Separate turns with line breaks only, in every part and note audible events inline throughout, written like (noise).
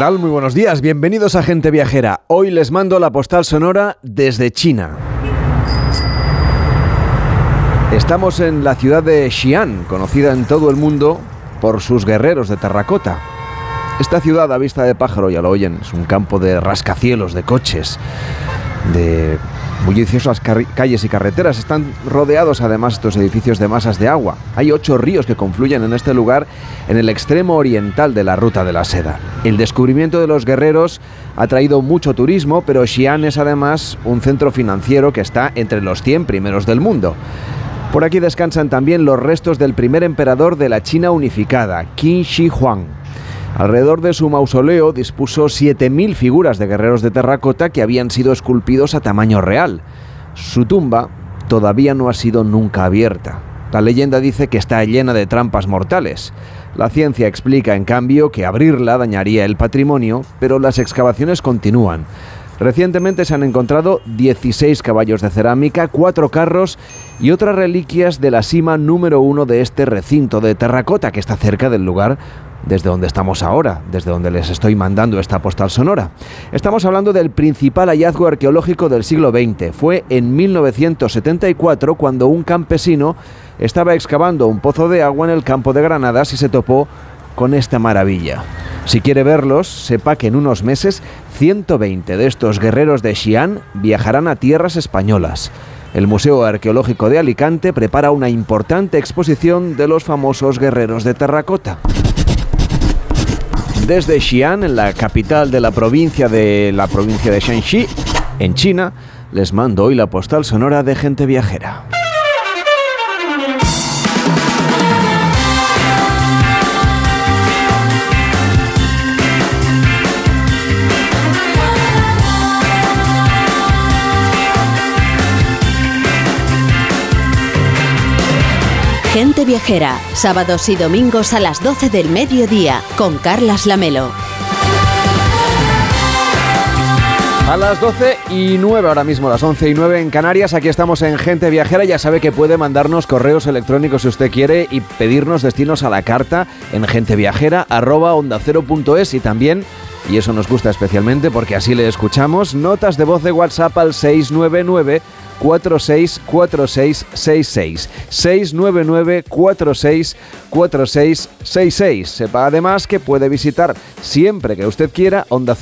Muy buenos días. Bienvenidos a Gente Viajera. Hoy les mando la postal sonora desde China. Estamos en la ciudad de Xi'an, conocida en todo el mundo por sus guerreros de terracota. Esta ciudad a vista de pájaro, ya lo oyen, es un campo de rascacielos, de coches, de bulliciosas calles y carreteras. Están rodeados además estos edificios de masas de agua. Hay ocho ríos que confluyen en este lugar en el extremo oriental de la ruta de la seda. El descubrimiento de los guerreros ha traído mucho turismo, pero Xi'an es además un centro financiero que está entre los 100 primeros del mundo. Por aquí descansan también los restos del primer emperador de la China unificada, Qin Shi Huang. Alrededor de su mausoleo dispuso 7.000 figuras de guerreros de terracota que habían sido esculpidos a tamaño real. Su tumba todavía no ha sido nunca abierta. La leyenda dice que está llena de trampas mortales. La ciencia explica, en cambio, que abrirla dañaría el patrimonio, pero las excavaciones continúan. Recientemente se han encontrado 16 caballos de cerámica, 4 carros y otras reliquias de la cima número uno de este recinto de terracota que está cerca del lugar desde donde estamos ahora, desde donde les estoy mandando esta postal sonora. Estamos hablando del principal hallazgo arqueológico del siglo XX. Fue en 1974 cuando un campesino estaba excavando un pozo de agua en el campo de Granadas y se topó con esta maravilla. Si quiere verlos, sepa que en unos meses 120 de estos guerreros de Xi'an viajarán a tierras españolas. El Museo Arqueológico de Alicante prepara una importante exposición de los famosos guerreros de terracota. Desde Xi'an, en la capital de la provincia de la provincia de Shanxi, en China, les mando hoy la postal sonora de gente viajera.
Gente Viajera, sábados y domingos a las 12 del mediodía, con Carlas Lamelo.
A las 12 y 9, ahora mismo las 11 y 9 en Canarias, aquí estamos en Gente Viajera, ya sabe que puede mandarnos correos electrónicos si usted quiere y pedirnos destinos a la carta en genteviajera arroba onda y también, y eso nos gusta especialmente porque así le escuchamos, notas de voz de WhatsApp al 699 464666 699 464666 Sepa además que puede visitar siempre que usted quiera onda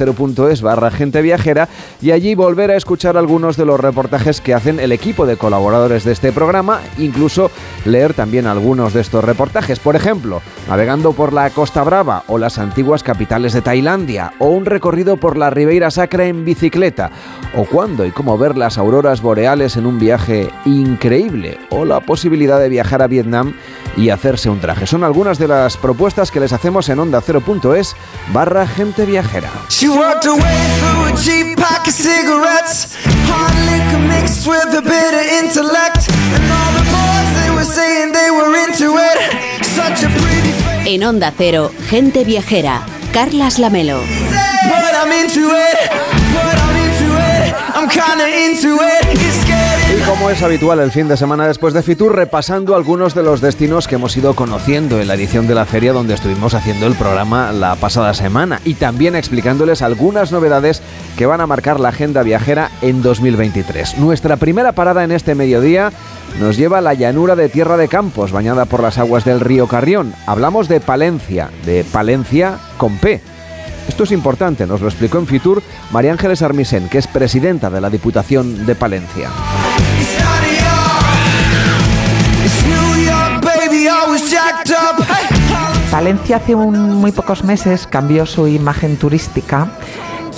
es barra gente viajera y allí volver a escuchar algunos de los reportajes que hacen el equipo de colaboradores de este programa, incluso leer también algunos de estos reportajes. Por ejemplo, navegando por la Costa Brava o las antiguas capitales de Tailandia o un recorrido por la Ribeira Sacra en bicicleta o cuándo y cómo ver las auroras boreales en un viaje increíble o la posibilidad de viajar a Vietnam y hacerse un traje. Son algunas de las propuestas que les hacemos en onda 0.es barra gente viajera.
En Onda Cero, gente viajera, Carlas Lamelo.
Y como es habitual el fin de semana después de Fitur, repasando algunos de los destinos que hemos ido conociendo en la edición de la feria donde estuvimos haciendo el programa la pasada semana y también explicándoles algunas novedades que van a marcar la agenda viajera en 2023. Nuestra primera parada en este mediodía nos lleva a la llanura de Tierra de Campos, bañada por las aguas del río Carrión. Hablamos de Palencia, de Palencia con P esto es importante, nos lo explicó en Fitur María Ángeles Armisen, que es presidenta de la Diputación de Palencia.
Palencia hace muy pocos meses cambió su imagen turística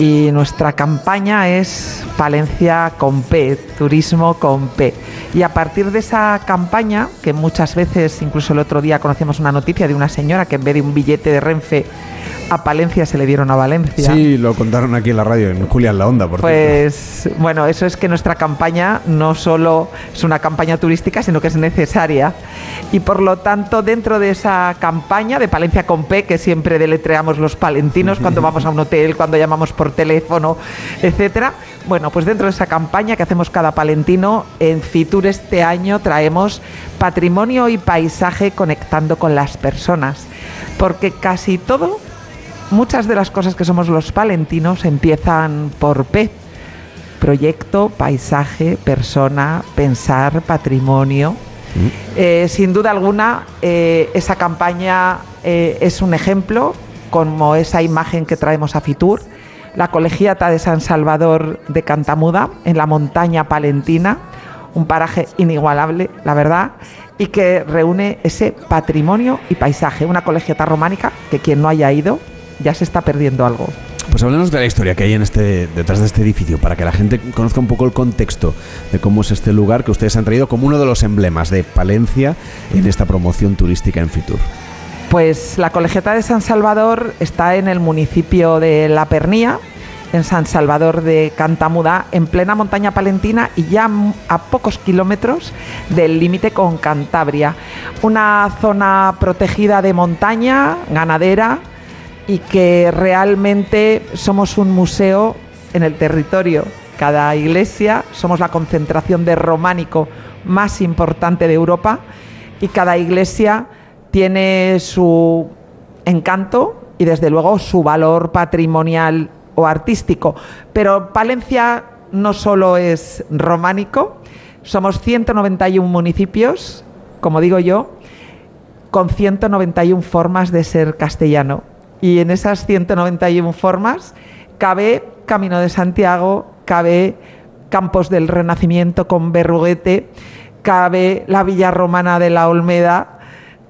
y nuestra campaña es Palencia con P, turismo con P. Y a partir de esa campaña, que muchas veces, incluso el otro día conocíamos una noticia de una señora que en vez de un billete de Renfe a Palencia se le dieron a Valencia.
Sí, lo contaron aquí en la radio, en Julián La Onda, por
Pues bueno, eso es que nuestra campaña no solo es una campaña turística, sino que es necesaria. Y por lo tanto, dentro de esa campaña de Palencia con P, que siempre deletreamos los palentinos (laughs) cuando vamos a un hotel, cuando llamamos por teléfono, etcétera. Bueno, pues dentro de esa campaña que hacemos cada palentino, en Fitur este año traemos patrimonio y paisaje conectando con las personas. Porque casi todo muchas de las cosas que somos los palentinos empiezan por P. Proyecto, paisaje, persona, pensar, patrimonio. Mm. Eh, sin duda alguna, eh, esa campaña eh, es un ejemplo, como esa imagen que traemos a Fitur, la colegiata de San Salvador de Cantamuda, en la montaña palentina, un paraje inigualable, la verdad, y que reúne ese patrimonio y paisaje, una colegiata románica que quien no haya ido ya se está perdiendo algo.
Pues háblanos de la historia que hay en este, detrás de este edificio, para que la gente conozca un poco el contexto de cómo es este lugar que ustedes han traído como uno de los emblemas de Palencia en esta promoción turística en Fitur.
Pues la Colegiata de San Salvador está en el municipio de La Pernía, en San Salvador de Cantamuda, en plena montaña palentina y ya a pocos kilómetros del límite con Cantabria. Una zona protegida de montaña, ganadera, y que realmente somos un museo en el territorio. Cada iglesia somos la concentración de románico más importante de Europa y cada iglesia tiene su encanto y desde luego su valor patrimonial o artístico. Pero Palencia no solo es románico, somos 191 municipios, como digo yo, con 191 formas de ser castellano. Y en esas 191 formas cabe Camino de Santiago, cabe Campos del Renacimiento con Berruguete, cabe la Villa Romana de la Olmeda,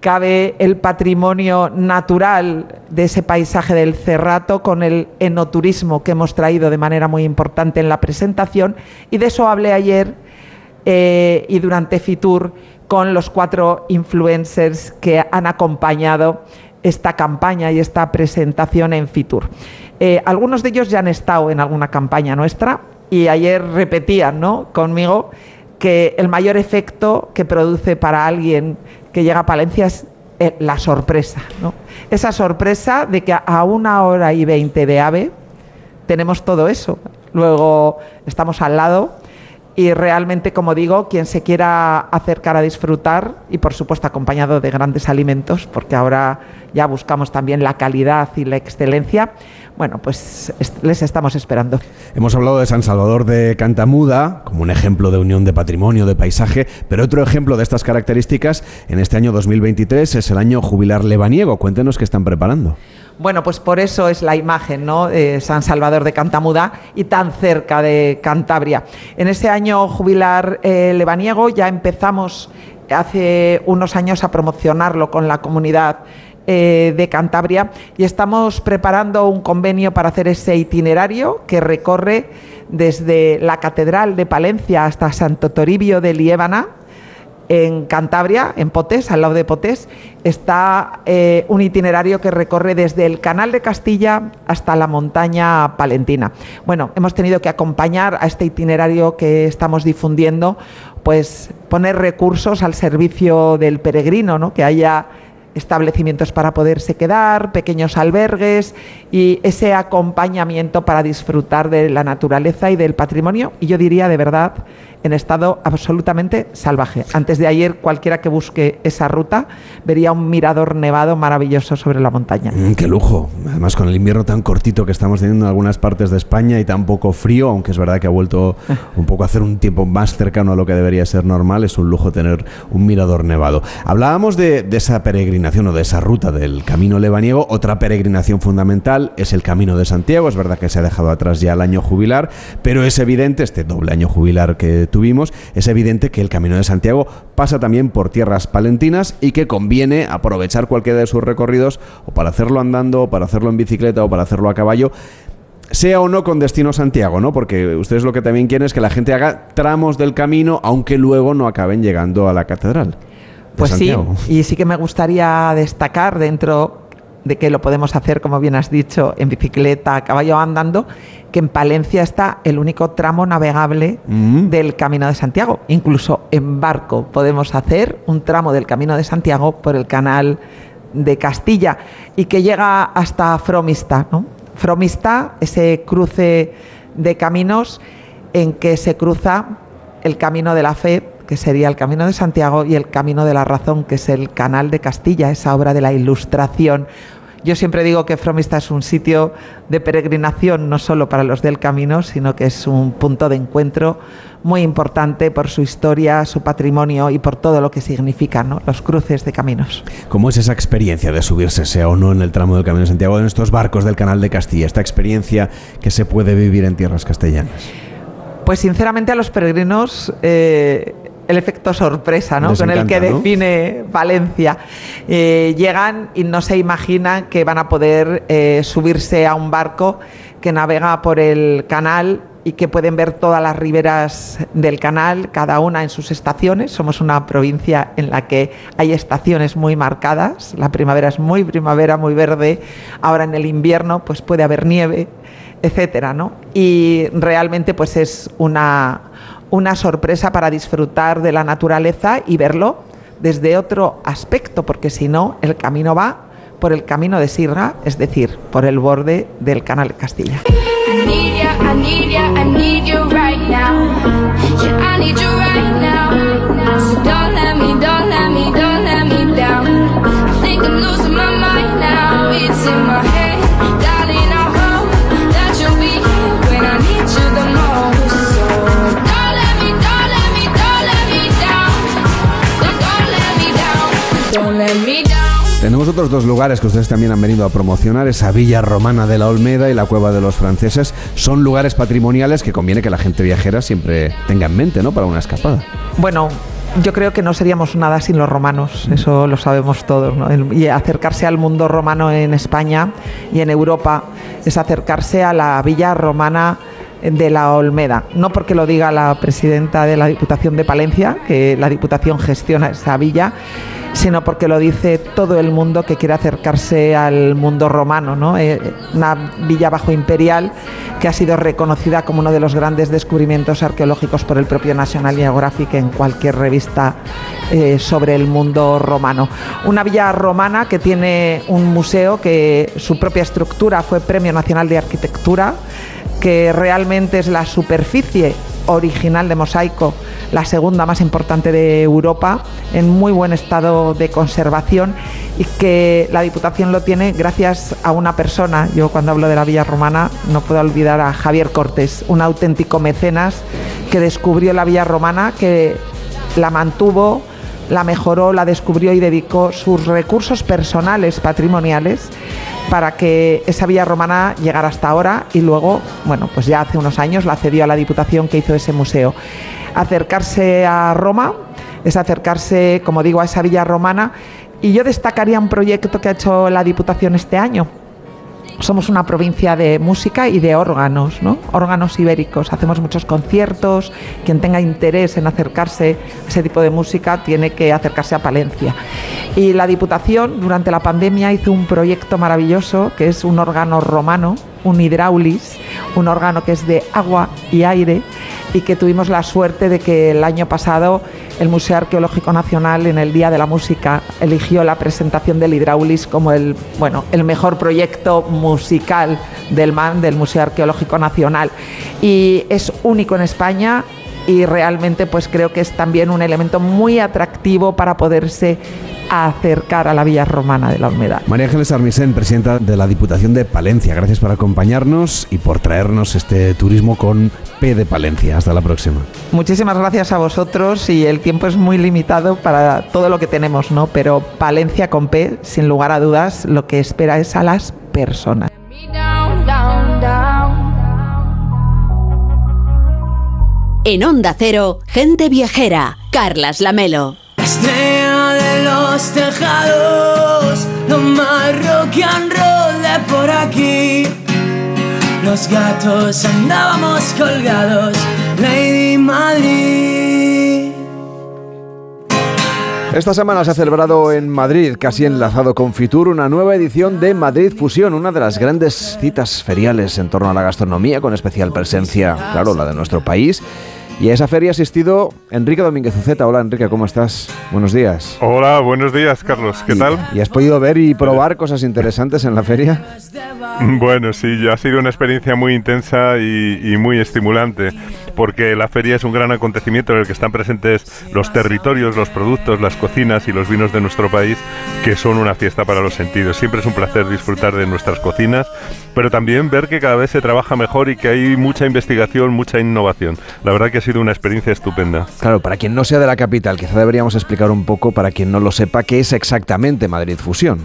cabe el patrimonio natural de ese paisaje del Cerrato con el enoturismo que hemos traído de manera muy importante en la presentación y de eso hablé ayer eh, y durante Fitur con los cuatro influencers que han acompañado esta campaña y esta presentación en Fitur. Eh, algunos de ellos ya han estado en alguna campaña nuestra y ayer repetían ¿no? conmigo que el mayor efecto que produce para alguien que llega a Palencia es eh, la sorpresa. ¿no? Esa sorpresa de que a una hora y veinte de AVE tenemos todo eso. Luego estamos al lado y realmente, como digo, quien se quiera acercar a disfrutar y por supuesto acompañado de grandes alimentos, porque ahora ya buscamos también la calidad y la excelencia, bueno, pues les estamos esperando.
Hemos hablado de San Salvador de Cantamuda como un ejemplo de unión de patrimonio, de paisaje, pero otro ejemplo de estas características en este año 2023 es el año jubilar lebaniego. Cuéntenos qué están preparando.
Bueno, pues por eso es la imagen ¿no? de San Salvador de Cantamuda y tan cerca de Cantabria. En ese año jubilar eh, lebaniego ya empezamos hace unos años a promocionarlo con la comunidad eh, de Cantabria y estamos preparando un convenio para hacer ese itinerario que recorre desde la Catedral de Palencia hasta Santo Toribio de Liébana en Cantabria, en Potés, al lado de Potés, está eh, un itinerario que recorre desde el Canal de Castilla hasta la montaña palentina. Bueno, hemos tenido que acompañar a este itinerario que estamos difundiendo, pues poner recursos al servicio del peregrino, ¿no? que haya establecimientos para poderse quedar, pequeños albergues y ese acompañamiento para disfrutar de la naturaleza y del patrimonio. Y yo diría de verdad en estado absolutamente salvaje. Antes de ayer, cualquiera que busque esa ruta vería un mirador nevado maravilloso sobre la montaña.
Mm, ¡Qué lujo! Además, con el invierno tan cortito que estamos teniendo en algunas partes de España y tan poco frío, aunque es verdad que ha vuelto (laughs) un poco a hacer un tiempo más cercano a lo que debería ser normal, es un lujo tener un mirador nevado. Hablábamos de, de esa peregrinación o de esa ruta del Camino Lebaniego. Otra peregrinación fundamental es el Camino de Santiago. Es verdad que se ha dejado atrás ya el año jubilar, pero es evidente, este doble año jubilar que tuvimos, es evidente que el Camino de Santiago pasa también por tierras palentinas y que conviene aprovechar cualquiera de sus recorridos o para hacerlo andando, o para hacerlo en bicicleta o para hacerlo a caballo sea o no con destino Santiago, ¿no? Porque ustedes lo que también quieren es que la gente haga tramos del camino, aunque luego no acaben llegando a la catedral.
Pues sí, y sí que me gustaría destacar dentro de que lo podemos hacer, como bien has dicho, en bicicleta, a caballo andando, que en Palencia está el único tramo navegable mm. del Camino de Santiago. Incluso en barco podemos hacer un tramo del Camino de Santiago por el canal de Castilla y que llega hasta Fromista. ¿no? Fromista, ese cruce de caminos en que se cruza el camino de la fe, que sería el Camino de Santiago, y el Camino de la Razón, que es el Canal de Castilla, esa obra de la Ilustración Yo siempre digo que Fromista es un sitio de peregrinación no solo para los del camino, sino que es un punto de encuentro muy importante por su historia, su patrimonio y por todo lo que significan ¿no? los cruces de caminos.
¿Cómo es esa experiencia de subirse, sea o no, en el tramo del Camino de Santiago, en estos barcos del Canal de Castilla? Esta experiencia que se puede vivir en tierras castellanas.
Pues sinceramente a los peregrinos eh, el efecto sorpresa, ¿no? Con el que define Valencia. Eh, llegan y no se imaginan que van a poder eh, subirse a un barco que navega por el canal y que pueden ver todas las riberas del canal, cada una en sus estaciones. Somos una provincia en la que hay estaciones muy marcadas. La primavera es muy primavera, muy verde. Ahora en el invierno pues puede haber nieve, etcétera, ¿no? Y realmente pues es una una sorpresa para disfrutar de la naturaleza y verlo desde otro aspecto, porque si no, el camino va por el camino de Sirga, es decir, por el borde del Canal Castilla.
Tenemos otros dos lugares que ustedes también han venido a promocionar, esa Villa Romana de la Olmeda y la Cueva de los Franceses. Son lugares patrimoniales que conviene que la gente viajera siempre tenga en mente, ¿no? Para una escapada.
Bueno, yo creo que no seríamos nada sin los romanos, eso lo sabemos todos. ¿no? Y acercarse al mundo romano en España y en Europa es acercarse a la villa romana de la Olmeda. No porque lo diga la presidenta de la Diputación de Palencia, que la Diputación gestiona esa villa, sino porque lo dice todo el mundo que quiere acercarse al mundo romano, ¿no? Eh, una villa bajo imperial que ha sido reconocida como uno de los grandes descubrimientos arqueológicos por el propio National Geographic en cualquier revista eh, sobre el mundo romano. Una villa romana que tiene un museo que su propia estructura fue Premio Nacional de Arquitectura, que realmente es la superficie original de mosaico, la segunda más importante de Europa, en muy buen estado de conservación y que la Diputación lo tiene gracias a una persona. Yo cuando hablo de la Villa Romana no puedo olvidar a Javier Cortés, un auténtico mecenas que descubrió la Villa Romana, que la mantuvo, la mejoró, la descubrió y dedicó sus recursos personales, patrimoniales, para que esa villa romana llegara hasta ahora y luego, bueno, pues ya hace unos años la cedió a la Diputación que hizo ese museo. Acercarse a Roma es acercarse, como digo, a esa villa romana y yo destacaría un proyecto que ha hecho la Diputación este año, somos una provincia de música y de órganos, ¿no? Órganos ibéricos. Hacemos muchos conciertos. Quien tenga interés en acercarse a ese tipo de música tiene que acercarse a Palencia. Y la Diputación, durante la pandemia, hizo un proyecto maravilloso que es un órgano romano, un hidráulis, un órgano que es de agua y aire y que tuvimos la suerte de que el año pasado el Museo Arqueológico Nacional en el Día de la Música eligió la presentación del Hidraulis como el, bueno, el mejor proyecto musical del MAN, del Museo Arqueológico Nacional. Y es único en España y realmente pues creo que es también un elemento muy atractivo para poderse acercar a la villa romana de la Olmeda.
María Ángeles Armisen, presidenta de la Diputación de Palencia, gracias por acompañarnos y por traernos este turismo con P de Palencia. Hasta la próxima.
Muchísimas gracias a vosotros y el tiempo es muy limitado para todo lo que tenemos, ¿no? Pero Palencia con P, sin lugar a dudas, lo que espera es a las personas.
En Onda Cero, gente viajera, Carlas Lamelo
los tejados, lo más rock and roll de por aquí. Los gatos andábamos colgados, Lady Madrid.
Esta semana se ha celebrado en Madrid, casi enlazado con Fitur, una nueva edición de Madrid Fusión, una de las grandes citas feriales en torno a la gastronomía, con especial presencia, claro, la de nuestro país Y a esa feria ha asistido Enrique Domínguez Uceta. Hola Enrique, ¿cómo estás? Buenos días.
Hola, buenos días Carlos, ¿qué tal?
¿Y has podido ver y probar cosas interesantes en la feria?
Bueno, sí, ha sido una experiencia muy intensa y, muy estimulante, porque la feria es un gran acontecimiento en el que están presentes los territorios, los productos, las cocinas y los vinos de nuestro país, que son una fiesta para los sentidos. Siempre es un placer disfrutar de nuestras cocinas, pero también ver que cada vez se trabaja mejor y que hay mucha investigación, mucha innovación. La verdad que ha sido una experiencia estupenda.
Claro, para quien no sea de la capital, quizá deberíamos explicar un poco, para quien no lo sepa, qué es exactamente Madrid Fusión.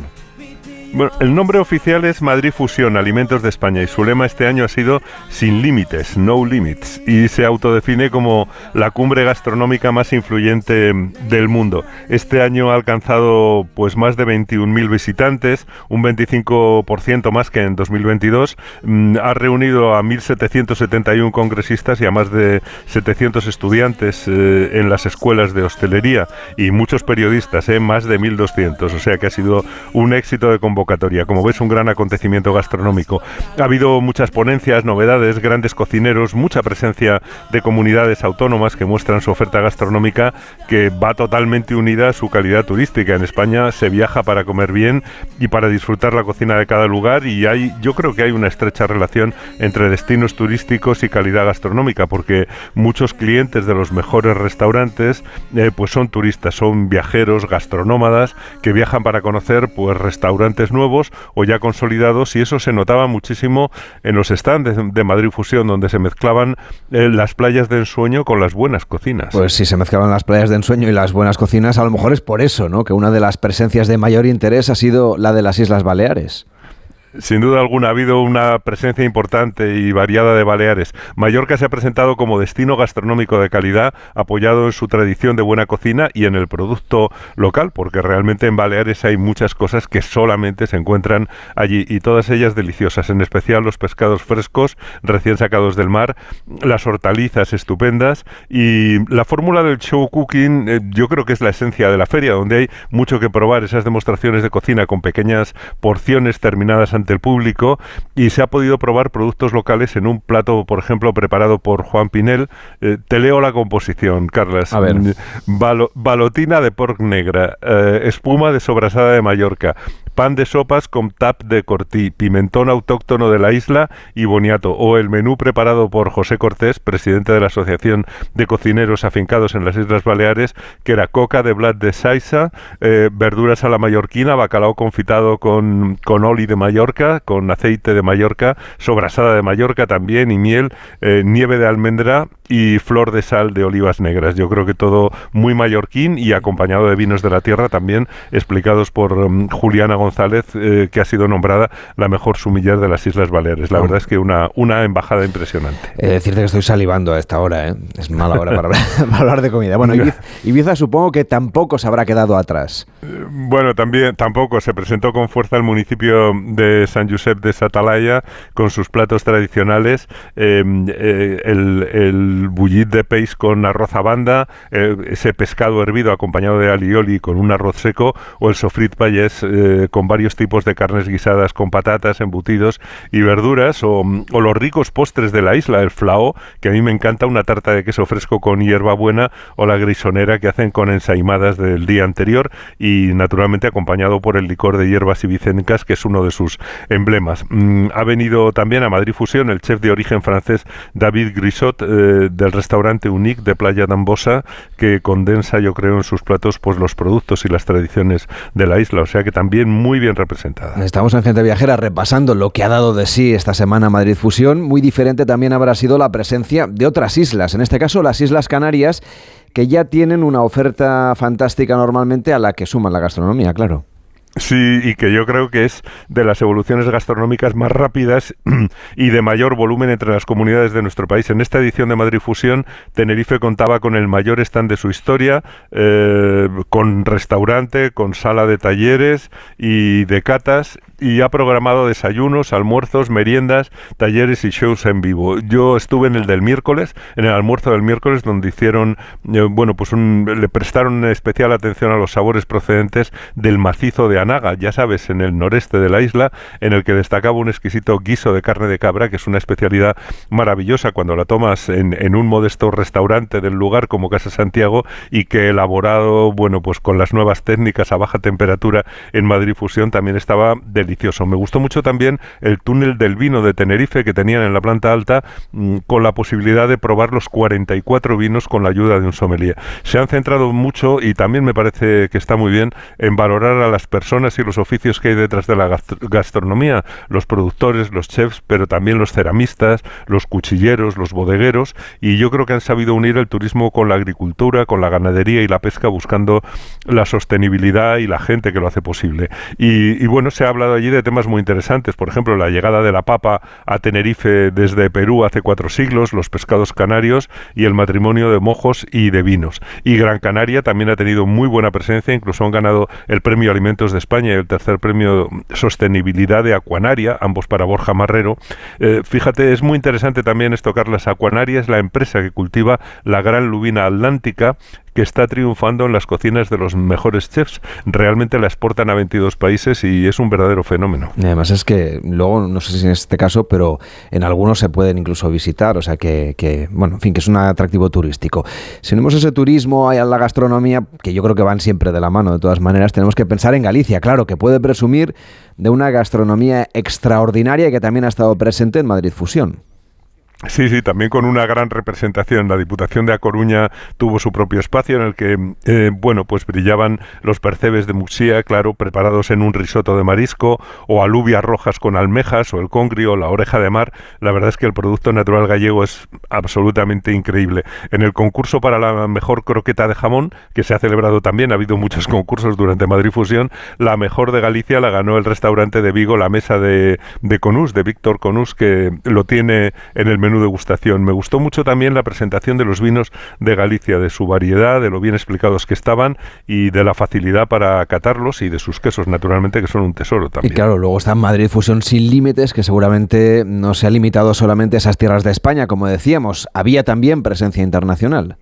Bueno, el nombre oficial es Madrid Fusión, Alimentos de España, y su lema este año ha sido Sin límites, no limits, y se autodefine como la cumbre gastronómica más influyente del mundo. Este año ha alcanzado pues más de 21.000 visitantes, un 25% más que en 2022. Mm, ha reunido a 1.771 congresistas y a más de 700 estudiantes eh, en las escuelas de hostelería y muchos periodistas, eh, más de 1.200, o sea que ha sido un éxito de convocatoria como ves, un gran acontecimiento gastronómico. Ha habido muchas ponencias, novedades, grandes cocineros, mucha presencia de comunidades autónomas que muestran su oferta gastronómica que va totalmente unida a su calidad turística. En España se viaja para comer bien y para disfrutar la cocina de cada lugar y hay, yo creo que hay una estrecha relación entre destinos turísticos y calidad gastronómica porque muchos clientes de los mejores restaurantes eh, pues son turistas, son viajeros, gastronómadas que viajan para conocer pues restaurantes nuevos o ya consolidados y eso se notaba muchísimo en los stands de, Madrid Fusión donde se mezclaban eh, las playas de ensueño con las buenas cocinas.
Pues si se mezclaban las playas de ensueño y las buenas cocinas, a lo mejor es por eso, ¿no? Que una de las presencias de mayor interés ha sido la de las Islas Baleares.
Sin duda alguna ha habido una presencia importante y variada de Baleares. Mallorca se ha presentado como destino gastronómico de calidad, apoyado en su tradición de buena cocina y en el producto local, porque realmente en Baleares hay muchas cosas que solamente se encuentran allí y todas ellas deliciosas, en especial los pescados frescos recién sacados del mar, las hortalizas estupendas y la fórmula del show cooking eh, yo creo que es la esencia de la feria, donde hay mucho que probar, esas demostraciones de cocina con pequeñas porciones terminadas el público y se ha podido probar productos locales en un plato, por ejemplo, preparado por Juan Pinel. Eh, te leo la composición, Carlas.
A ver.
balotina de pork negra, eh, espuma de sobrasada de Mallorca, pan de sopas con tap de cortí, pimentón autóctono de la isla y boniato, o el menú preparado por José Cortés, presidente de la Asociación de Cocineros Afincados en las Islas Baleares, que era coca de blat de Saiza, eh, verduras a la mallorquina, bacalao confitado con, con oli de Mallorca, con aceite de Mallorca, sobrasada de Mallorca también y miel, eh, nieve de almendra y flor de sal de olivas negras. Yo creo que todo muy mallorquín y acompañado de vinos de la tierra también explicados por um, Juliana González, eh, que ha sido nombrada la mejor sumiller de las Islas Baleares. La verdad es que una, una embajada impresionante.
Eh, decirte que estoy salivando a esta hora, ¿eh? es mala hora para, hablar (laughs) de comida. Bueno, Ibiza, supongo que tampoco se habrá quedado atrás.
Bueno, también tampoco. Se presentó con fuerza el municipio de San Josep de Satalaya con sus platos tradicionales. Em, el, el bullit de peix con arroz a banda, ese pescado hervido acompañado de alioli con un arroz seco o el sofrit payés con varios tipos de carnes guisadas con patatas, embutidos y verduras, o, los ricos postres de la isla, el flao, que a mí me encanta, una tarta de queso fresco con hierba buena, o la grisonera que hacen con ensaimadas del día anterior y naturalmente acompañado por el licor de hierbas y que es uno de sus emblemas. Mm, ha venido también a Madrid Fusión el chef de origen francés David Grisot eh, del restaurante Unique de Playa d'Ambosa, que condensa, yo creo, en sus platos pues los productos y las tradiciones de la isla, o sea que también muy bien representada.
Estamos en Gente Viajera repasando lo que ha dado de sí esta semana Madrid Fusión. Muy diferente también habrá sido la presencia de otras islas, en este caso las Islas Canarias, que ya tienen una oferta fantástica normalmente a la que suman la gastronomía, claro.
Sí, y que yo creo que es de las evoluciones gastronómicas más rápidas (clears throat) y de mayor volumen entre las comunidades de nuestro país. En esta edición de Madrid Fusión, Tenerife contaba con el mayor stand de su historia, eh, con restaurante, con sala de talleres y de catas, y ha programado desayunos, almuerzos, meriendas, talleres y shows en vivo. Yo estuve en el del miércoles, en el almuerzo del miércoles, donde hicieron, eh, bueno, pues le prestaron especial atención a los sabores procedentes del macizo de Anaga, ya sabes, en el noreste de la isla, en el que destacaba un exquisito guiso de carne de cabra, que es una especialidad maravillosa cuando la tomas en, en un modesto restaurante del lugar como Casa Santiago y que elaborado, bueno, pues con las nuevas técnicas a baja temperatura en Madrid Fusión también estaba delicioso. Me gustó mucho también el túnel del vino de Tenerife que tenían en la planta alta mm, con la posibilidad de probar los 44 vinos con la ayuda de un sommelier. Se han centrado mucho y también me parece que está muy bien en valorar a las personas y los oficios que hay detrás de la gastronomía, los productores, los chefs, pero también los ceramistas, los cuchilleros, los bodegueros y yo creo que han sabido unir el turismo con la agricultura, con la ganadería y la pesca buscando la sostenibilidad y la gente que lo hace posible. Y, bueno, se ha hablado allí de temas muy interesantes, por ejemplo, la llegada de la papa a Tenerife desde Perú hace cuatro siglos, los pescados canarios y el matrimonio de mojos y de vinos. Y Gran Canaria también ha tenido muy buena presencia, incluso han ganado el premio Alimentos de España y el tercer premio Sostenibilidad de Acuanaria, ambos para Borja Marrero. Eh, fíjate, es muy interesante también esto, Carlas. Acuanaria es la empresa que cultiva la gran lubina atlántica que está triunfando en las cocinas de los mejores chefs. Realmente la exportan a 22 países y es un verdadero fenómeno.
además es que luego, no sé si en este caso, pero en algunos se pueden incluso visitar, o sea que, bueno, en fin, que es un atractivo turístico. Si tenemos ese turismo a la gastronomía, que yo creo que van siempre de la mano, de todas maneras, tenemos que pensar en Galicia, claro, que puede presumir de una gastronomía extraordinaria que también ha estado presente en Madrid Fusión.
Sí, sí, también con una gran representación. La Diputación de A Coruña tuvo su propio espacio en el que, eh, bueno, pues brillaban los percebes de Muxía, claro, preparados en un risoto de marisco, o alubias rojas con almejas, o el congrio, la oreja de mar. La verdad es que el producto natural gallego es absolutamente increíble. En el concurso para la mejor croqueta de jamón, que se ha celebrado también, ha habido muchos (laughs) concursos durante Madrid Fusión, la mejor de Galicia la ganó el restaurante de Vigo, la mesa de, de Conús, de Víctor Conús, que lo tiene en el menú degustación. Me gustó mucho también la presentación de los vinos de Galicia, de su variedad, de lo bien explicados que estaban y de la facilidad para catarlos y de sus quesos, naturalmente, que son un tesoro también.
Y claro, luego está Madrid Fusión Sin Límites, que seguramente no se ha limitado solamente a esas tierras de España, como decíamos, había también presencia internacional.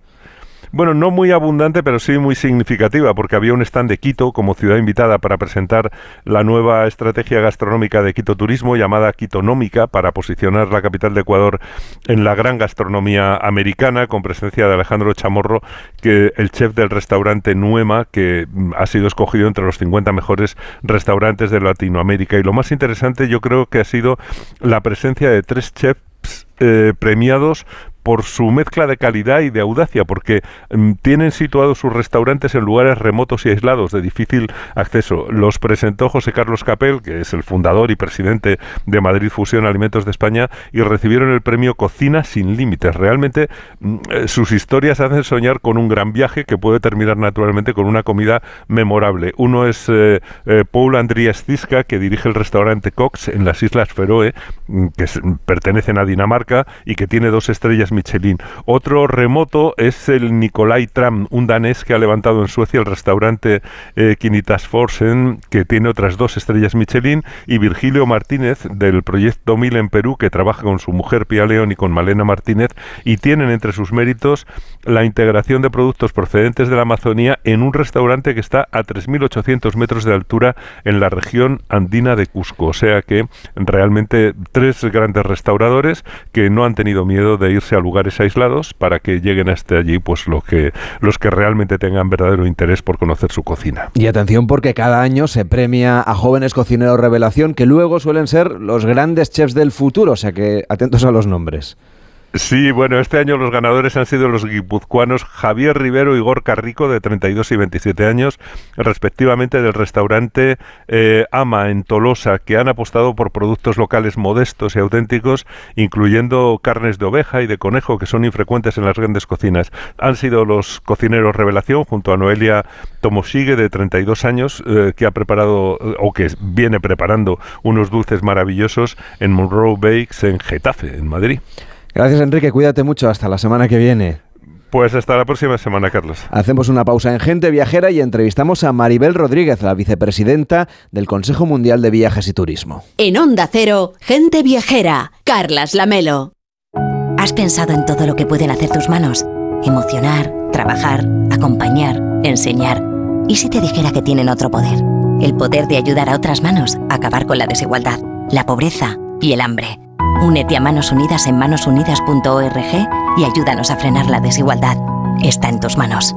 Bueno, no muy abundante, pero sí muy significativa, porque había un stand de Quito como ciudad invitada para presentar la nueva estrategia gastronómica de Quito Turismo llamada Quitonómica para posicionar la capital de Ecuador en la gran gastronomía americana, con presencia de Alejandro Chamorro, que el chef del restaurante Nuema, que mm, ha sido escogido entre los 50 mejores restaurantes de Latinoamérica. Y lo más interesante yo creo que ha sido la presencia de tres chefs eh, premiados por su mezcla de calidad y de audacia, porque mm, tienen situados sus restaurantes en lugares remotos y aislados de difícil acceso. Los presentó José Carlos Capel, que es el fundador y presidente de Madrid Fusión Alimentos de España, y recibieron el premio Cocina sin Límites. Realmente mm, eh, sus historias hacen soñar con un gran viaje que puede terminar naturalmente con una comida memorable. Uno es eh, eh, Paul Andrías Cisca, que dirige el restaurante Cox en las Islas Feroe, mm, que pertenecen a Dinamarca y que tiene dos estrellas Michelin. Otro remoto es el Nicolai Tram, un danés que ha levantado en Suecia el restaurante eh, Forsen, que tiene otras dos estrellas Michelin, y Virgilio Martínez del Proyecto Mil en Perú, que trabaja con su mujer Pia León y con Malena Martínez, y tienen entre sus méritos la integración de productos procedentes de la Amazonía en un restaurante que está a 3.800 metros de altura en la región andina de Cusco. O sea que realmente tres grandes restauradores que no han tenido miedo de irse a lugares aislados para que lleguen hasta allí pues lo que, los que realmente tengan verdadero interés por conocer su cocina.
Y atención porque cada año se premia a jóvenes cocineros revelación que luego suelen ser los grandes chefs del futuro, o sea que atentos a los nombres.
Sí, bueno, este año los ganadores han sido los guipuzcoanos Javier Rivero y Gorka Rico, de 32 y 27 años, respectivamente del restaurante eh, Ama en Tolosa, que han apostado por productos locales modestos y auténticos, incluyendo carnes de oveja y de conejo, que son infrecuentes en las grandes cocinas. Han sido los cocineros revelación, junto a Noelia Tomoshige, de 32 años, eh, que ha preparado, o que viene preparando, unos dulces maravillosos en Monroe Bakes, en Getafe, en Madrid.
Gracias Enrique, cuídate mucho, hasta la semana que viene.
Pues hasta la próxima semana, Carlos.
Hacemos una pausa en Gente Viajera y entrevistamos a Maribel Rodríguez, la vicepresidenta del Consejo Mundial de Viajes y Turismo.
En Onda Cero, Gente Viajera, Carlas Lamelo.
¿Has pensado en todo lo que pueden hacer tus manos? Emocionar, trabajar, acompañar, enseñar. ¿Y si te dijera que tienen otro poder? El poder de ayudar a otras manos a acabar con la desigualdad, la pobreza y el hambre. Únete a Manos Unidas en manosunidas.org y ayúdanos a frenar la desigualdad. Está en tus manos.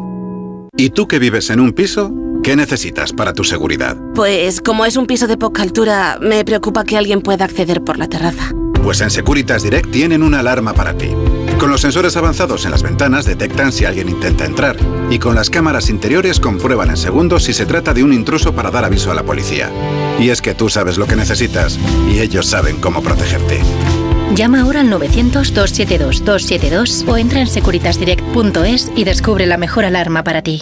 ¿Y tú que vives en un piso? ¿Qué necesitas para tu seguridad?
Pues como es un piso de poca altura, me preocupa que alguien pueda acceder por la terraza.
Pues en Securitas Direct tienen una alarma para ti. Con los sensores avanzados en las ventanas detectan si alguien intenta entrar y con las cámaras interiores comprueban en segundos si se trata de un intruso para dar aviso a la policía. Y es que tú sabes lo que necesitas y ellos saben cómo protegerte.
Llama ahora al 900-272-272 o entra en securitasdirect.es y descubre la mejor alarma para ti.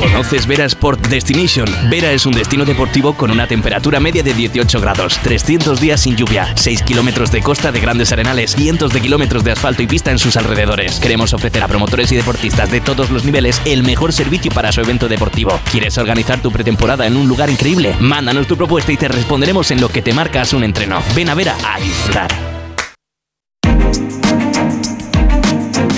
¿Conoces Vera Sport Destination? Vera es un destino deportivo con una temperatura media de 18 grados, 300 días sin lluvia, 6 kilómetros de costa de grandes arenales, cientos de kilómetros de asfalto y pista en sus alrededores. Queremos ofrecer a promotores y deportistas de todos los niveles el mejor servicio para su evento deportivo. ¿Quieres organizar tu pretemporada en un lugar increíble? Mándanos tu propuesta y te responderemos en lo que te marcas un entreno. Ven a Vera a disfrutar.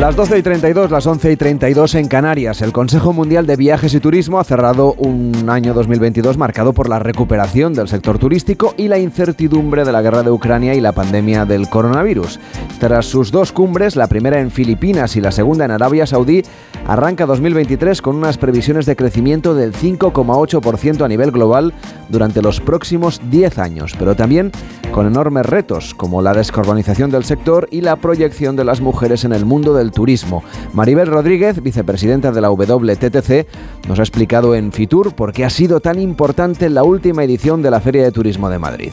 Las 12 y 32, las 11 y 32 en Canarias. El Consejo Mundial de Viajes y Turismo ha cerrado un año 2022 marcado por la recuperación del sector turístico y la incertidumbre de la guerra de Ucrania y la pandemia del coronavirus. Tras sus dos cumbres, la primera en Filipinas y la segunda en Arabia Saudí, arranca 2023 con unas previsiones de crecimiento del 5,8% a nivel global durante los próximos 10 años, pero también con enormes retos como la descarbonización del sector y la proyección de las mujeres en el mundo del turismo. Maribel Rodríguez, vicepresidenta de la WTTC, nos ha explicado en Fitur por qué ha sido tan importante la última edición de la Feria de Turismo de Madrid.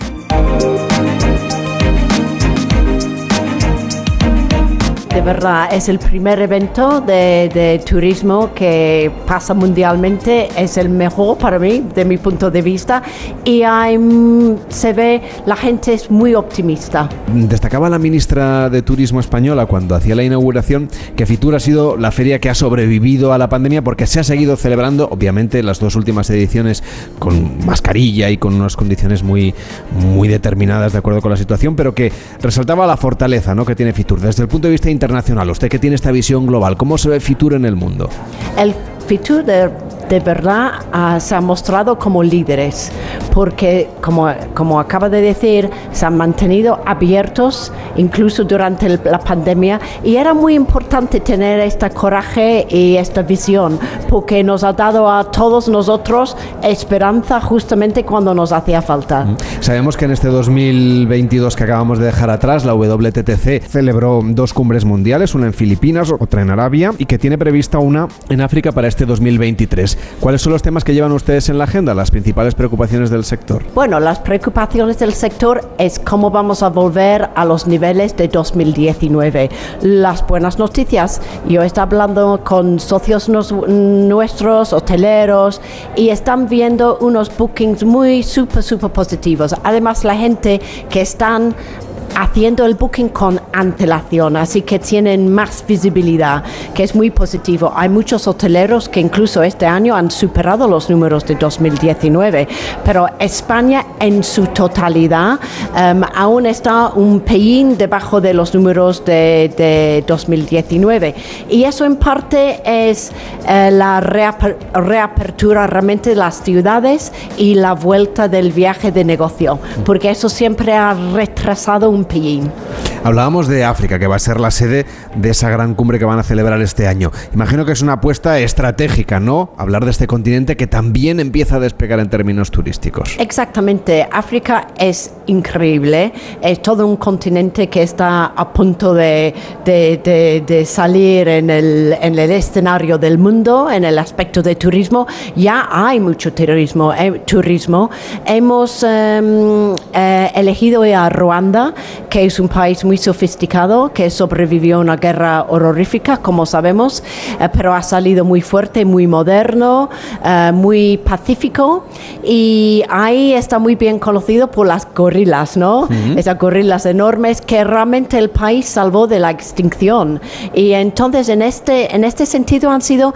De verdad es el primer evento de, de, turismo que pasa mundialmente, es el mejor para mí, de mi punto de vista, y hay, se ve, la gente es muy optimista.
Destacaba la ministra de Turismo española cuando hacía la inauguración que Fitur ha sido la feria que ha sobrevivido a la pandemia porque se ha seguido celebrando, obviamente las dos últimas ediciones con mascarilla y con unas condiciones muy, muy determinadas de acuerdo con la situación, pero que resaltaba la fortaleza ¿no? que tiene Fitur desde el punto de vista internacional usted que tiene esta visión global, ¿cómo se ve Fitur en el mundo?
Fitur de, de verdad uh, se ha mostrado como líderes, porque como, como acaba de decir, se han mantenido abiertos incluso durante el, la pandemia y era muy importante tener este coraje y esta visión, porque nos ha dado a todos nosotros esperanza justamente cuando nos hacía falta.
Mm. Sabemos que en este 2022 que acabamos de dejar atrás, la WTTC celebró dos cumbres mundiales, una en Filipinas, otra en Arabia, y que tiene prevista una en África para este 2023. ¿Cuáles son los temas que llevan ustedes en la agenda, las principales preocupaciones del sector?
Bueno, las preocupaciones del sector es cómo vamos a volver a los niveles de 2019. Las buenas noticias, yo estoy hablando con socios nos, nuestros, hoteleros, y están viendo unos bookings muy súper, súper positivos. Además, la gente que están haciendo el booking con antelación, así que tienen más visibilidad, que es muy positivo. Hay muchos hoteleros que incluso este año han superado los números de 2019, pero España en su totalidad um, aún está un pelín debajo de los números de, de 2019. Y eso en parte es eh, la reaper reapertura realmente de las ciudades y la vuelta del viaje de negocio, porque eso siempre ha retrasado un 1pm.
Hablábamos de África, que va a ser la sede de esa gran cumbre que van a celebrar este año. Imagino que es una apuesta estratégica, ¿no? Hablar de este continente que también empieza a despegar en términos turísticos.
Exactamente. África es increíble. Es todo un continente que está a punto de, salir en el, en el escenario del mundo, en el aspecto de turismo. Ya hay mucho turismo. eh, turismo. Hemos em, eh, elegido a Ruanda, que es un país muy sofisticado, que sobrevivió a una guerra horrorífica, como sabemos, eh, pero ha salido muy fuerte, muy moderno, eh, muy pacífico y ahí está muy bien conocido por las gorilas, ¿no? Esas gorilas enormes que realmente el país salvó de la extinción. Y entonces en este, en este sentido han sido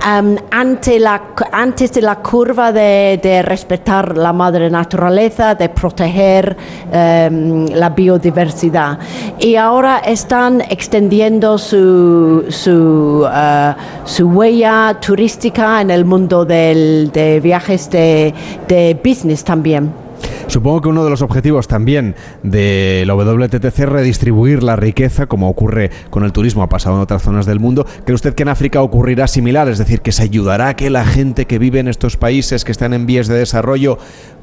am, ante la, antes de la curva de, de respetar la madre naturaleza, de proteger em, la biodiversidad. Y ahora están extendiendo su, su, eh, su huella turística en el mundo del- de viajes de, de business también.
Supongo que uno de los objetivos también de la WTTC es redistribuir la riqueza, como ocurre con el turismo, ha pasado en otras zonas del mundo. ¿Cree usted que en África ocurrirá similar? Es decir, que se ayudará a que la gente que vive en estos países que están en vías de desarrollo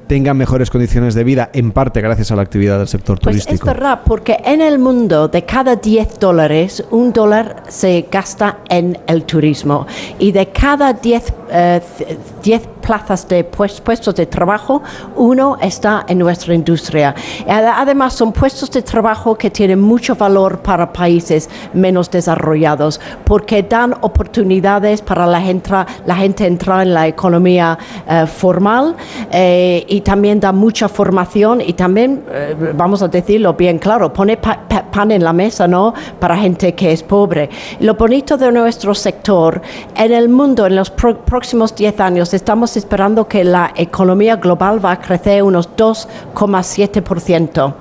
tenga mejores condiciones de vida, en parte gracias a la actividad del sector
Pues es
turístico.
verdad, porque en el mundo de cada 10 dólares, un dólar se gasta en el turismo. Y de cada 10, eh, 10 plazas de pues- puestos de trabajo, uno está en nuestra industria. Ad- Además, son puestos de trabajo que tienen mucho valor para países menos desarrollados, porque dan oportunidades para la gente, la gente entrar en la economía eh, formal eh, y también da mucha formación y también, eh, vamos a decirlo bien claro, pone pa- pa- pan en la mesa, ¿no? Para gente que es pobre. Lo bonito de nuestro sector, en el mundo, en los próximos 10 años, estamos esperando que la economía global va a crecer unos 2,7%.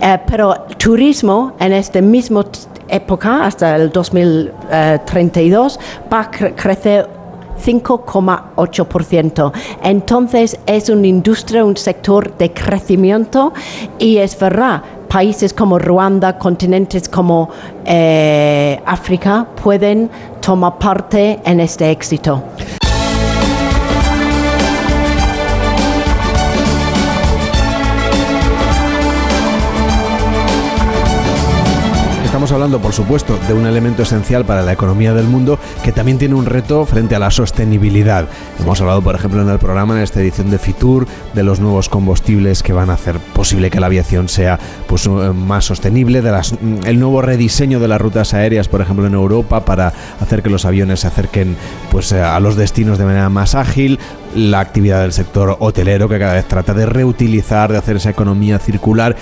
Eh, pero turismo en este mismo época, hasta el 2032, va a cre- crecer 5,8%. Entonces es una industria, un sector de crecimiento y es verdad, países como Ruanda, continentes como eh, África pueden tomar parte en este éxito.
Hablando, por supuesto, de un elemento esencial para la economía del mundo que también tiene un reto frente a la sostenibilidad. Hemos hablado, por ejemplo, en el programa, en esta edición de Fitur, de los nuevos combustibles que van a hacer posible que la aviación sea pues, eh, más sostenible, de las, mm, el nuevo rediseño de las rutas aéreas, por ejemplo, en Europa, para hacer que los aviones se acerquen pues, eh, a los destinos de manera más ágil, la actividad del sector hotelero, que cada vez trata de reutilizar, de hacer esa economía circular.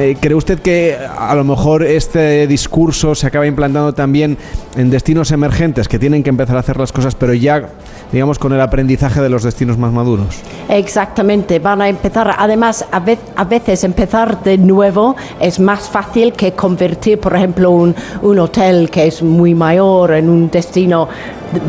Eh, ¿Cree usted que a lo mejor este discurso se acaba implantando también en destinos emergentes que tienen que empezar a hacer las cosas, pero ya, digamos, con el aprendizaje de los destinos más maduros?
Exactamente, van a empezar, además a, ve- a veces empezar de nuevo es más fácil que convertir, por ejemplo, un, un hotel que es muy mayor en un destino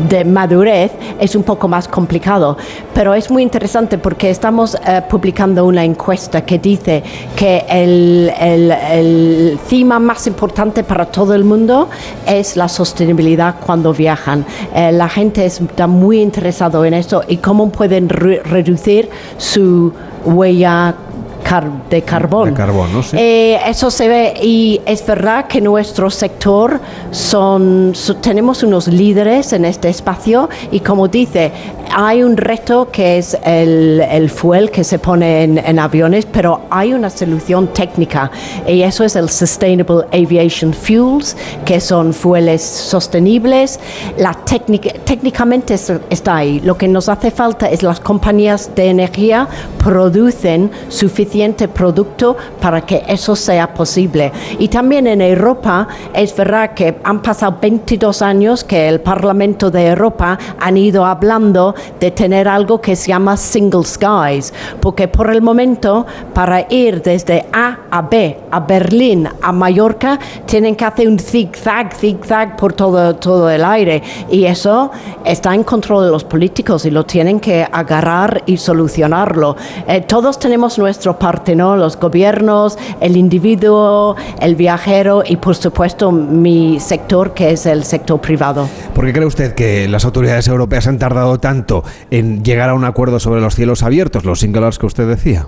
de madurez, es un poco más complicado. Pero es muy interesante porque estamos eh, publicando una encuesta que dice que el, el, más importante para todo el mundo es la sostenibilidad cuando viajan. Eh, la gente está muy interesado en esto y cómo pueden re- reducir su huella car- de carbón.
De carbono, sí.
Eh, eso se ve y es verdad que nuestro sector son, so- tenemos unos líderes en este espacio y como dice, hay un reto que es el, el fuel que se pone en, en aviones, pero hay una solución técnica y eso es el Sustainable Aviation Fuels, que son fueles sostenibles. La técnica, técnicamente es- está ahí. Lo que nos hace falta es las compañías de energía producen suficiente producto para que eso sea posible. Y también en Europa es verdad que han pasado 22 años que el Parlamento de Europa han ido hablando de tener algo que se llama single skies, porque por el momento para ir desde A a B, a Berlín, a Mallorca, tienen que hacer un zigzag, zigzag por todo, todo el aire y eso está en control de los políticos y lo tienen que agarrar y solucionarlo. Eh, todos tenemos nuestra parte, ¿no? Los gobiernos, el individuo, el viajero y por supuesto mi sector que es el sector privado.
¿Por qué cree usted que las autoridades europeas han tardado tanto en llegar a un acuerdo sobre los cielos abiertos, los singulares que usted decía?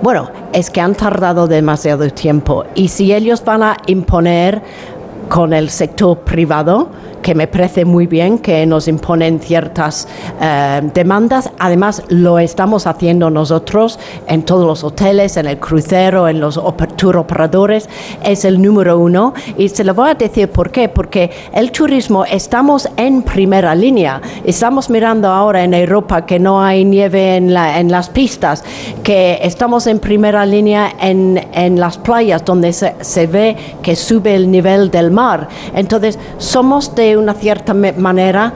Bueno, es que han tardado demasiado tiempo y si ellos van a imponer con el sector privado, que me parece muy bien que nos imponen ciertas eh, demandas. Además, lo estamos haciendo nosotros en todos los hoteles, en el crucero, en los tour operadores. Es el número uno. Y se lo voy a decir por qué. Porque el turismo estamos en primera línea. Estamos mirando ahora en Europa que no hay nieve en, la, en las pistas, que estamos en primera línea en, en las playas donde se, se ve que sube el nivel del mar. Entonces, somos de una cierta manera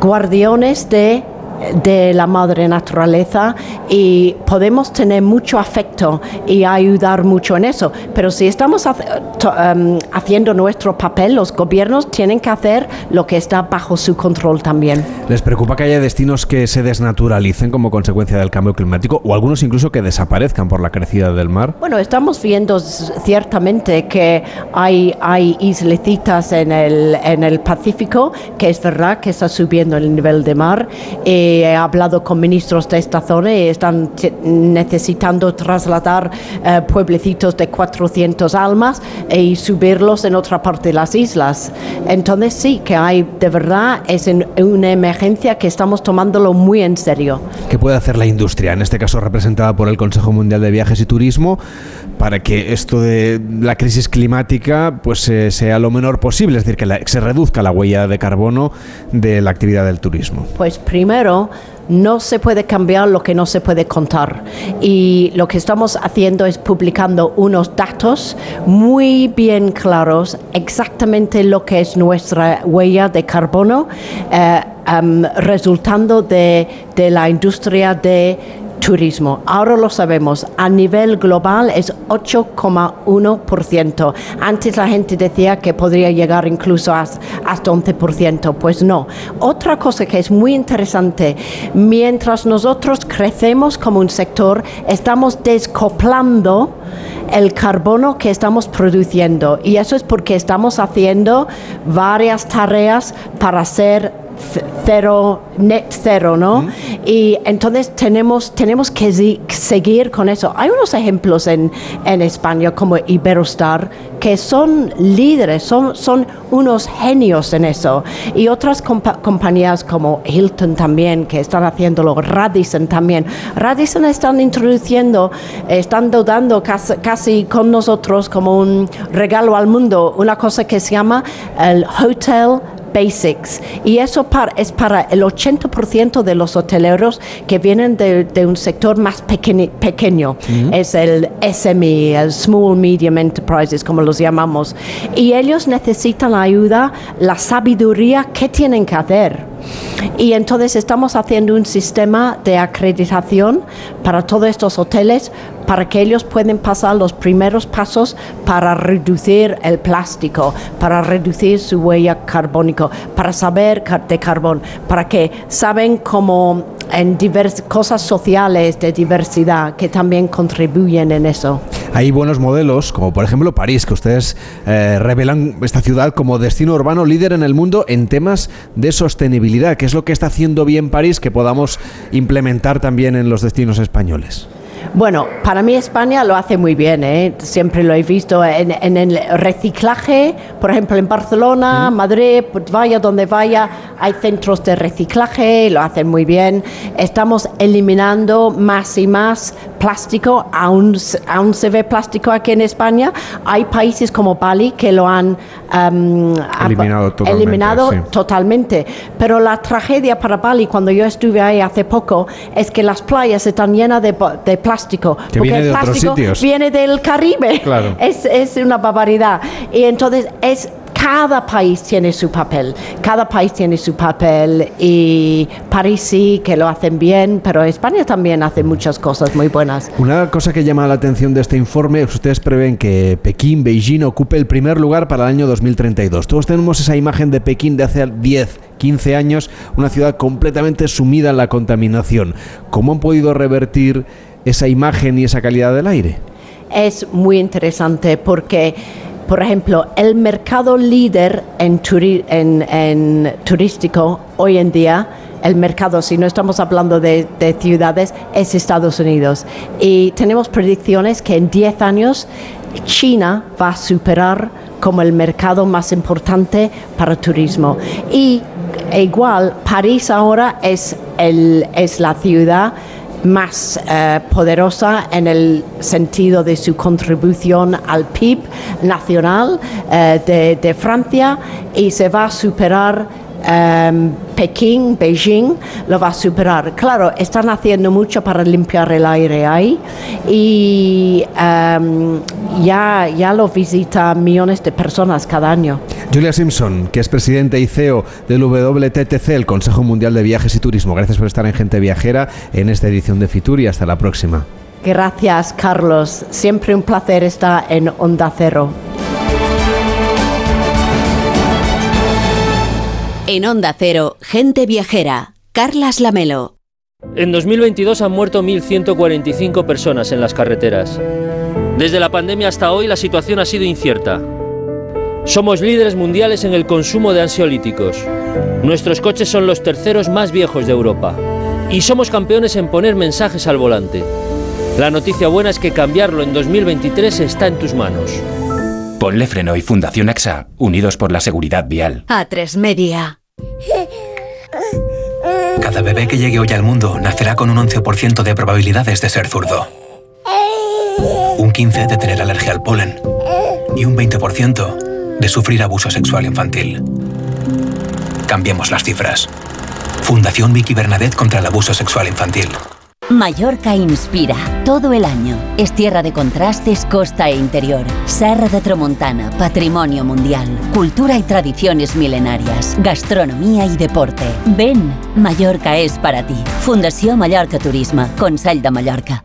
guardianes de de la madre naturaleza y podemos tener mucho afecto y ayudar mucho en eso. Pero si estamos um, haciendo nuestro papel, los gobiernos tienen que hacer lo que está bajo su control también.
¿Les preocupa que haya destinos que se desnaturalicen como consecuencia del cambio climático o algunos incluso que desaparezcan por la crecida del mar?
Bueno, estamos viendo ciertamente que hay, hay islecitas en el, en el Pacífico, que es verdad que está subiendo el nivel de mar. Eh, he hablado con ministros de esta zona y están necesitando trasladar eh, pueblecitos de 400 almas y subirlos en otra parte de las islas. Entonces sí, que hay de verdad, es una emergencia que estamos tomándolo muy en serio.
¿Qué puede hacer la industria, en este caso representada por el Consejo Mundial de Viajes y Turismo, para que esto de la crisis climática pues eh, sea lo menor posible, es decir, que se reduzca la huella de carbono de la actividad del turismo?
Pues primero, no se puede cambiar lo que no se puede contar. Y lo que estamos haciendo es publicando unos datos muy bien claros, exactamente lo que es nuestra huella de carbono, eh, resultando de, de la industria de turismo. Ahora lo sabemos, a nivel global es 8,1%. Antes la gente decía que podría llegar incluso hasta 11%, pues no. Otra cosa que es muy interesante, mientras nosotros crecemos como un sector, estamos descoplando el carbono que estamos produciendo y eso es porque estamos haciendo varias tareas para hacer cero, net cero, ¿no? Y entonces tenemos, tenemos que seguir con eso. Hay unos ejemplos en, en España como Iberostar que son líderes, son, son unos genios en eso. Y otras compañías como Hilton también, que están haciéndolo, Radisson también. Radisson están introduciendo, están dando casi, casi con nosotros como un regalo al mundo una cosa que se llama el Hotel basics. Y eso es para el 80% de los hoteleros que vienen de, un sector más pequeño. Es el SME, el Small Medium Enterprises, como los llamamos. Y ellos necesitan ayuda, la sabiduría, ¿qué tienen que hacer? Y entonces estamos haciendo un sistema de acreditación para todos estos hoteles para que ellos puedan pasar los primeros pasos para reducir el plástico, para reducir su huella carbónica, para saber de carbón, para que saben cómo en cosas sociales de diversidad que también contribuyen en eso.
Hay buenos modelos, como por ejemplo París, que ustedes eh, revelan esta ciudad como destino urbano líder en el mundo en temas de sostenibilidad, que es lo que está haciendo bien París, que podamos implementar también en los destinos españoles.
Bueno, para mí España lo hace muy bien, ¿eh? siempre lo he visto en, el reciclaje, por ejemplo en Barcelona, Madrid, pues vaya donde vaya, hay centros de reciclaje, lo hacen muy bien. Estamos eliminando más y más plástico, aún, aún se ve plástico aquí en España. Hay países como Bali que lo han
eliminado, totalmente,
eliminado totalmente. Pero la tragedia para Bali, cuando yo estuve ahí hace poco, es que las playas están llenas de, de plástico
porque el plástico
viene del Caribe. (laughs) Es, es una barbaridad. Y entonces es cada país tiene su papel, cada país tiene su papel y París sí que lo hacen bien, pero España también hace muchas cosas muy buenas.
Una cosa que llama la atención de este informe es que ustedes prevén que Pekín, Beijing ocupe el primer lugar para el año 2032. Todos tenemos esa imagen de Pekín de hace 10, 15 años, una ciudad completamente sumida en la contaminación. ¿Cómo han podido revertir esa imagen y esa calidad del aire?
Es muy interesante porque por ejemplo, el mercado líder en, turístico hoy en día, el mercado, si no estamos hablando de, de, ciudades, es Estados Unidos. Y tenemos predicciones que en 10 años China va a superar como el mercado más importante para turismo. Y igual, París ahora es la ciudad más eh, poderosa en el sentido de su contribución al PIB nacional eh, de, Francia y se va a superar Em, Pekín, Beijing, lo va a superar. Claro, están haciendo mucho para limpiar el aire ahí y em, ya, ya lo visitan millones de personas cada año.
Julia Simpson, que es presidente y CEO del WTTC, el Consejo Mundial de Viajes y Turismo. Gracias por estar en Gente Viajera en esta edición de Fitur y hasta la próxima.
Gracias, Carlos. Siempre un placer estar en Onda Cero.
En Onda Cero, Gente Viajera, Carlas Lamelo.
En 2022 han muerto 1.145 personas en las carreteras. Desde la pandemia hasta hoy la situación ha sido incierta. Somos líderes mundiales en el consumo de ansiolíticos. Nuestros coches son los terceros más viejos de Europa. Y somos campeones en poner mensajes al volante. La noticia buena es que cambiarlo en 2023 está en tus manos.
Ponle Freno y Fundación AXA, unidos por la seguridad vial.
A3 Media.
Cada bebé que llegue hoy al mundo nacerá con un 11% de probabilidades de ser zurdo. Un 15% de tener alergia al polen. Y un 20% de sufrir abuso sexual infantil. Cambiemos las cifras. Fundación Vicky Bernadette contra el abuso sexual infantil.
Mallorca inspira todo el año. Es tierra de contrastes, costa e interior. Serra de Tramontana, patrimonio mundial. Cultura y tradiciones milenarias. Gastronomía y deporte. Ven, Mallorca es para ti. Fundación Mallorca Turismo, Consell de Mallorca.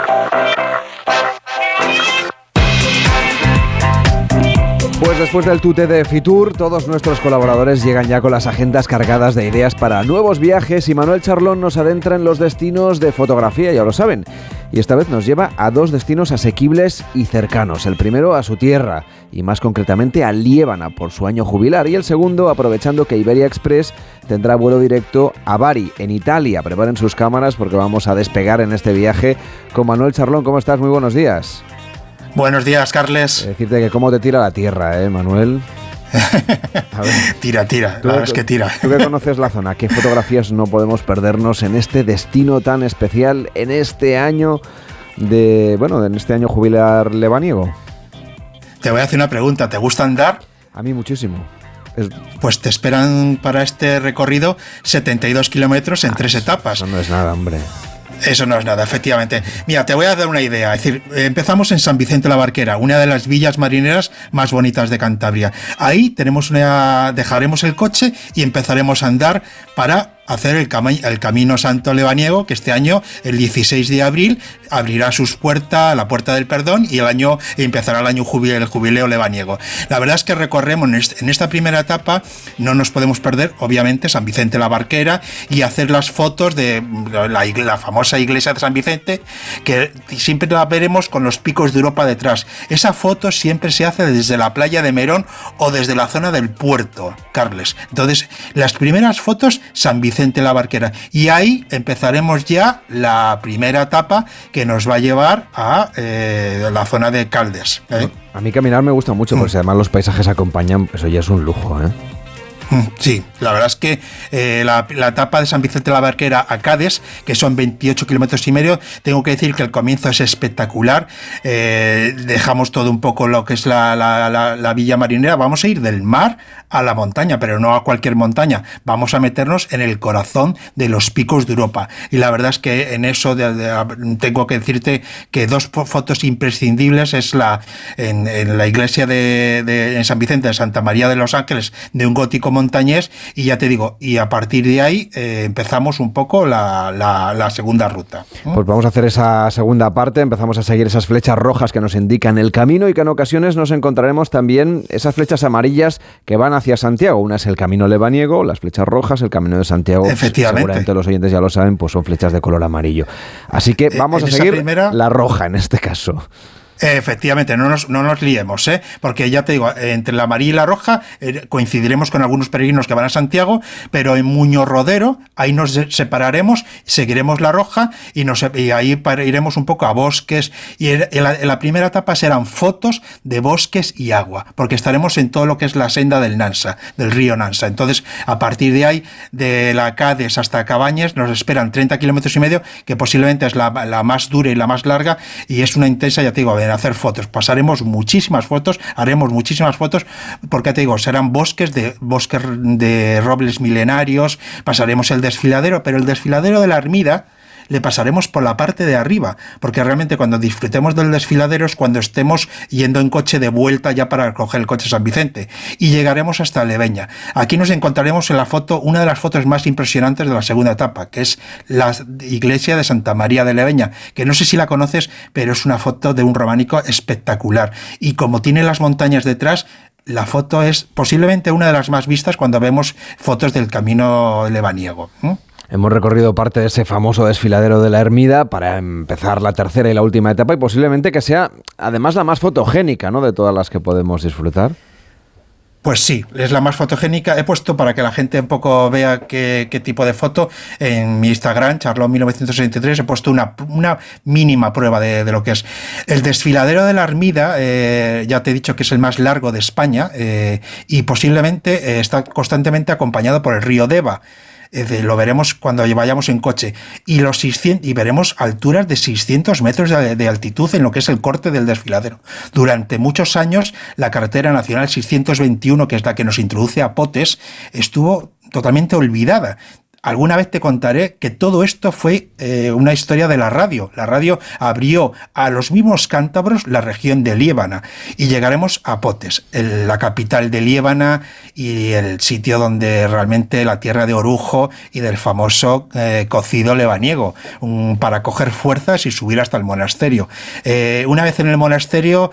Después del tute de Fitur, todos nuestros colaboradores llegan ya con las agendas cargadas de ideas para nuevos viajes y Manuel Charlón nos adentra en los destinos de fotografía, ya lo saben. Y esta vez nos lleva a dos destinos asequibles y cercanos. El primero a su tierra y más concretamente a Liébana por su año jubilar y el segundo aprovechando que Iberia Express tendrá vuelo directo a Bari en Italia. Preparen sus cámaras porque vamos a despegar en este viaje con Manuel Charlón. ¿Cómo estás? Muy buenos días.
Buenos días, Carles.
Decirte que cómo te tira la tierra, ¿eh, Manuel? (laughs)
tira, tira, la es que tira.
Tú que conoces la zona, ¿qué fotografías no podemos perdernos en este destino tan especial, en este año de, bueno, en este año jubilar lebaniego?
Te voy a hacer una pregunta, ¿te gusta andar?
A mí muchísimo.
Pues te esperan para este recorrido 72 kilómetros en ah, tres etapas.
No es nada, hombre.
Eso no es nada, efectivamente. Mira, te voy a dar una idea. Es decir, empezamos en San Vicente la Barquera, una de las villas marineras más bonitas de Cantabria. Ahí tenemos una, dejaremos el coche y empezaremos a andar para hacer el, Camino Santo Lebaniego, que este año, el 16 de abril, abrirá sus puertas, la puerta del perdón, y el año empezará el año jubileo, el lebaniego. La verdad es que recorremos en esta primera etapa, no nos podemos perder, obviamente, San Vicente la Barquera y hacer las fotos de la, la famosa iglesia de San Vicente, que siempre la veremos con los picos de Europa detrás. Esa foto siempre se hace desde la playa de Merón o desde la zona del puerto, Carles. Entonces, las primeras fotos, San Vicente la Barquera. Y ahí empezaremos ya la primera etapa que nos va a llevar a eh, la zona de Caldes. ¿eh?
A mí caminar me gusta mucho, porque mm. además los paisajes acompañan, eso ya es un lujo. ¿eh?
Mm, sí, la verdad es que eh, la, etapa de San Vicente de la Barquera a Cádiz, que son 28 kilómetros y medio, tengo que decir que el comienzo es espectacular. Eh, dejamos todo un poco lo que es la, la, villa marinera. Vamos a ir del mar a la montaña, pero no a cualquier montaña. Vamos a meternos en el corazón de los picos de Europa. Y la verdad es que en eso tengo que decirte que dos fotos imprescindibles es la en, la iglesia de, en San Vicente de Santa María de los Ángeles de un gótico montañés y ya te digo, y a partir de ahí eh, empezamos un poco la, la, segunda ruta.
Pues vamos a hacer esa segunda parte, empezamos a seguir esas flechas rojas que nos indican el camino y que en ocasiones nos encontraremos también esas flechas amarillas que van hacia Santiago. Una es el camino lebaniego, las flechas rojas, el camino de Santiago.
Efectivamente.
Seguramente los oyentes ya lo saben, pues son flechas de color amarillo. Así que eh, vamos a seguir la roja en este caso.
Efectivamente, no nos, no nos liemos, ¿eh? porque ya te digo, entre la amarilla y la roja eh, coincidiremos con algunos peregrinos que van a Santiago, pero en Muño Rodero, ahí nos separaremos, seguiremos la roja y, nos, y ahí iremos un poco a bosques. Y en la, primera etapa serán fotos de bosques y agua, porque estaremos en todo lo que es la senda del Nansa, del río Nansa. Entonces, a partir de ahí, de la Cades hasta Cabañes, nos esperan 30 kilómetros y medio, que posiblemente es la, la, más dura y la más larga, y es una intensa, ya te digo, hacer fotos. Pasaremos muchísimas fotos, haremos muchísimas fotos, porque te digo, serán bosques de bosques de robles milenarios, pasaremos el desfiladero, pero el desfiladero de la Armida le pasaremos por la parte de arriba, porque realmente cuando disfrutemos del desfiladero es cuando estemos yendo en coche de vuelta ya para coger el coche San Vicente y llegaremos hasta Leveña. Aquí nos encontraremos en la foto, una de las fotos más impresionantes de la segunda etapa, que es la iglesia de Santa María de Leveña, que no sé si la conoces, pero es una foto de un románico espectacular. Y como tiene las montañas detrás, la foto es posiblemente una de las más vistas cuando vemos fotos del camino lebaniego.
Hemos recorrido parte de ese famoso desfiladero de la Ermida para empezar la tercera y la última etapa y posiblemente que sea además la más fotogénica ¿no? de todas las que podemos disfrutar.
Pues sí, es la más fotogénica. He puesto para que la gente un poco vea qué, tipo de foto en mi Instagram, Charlot1963, he puesto una, una mínima prueba de, lo que es. El desfiladero de la Armida, eh, ya te he dicho que es el más largo de España eh, y posiblemente eh, está constantemente acompañado por el río Deva lo veremos cuando vayamos en coche, y, los 600, y veremos alturas de 600 metros de, altitud en lo que es el corte del desfiladero. Durante muchos años, la carretera nacional 621, que es la que nos introduce a Potes, estuvo totalmente olvidada alguna vez te contaré que todo esto fue eh, una historia de la radio. La radio abrió a los mismos cántabros la región de Liébana y llegaremos a Potes, la capital de Liébana y el sitio donde realmente la tierra de Orujo y del famoso eh, cocido lebaniego, para coger fuerzas y subir hasta el monasterio. Eh, una vez en el monasterio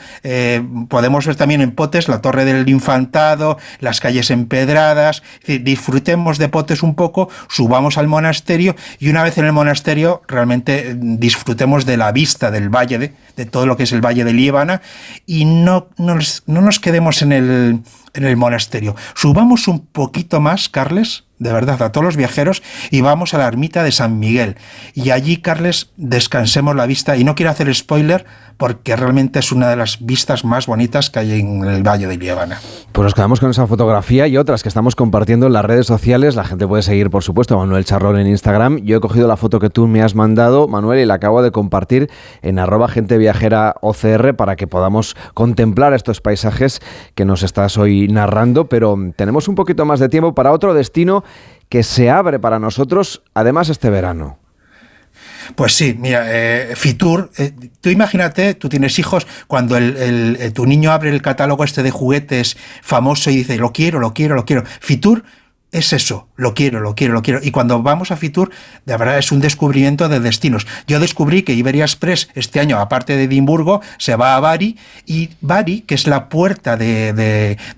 podemos ver también en Potes la torre del infantado, las calles empedradas, disfrutemos de Potes un poco, subamos al monasterio y una vez en el monasterio realmente disfrutemos de la vista del valle, de, de todo lo que es el valle de Líbana y no, no, no nos quedemos en el, en el monasterio. Subamos un poquito más, Carles, de verdad, a todos los viajeros y vamos a la ermita de San Miguel. Y allí, Carles, descansemos la vista. Y no quiero hacer spoiler porque realmente es una de las vistas más bonitas que hay en el Valle de Liébana.
Pues nos quedamos con esa fotografía y otras que estamos compartiendo en las redes sociales. La gente puede seguir, por supuesto, a Manuel Charrón en Instagram. Yo he cogido la foto que tú me has mandado, Manuel, y la acabo de compartir en arroba gente viajera OCR para que podamos contemplar estos paisajes que nos estás hoy narrando. Pero tenemos un poquito más de tiempo para otro destino que se abre para nosotros, además, este verano.
Pues sí, mira, eh, Fitur, eh, tú imagínate, tú tienes hijos, cuando el, eh, tu niño abre el catálogo este de juguetes famoso y dice, lo quiero, lo quiero, lo quiero. Fitur es eso, lo quiero, lo quiero, lo quiero. Y cuando vamos a Fitur, de verdad es un descubrimiento de destinos. Yo descubrí que Iberia Express este año, aparte de Edimburgo, se va a Bari y Bari, que es la puerta de,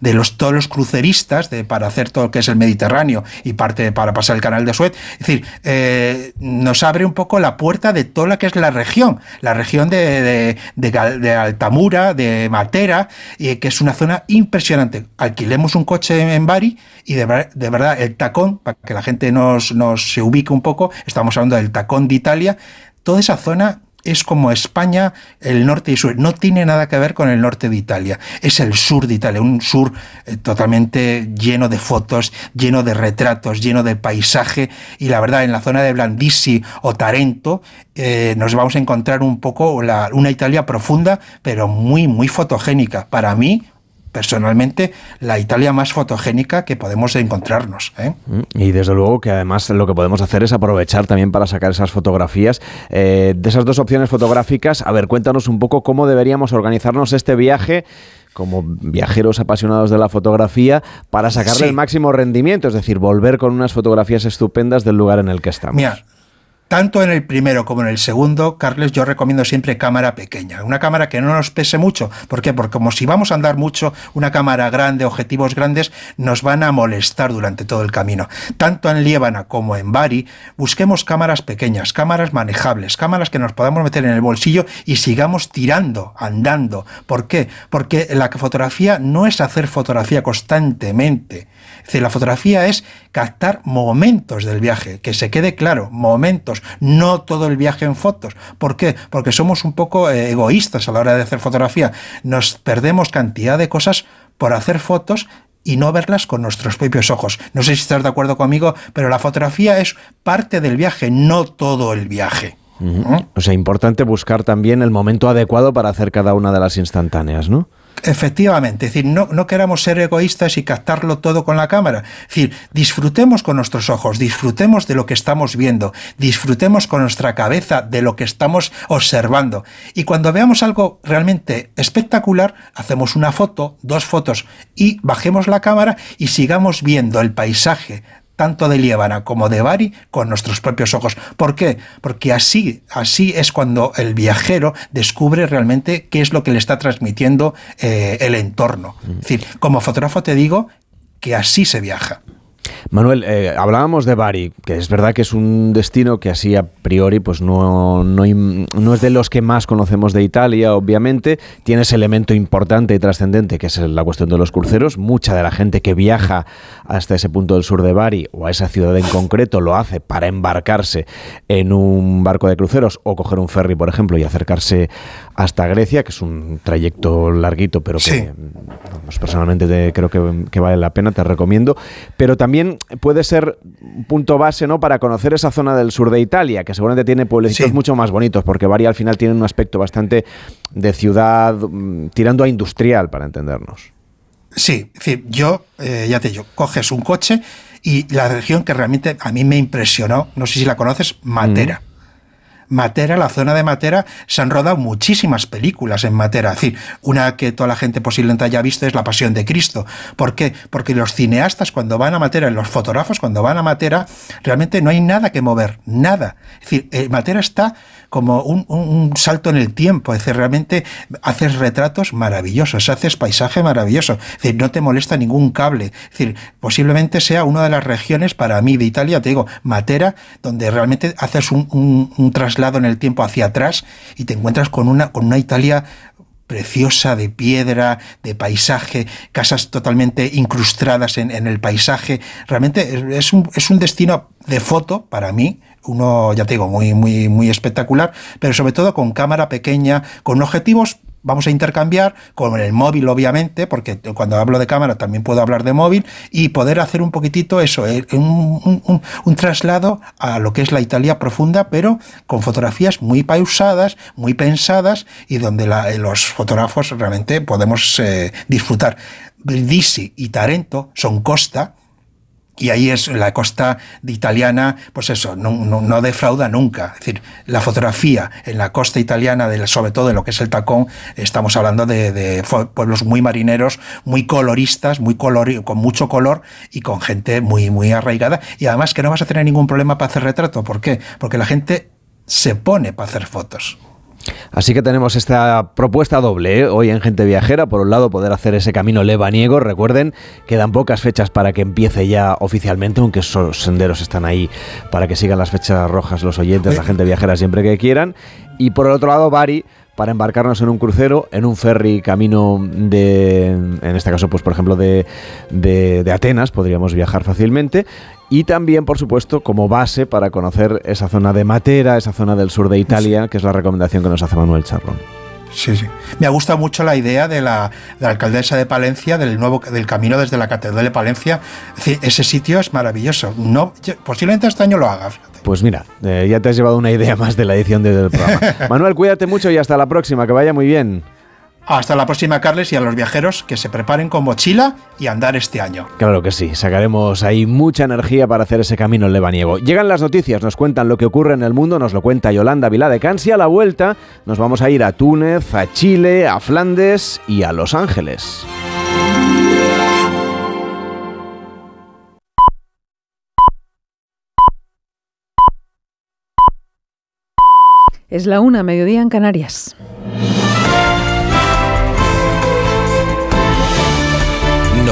de, los, todos los cruceristas de, para hacer todo lo que es el Mediterráneo y parte para pasar el canal de Suez, es decir, eh, nos abre un poco la puerta de toda la que es la región, la región de, de Altamura, de Matera, y que es una zona impresionante. Alquilemos un coche en Bari y de, de el tacón, para que la gente nos, se ubique un poco, estamos hablando del tacón de Italia, toda esa zona es como España, el norte y sur. No tiene nada que ver con el norte de Italia. Es el sur de Italia, un sur eh, totalmente lleno de fotos, lleno de retratos, lleno de paisaje. Y la verdad, en la zona de Blandisi o Tarento eh, nos vamos a encontrar un poco una Italia profunda, pero muy, muy fotogénica. Para mí, personalmente la Italia más fotogénica que podemos encontrarnos. ¿eh?
Mm, y desde luego que además lo que podemos hacer es aprovechar también para sacar esas fotografías. Eh, de esas dos opciones fotográficas, a ver, cuéntanos un poco cómo deberíamos organizarnos este viaje como viajeros apasionados de la fotografía para sacarle el máximo rendimiento, es decir, volver con unas fotografías estupendas del lugar en el que estamos.
Tanto en el primero como en el segundo, Carles, yo recomiendo siempre cámara pequeña. Una cámara que no nos pese mucho. ¿Por qué? Porque como si vamos a andar mucho, una cámara grande, objetivos grandes, nos van a molestar durante todo el camino. Tanto en Liébana como en Bari, busquemos cámaras pequeñas, cámaras manejables, cámaras que nos podamos meter en el bolsillo y sigamos tirando, andando. ¿Por qué? Porque la fotografía no es hacer fotografía constantemente. Es decir, la fotografía es captar momentos del viaje, que se quede claro, momentos, no todo el viaje en fotos. ¿Por qué? Porque somos un poco eh, egoístas a la hora de hacer fotografía. Nos perdemos cantidad de cosas por hacer fotos y no verlas con nuestros propios ojos. No sé si estás de acuerdo conmigo, pero la fotografía es parte del viaje, no todo el viaje.
¿Mm? O sea, importante buscar también el momento adecuado para hacer cada una de las instantáneas, ¿no?
Efectivamente, es decir, no, no queramos ser egoístas y captarlo todo con la cámara. Es decir, disfrutemos con nuestros ojos, disfrutemos de lo que estamos viendo, disfrutemos con nuestra cabeza de lo que estamos observando. Y cuando veamos algo realmente espectacular, hacemos una foto, dos fotos y bajemos la cámara y sigamos viendo el paisaje tanto de Liébana como de Bari con nuestros propios ojos. ¿Por qué? Porque así, así es cuando el viajero descubre realmente qué es lo que le está transmitiendo eh, el entorno. Es decir, como fotógrafo te digo que así se viaja.
Manuel, eh, hablábamos de Bari, que es verdad que es un destino que así a priori pues no, no, no, es de los que más conocemos de Italia, obviamente. Tiene ese elemento importante y trascendente que es la cuestión de los cruceros. Mucha de la gente que viaja hasta ese punto del sur de Bari o a esa ciudad en concreto lo hace para embarcarse en un barco de cruceros o coger un ferry, por ejemplo, y acercarse hasta Grecia, que es un trayecto larguito, pero que personalmente creo que, que vale la pena, te recomiendo. Pero también puede ser un punto base ¿no? para conocer esa zona del sur de Italia, que seguramente tiene pueblecitos mucho más bonitos, porque Bari al final tiene un aspecto bastante de ciudad mm, tirando a industrial, para entendernos.
Sí, yo, eh, ya te digo, coges un coche y la región que realmente a mí me impresionó, no sé si la conoces, Matera. Matera, la zona de Matera, se han rodado muchísimas películas en Matera. Es decir, una que toda la gente posiblemente haya visto es La Pasión de Cristo. ¿Por qué? Porque los cineastas cuando van a Matera, los fotógrafos cuando van a Matera, realmente no hay nada que mover, nada. Es decir, eh, Matera está como un, salto en el tiempo, es decir, realmente haces retratos maravillosos, haces paisaje maravilloso, es decir, no te molesta ningún cable, es decir, posiblemente sea una de las regiones para mí de Italia, te digo, Matera, donde realmente haces un, traslado en el tiempo hacia atrás y te encuentras con una, Italia preciosa de piedra, de paisaje, casas totalmente incrustadas en, el paisaje. Realmente es un, es un destino de foto para mí, uno, ya te digo, muy, muy, muy espectacular, pero sobre todo con cámara pequeña, con objetivos vamos a intercambiar con el móvil, obviamente, porque cuando hablo de cámara también puedo hablar de móvil, y poder hacer un poquitito eso, eh, un, traslado a lo que es la Italia profunda, pero con fotografías muy pausadas, muy pensadas, y donde los fotógrafos realmente podemos eh, disfrutar. Brindisi y Tarento son costa, y ahí es la costa italiana, pues eso, no, no, defrauda nunca. Es decir, la fotografía en la costa italiana, de, sobre todo en lo que es el tacón, estamos hablando de, pueblos muy marineros, muy coloristas, muy color, con mucho color y con gente muy, muy arraigada. Y además que no vas a tener ningún problema para hacer retrato. ¿Por qué? Porque la gente se pone para hacer fotos.
Así que tenemos esta propuesta doble ¿eh? hoy en Gente Viajera. Por un lado, poder hacer ese camino lebaniego. Recuerden, quedan pocas fechas para que empiece ya oficialmente, aunque esos senderos están ahí para que sigan las fechas rojas los oyentes, la gente viajera siempre que quieran. Y por el otro lado, Bari, para embarcarnos en un crucero, en un ferry camino de, en este caso, pues por ejemplo, de, de Atenas, podríamos viajar fácilmente y también, por supuesto, como base para conocer esa zona de Matera, esa zona del sur de Italia, que es la recomendación que nos hace Manuel Charrón.
Sí, sí. Me ha gustado mucho la idea de la, de la, alcaldesa de Palencia, del nuevo del camino desde la Catedral de Palencia. Es decir, ese sitio es maravilloso. No, posiblemente este año lo haga. Fíjate.
Pues mira, eh, ya te has llevado una idea (laughs) más de la edición del programa. (laughs) Manuel, cuídate mucho y hasta la próxima, que vaya muy bien.
Hasta la próxima, Carles, y a los viajeros que se preparen con mochila y andar este año.
Claro que sí, sacaremos ahí mucha energía para hacer ese camino en lebaniego. Llegan las noticias, nos cuentan lo que ocurre en el mundo, nos lo cuenta Yolanda Vilá de Cansi. A la vuelta nos vamos a ir a Túnez, a Chile, a Flandes y a Los Ángeles.
Es la una, mediodía en Canarias.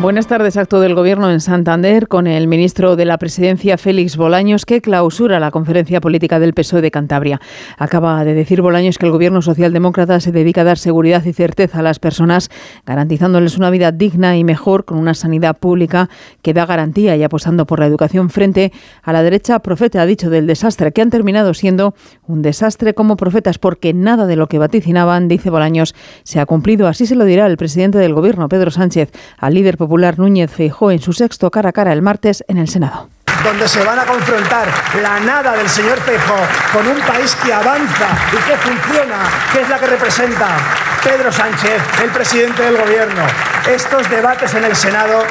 Buenas tardes. Acto del Gobierno en Santander con el ministro de la Presidencia, Félix Bolaños, que clausura la conferencia política del PSOE de Cantabria. Acaba de decir Bolaños que el Gobierno socialdemócrata se dedica a dar seguridad y certeza a las personas, garantizándoles una vida digna y mejor con una sanidad pública que da garantía y apostando por la educación frente a la derecha profeta, ha dicho, del desastre, que han terminado siendo un desastre como profetas, porque nada de lo que vaticinaban, dice Bolaños, se ha cumplido. Así se lo dirá el presidente del Gobierno, Pedro Sánchez, al líder popular Núñez Feijó en su sexto cara a cara el martes en el Senado
donde se van a confrontar la nada del señor Feijó con un país que avanza y que funciona, que es la que representa Pedro Sánchez, el presidente del gobierno. Estos debates en el Senado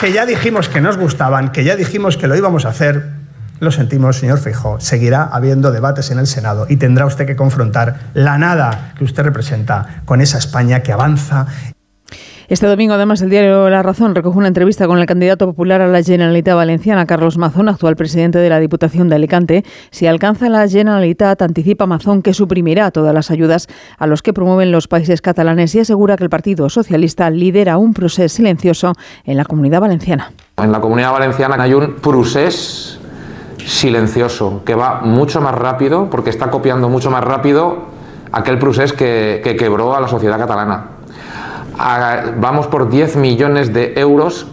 que ya dijimos que nos gustaban, que ya dijimos que lo íbamos a hacer, lo sentimos, señor Feijó, seguirá habiendo debates en el Senado y tendrá usted que confrontar la nada que usted representa con esa España que avanza
este domingo, además, el diario La Razón recoge una entrevista con el candidato popular a la Generalitat Valenciana, Carlos Mazón, actual presidente de la Diputación de Alicante. Si alcanza la Generalitat, anticipa Mazón que suprimirá todas las ayudas a los que promueven los países catalanes y asegura que el Partido Socialista lidera un proceso silencioso en la comunidad valenciana.
En la comunidad valenciana hay un proceso silencioso que va mucho más rápido porque está copiando mucho más rápido aquel proceso que, que quebró a la sociedad catalana vamos por 10 millones de euros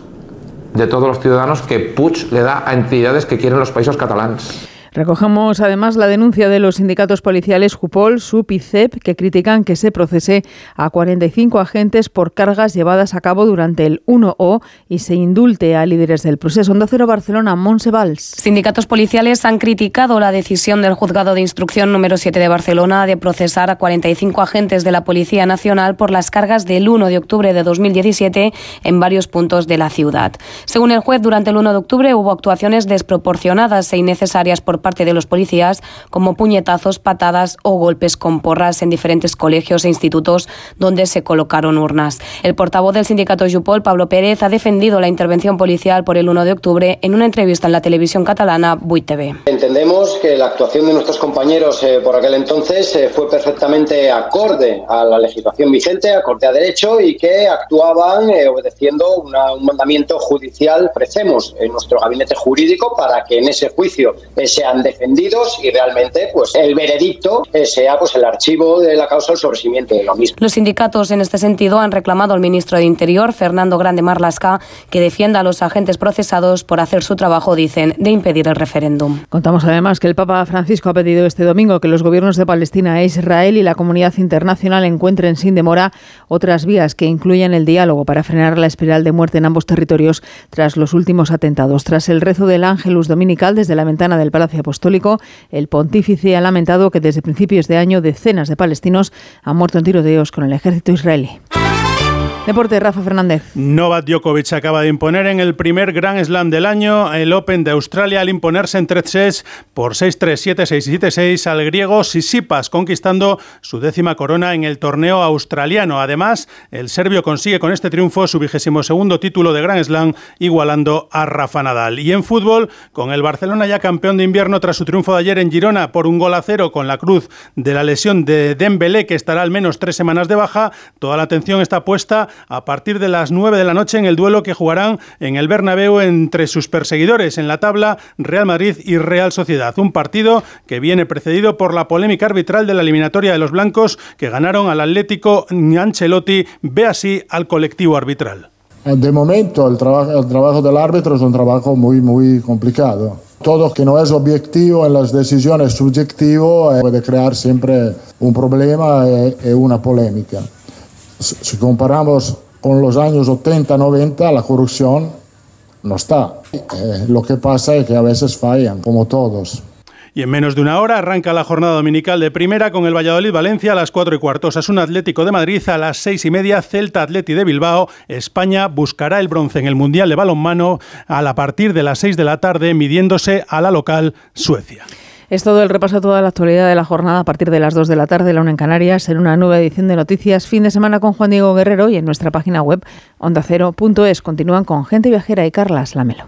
de todos los ciudadanos que Puig le da a entidades que quieren los países catalanes.
Recogemos además la denuncia de los sindicatos policiales Jupol, SUP y CEP que critican que se procese a 45 agentes por cargas llevadas a cabo durante el 1O y se indulte a líderes del proceso. Onda Cero Barcelona, Monsevals.
Sindicatos policiales han criticado la decisión del juzgado de instrucción número 7 de Barcelona de procesar a 45 agentes de la Policía Nacional por las cargas del 1 de octubre de 2017 en varios puntos de la ciudad. Según el juez, durante el 1 de octubre hubo actuaciones desproporcionadas e innecesarias por parte de los policías, como puñetazos, patadas o golpes con porras en diferentes colegios e institutos donde se colocaron urnas. El portavoz del sindicato Jupol, Pablo Pérez, ha defendido la intervención policial por el 1 de octubre en una entrevista en la televisión catalana Buit TV.
Entendemos que la actuación de nuestros compañeros eh, por aquel entonces eh, fue perfectamente acorde a la legislación vigente, acorde a derecho y que actuaban eh, obedeciendo un mandamiento judicial. Ofrecemos en nuestro gabinete jurídico para que en ese juicio sean defendidos y realmente pues el veredicto sea pues el archivo de la causa del sobreseimiento de lo mismo.
Los sindicatos en este sentido han reclamado al ministro de Interior, Fernando Grande Marlasca, que defienda a los agentes procesados por hacer su trabajo, dicen, de impedir el referéndum.
Contamos además que el Papa Francisco ha pedido este domingo que los gobiernos de Palestina e Israel y la comunidad internacional encuentren sin demora otras vías que incluyan el diálogo para frenar la espiral de muerte en ambos territorios tras los últimos atentados. Tras el rezo del Ángelus Dominical desde la ventana del Palacio Apostólico, el pontífice ha lamentado que desde principios de año decenas de palestinos han muerto en tiroteos con el ejército israelí. Deporte, Rafa Fernández.
Novak Djokovic acaba de imponer en el primer Grand Slam del año el Open de Australia al imponerse en tres sets por 6-3, 7-6 y 7-6 al griego Sisipas, conquistando su décima corona en el torneo australiano. Además, el serbio consigue con este triunfo su vigésimo segundo título de Grand Slam, igualando a Rafa Nadal. Y en fútbol, con el Barcelona ya campeón de invierno tras su triunfo de ayer en Girona por un gol a cero con la cruz de la lesión de Dembélé, que estará al menos tres semanas de baja, toda la atención está puesta a partir de las 9 de la noche en el duelo que jugarán en el Bernabéu entre sus perseguidores en la tabla Real Madrid y Real Sociedad. Un partido que viene precedido por la polémica arbitral de la eliminatoria de los blancos que ganaron al Atlético Ancelotti. Ve así al colectivo arbitral.
De momento el, trabajo el trabajo del árbitro es un trabajo muy, muy complicado. Todo que no es objetivo en las decisiones subjetivo eh, puede crear siempre un problema y una polémica. Si comparamos con los años 80, 90, la corrupción no está. Eh, lo que pasa es que a veces fallan, como todos.
Y en menos de una hora arranca la jornada dominical de primera con el Valladolid-Valencia a las 4 y cuarto, un Atlético de Madrid a las 6 y media, Celta Atleti de Bilbao. España buscará el bronce en el Mundial de Balonmano a la partir de las 6 de la tarde, midiéndose a la local Suecia.
Es todo el repaso a toda la actualidad de la jornada a partir de las 2 de la tarde, la una en Canarias, en una nueva edición de noticias fin de semana con Juan Diego Guerrero y en nuestra página web ondacero.es. Continúan con Gente Viajera y Carlas Lamelo.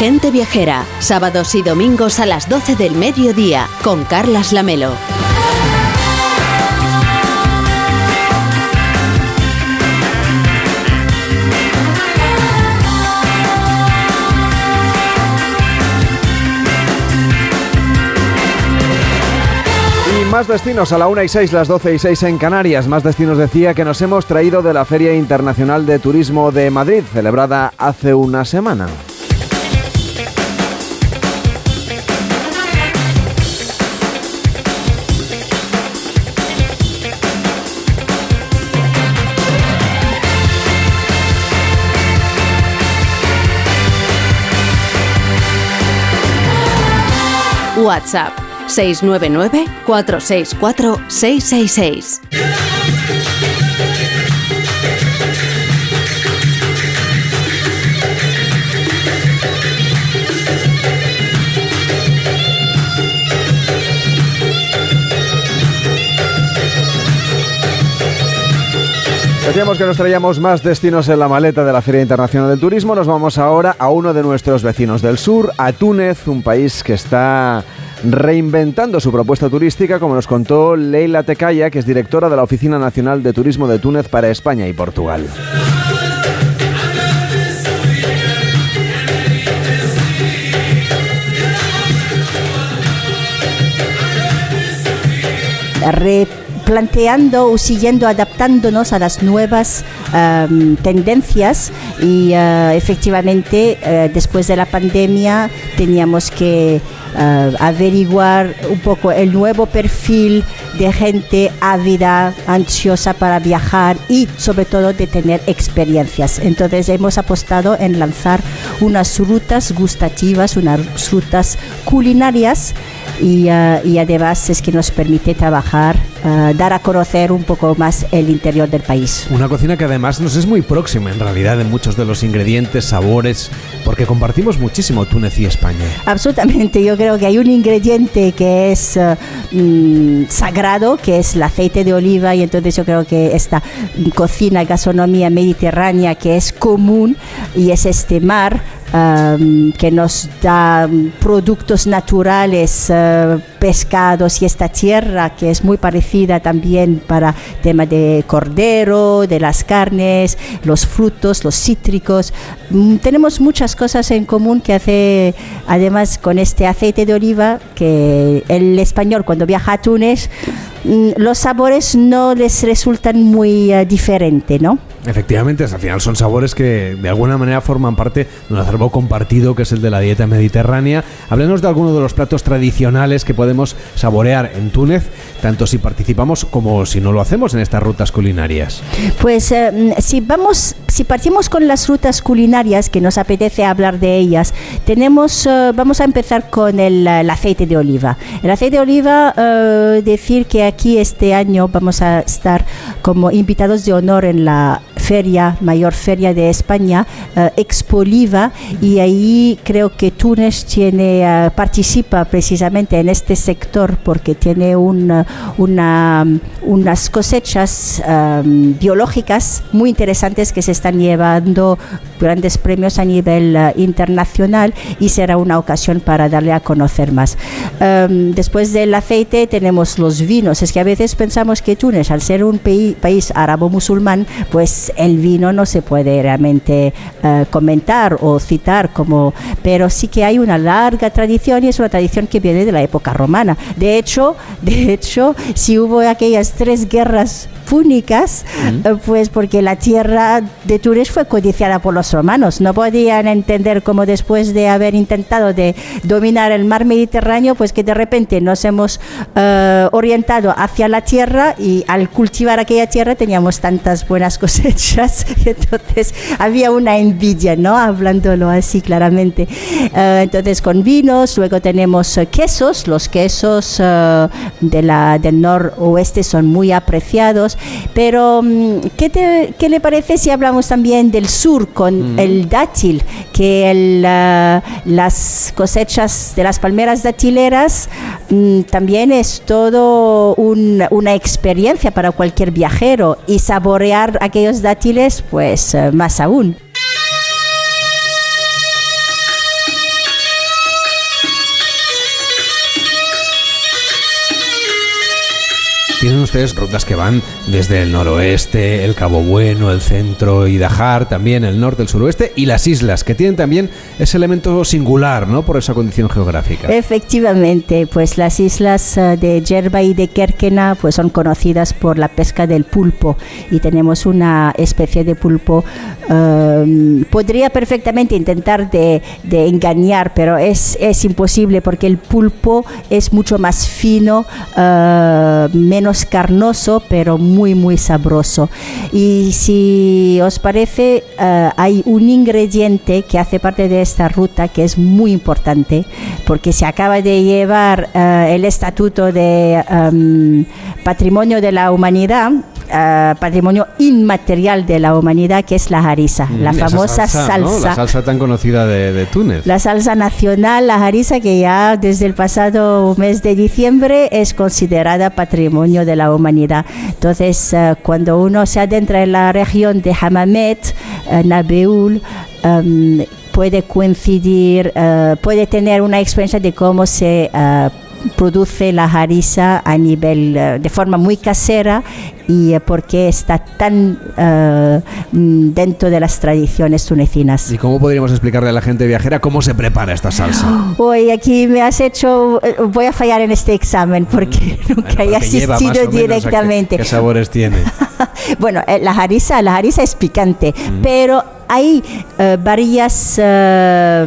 Gente Viajera, sábados y domingos a las 12 del mediodía, con Carlas Lamelo.
más destinos a la 1 y 6, las 12 y 6 en Canarias. Más destinos decía que nos hemos traído de la Feria Internacional de Turismo de Madrid, celebrada hace una semana.
WhatsApp 699 464 666.
Decíamos que nos traíamos más destinos en la maleta de la Feria Internacional del Turismo. Nos vamos ahora a uno de nuestros vecinos del sur, a Túnez, un país que está reinventando su propuesta turística, como nos contó Leila Tecaya, que es directora de la Oficina Nacional de Turismo de Túnez para España y Portugal.
Planteando o siguiendo adaptándonos a las nuevas tendencias y eh, efectivamente eh, después de la pandemia teníamos que eh, averiguar un poco el nuevo perfil de gente ávida, ansiosa para viajar y sobre todo de tener experiencias. Entonces hemos apostado en lanzar unas rutas gustativas, unas rutas culinarias y, y además es que nos permite trabajar eh, dar a conocer un poco más el interior del país.
Una cocina que además nos es muy próxima en realidad en muchos de los ingredientes, sabores, porque compartimos muchísimo Túnez y España.
Absolutamente, yo creo que hay un ingrediente que es eh, mm, sagrado, que es el aceite de oliva, y entonces yo creo que esta cocina, gastronomía mediterránea que es común y es este mar que nos da productos naturales, eh, pescados y esta tierra que es muy parecida también para tema de cordero, de las carnes, los frutos, los cítricos. Mm, tenemos muchas cosas en común que hace, además con este aceite de oliva, que el español cuando viaja a Túnez mm, los sabores no les resultan muy eh, diferentes, ¿no?
Efectivamente, al final son sabores que de alguna manera forman parte de un acervo compartido que es el de la dieta mediterránea. Háblenos de algunos de los platos tradicionales que podemos saborear en Túnez, tanto si participamos como si no lo hacemos en estas rutas culinarias.
Pues eh, si vamos, si partimos con las rutas culinarias que nos apetece hablar de ellas, tenemos, eh, vamos a empezar con el, el aceite de oliva. El aceite de oliva, eh, decir que aquí este año vamos a estar como invitados de honor en la feria, mayor feria de España, eh, Expo Oliva, y ahí creo que Túnez tiene, eh, participa precisamente en este sector porque tiene un, eh, una, unas cosechas eh, biológicas muy interesantes que se están llevando grandes premios a nivel internacional y será una ocasión para darle a conocer más. Um, después del aceite tenemos los vinos. Es que a veces pensamos que Túnez, al ser un país árabo-musulmán, pues el vino no se puede realmente uh, comentar o citar como, pero sí que hay una larga tradición y es una tradición que viene de la época romana. De hecho, (laughs) de hecho, si hubo aquellas tres guerras púnicas, uh, pues porque la tierra de Túnez fue codiciada por los romanos. No podían entender cómo después de haber intentado de dominar el mar Mediterráneo, pues que de repente nos hemos uh, orientado hacia la tierra y al cultivar aquella tierra teníamos tantas buenas (laughs) cosechas. Y (laughs) entonces había una envidia, ¿no? Hablándolo así claramente. Uh, entonces con vinos, luego tenemos quesos. Los quesos de la, del noroeste son muy apreciados. Pero, ¿qué, te, ¿qué, le parece si hablamos también del sur con mm. el dátil? Que el, uh, las cosechas de las palmeras datileras mm, también es todo un, una experiencia para cualquier viajero y saborear aquellos dátiles, pues uh, más aún.
Tienen ustedes rutas que van desde el noroeste, el Cabo Bueno, el centro y Dajar, también el norte, el suroeste y las islas, que tienen también ese elemento singular, ¿no? Por esa condición geográfica.
Efectivamente, pues las islas de Yerba y de Kerkena pues son conocidas por la pesca del pulpo y tenemos una especie de pulpo. Um, podría perfectamente intentar de engañar, pero es, es, imposible porque el pulpo es mucho más fino, uh, menos carnoso, pero muy, muy sabroso. Y si os parece, uh, hay un ingrediente que hace parte de esta ruta que es muy importante, porque se acaba de llevar uh, el estatuto de um, patrimonio de la humanidad Uh, patrimonio inmaterial de la humanidad, que es la harissa, mm, la famosa salsa. salsa,
¿no? La salsa tan conocida de, de, Túnez.
La salsa nacional, la harissa, que ya desde el pasado mes de diciembre es considerada patrimonio de la humanidad. Entonces, uh, cuando uno se adentra en la región de Hamamet, uh, Nabeul, um, puede coincidir, puede tener una experiencia de cómo se produce la harissa a nivel uh, de forma muy casera y uh, porque está tan uh, dentro de las tradiciones tunecinas.
¿Y cómo podríamos explicarle a la gente viajera cómo se prepara esta salsa? (gasps)
Hoy aquí me has hecho, voy a fallar en este examen porque mm. (laughs) nunca bueno, he asistido directamente.
Qué, qué, sabores tiene? (laughs)
bueno, eh, la harissa, la harissa es picante, mm. pero hay uh, varias, uh,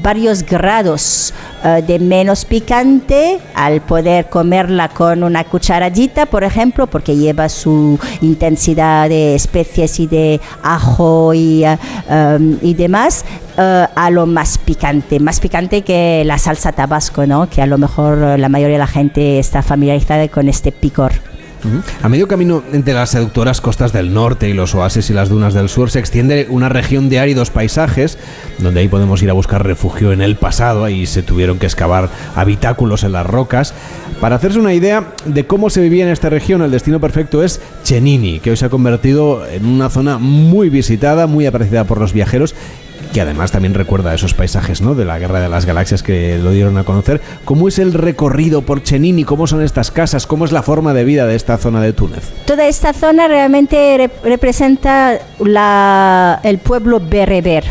varios grados uh, de menos picante al poder comerla con una cucharadita, por ejemplo, porque lleva su intensidad de especies y de ajo y, y demás. a lo más picante, más picante que la salsa tabasco, ¿no? que a lo mejor la mayoría de la gente está familiarizada con este picor.
A medio camino entre las seductoras costas del norte y los oasis y las dunas del sur se extiende una región de áridos paisajes, donde ahí podemos ir a buscar refugio en el pasado, ahí se tuvieron que excavar habitáculos en las rocas. Para hacerse una idea de cómo se vivía en esta región, el destino perfecto es Chenini, que hoy se ha convertido en una zona muy visitada, muy apreciada por los viajeros que además también recuerda esos paisajes ¿no? de la Guerra de las Galaxias que lo dieron a conocer. ¿Cómo es el recorrido por Chenini? ¿Cómo son estas casas? ¿Cómo es la forma de vida de esta zona de Túnez?
Toda esta zona realmente rep representa la, el pueblo bereber.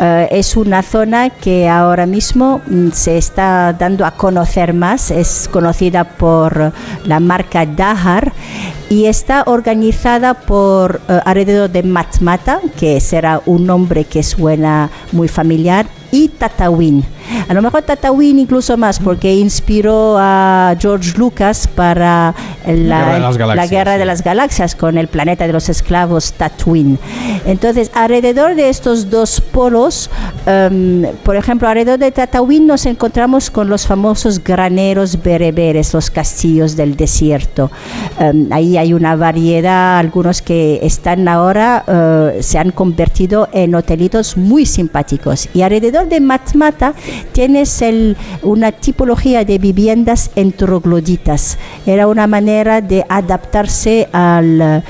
Eh, es una zona que ahora mismo mm, se está dando a conocer más, es conocida por la marca Dahar y está organizada por eh, alrededor de Matmata, que será un nombre que suena muy familiar, y Tatawin. A lo mejor Tatawin incluso más porque inspiró a George Lucas para la,
Guerra de las
la
Galaxias,
guerra de las galaxias con el planeta de los esclavos Tatooine. Entonces, alrededor de estos dos polos, em, por ejemplo, alrededor de Tatooine nos encontramos con los famosos graneros bereberes, los castillos del desierto. Em, ahí hay una variedad, algunos que están ahora, eh, se han convertido en hotelitos muy simpáticos. Y alrededor de Matmata tienes una tipología de viviendas entrogloditas. Era una manera de adaptarse al-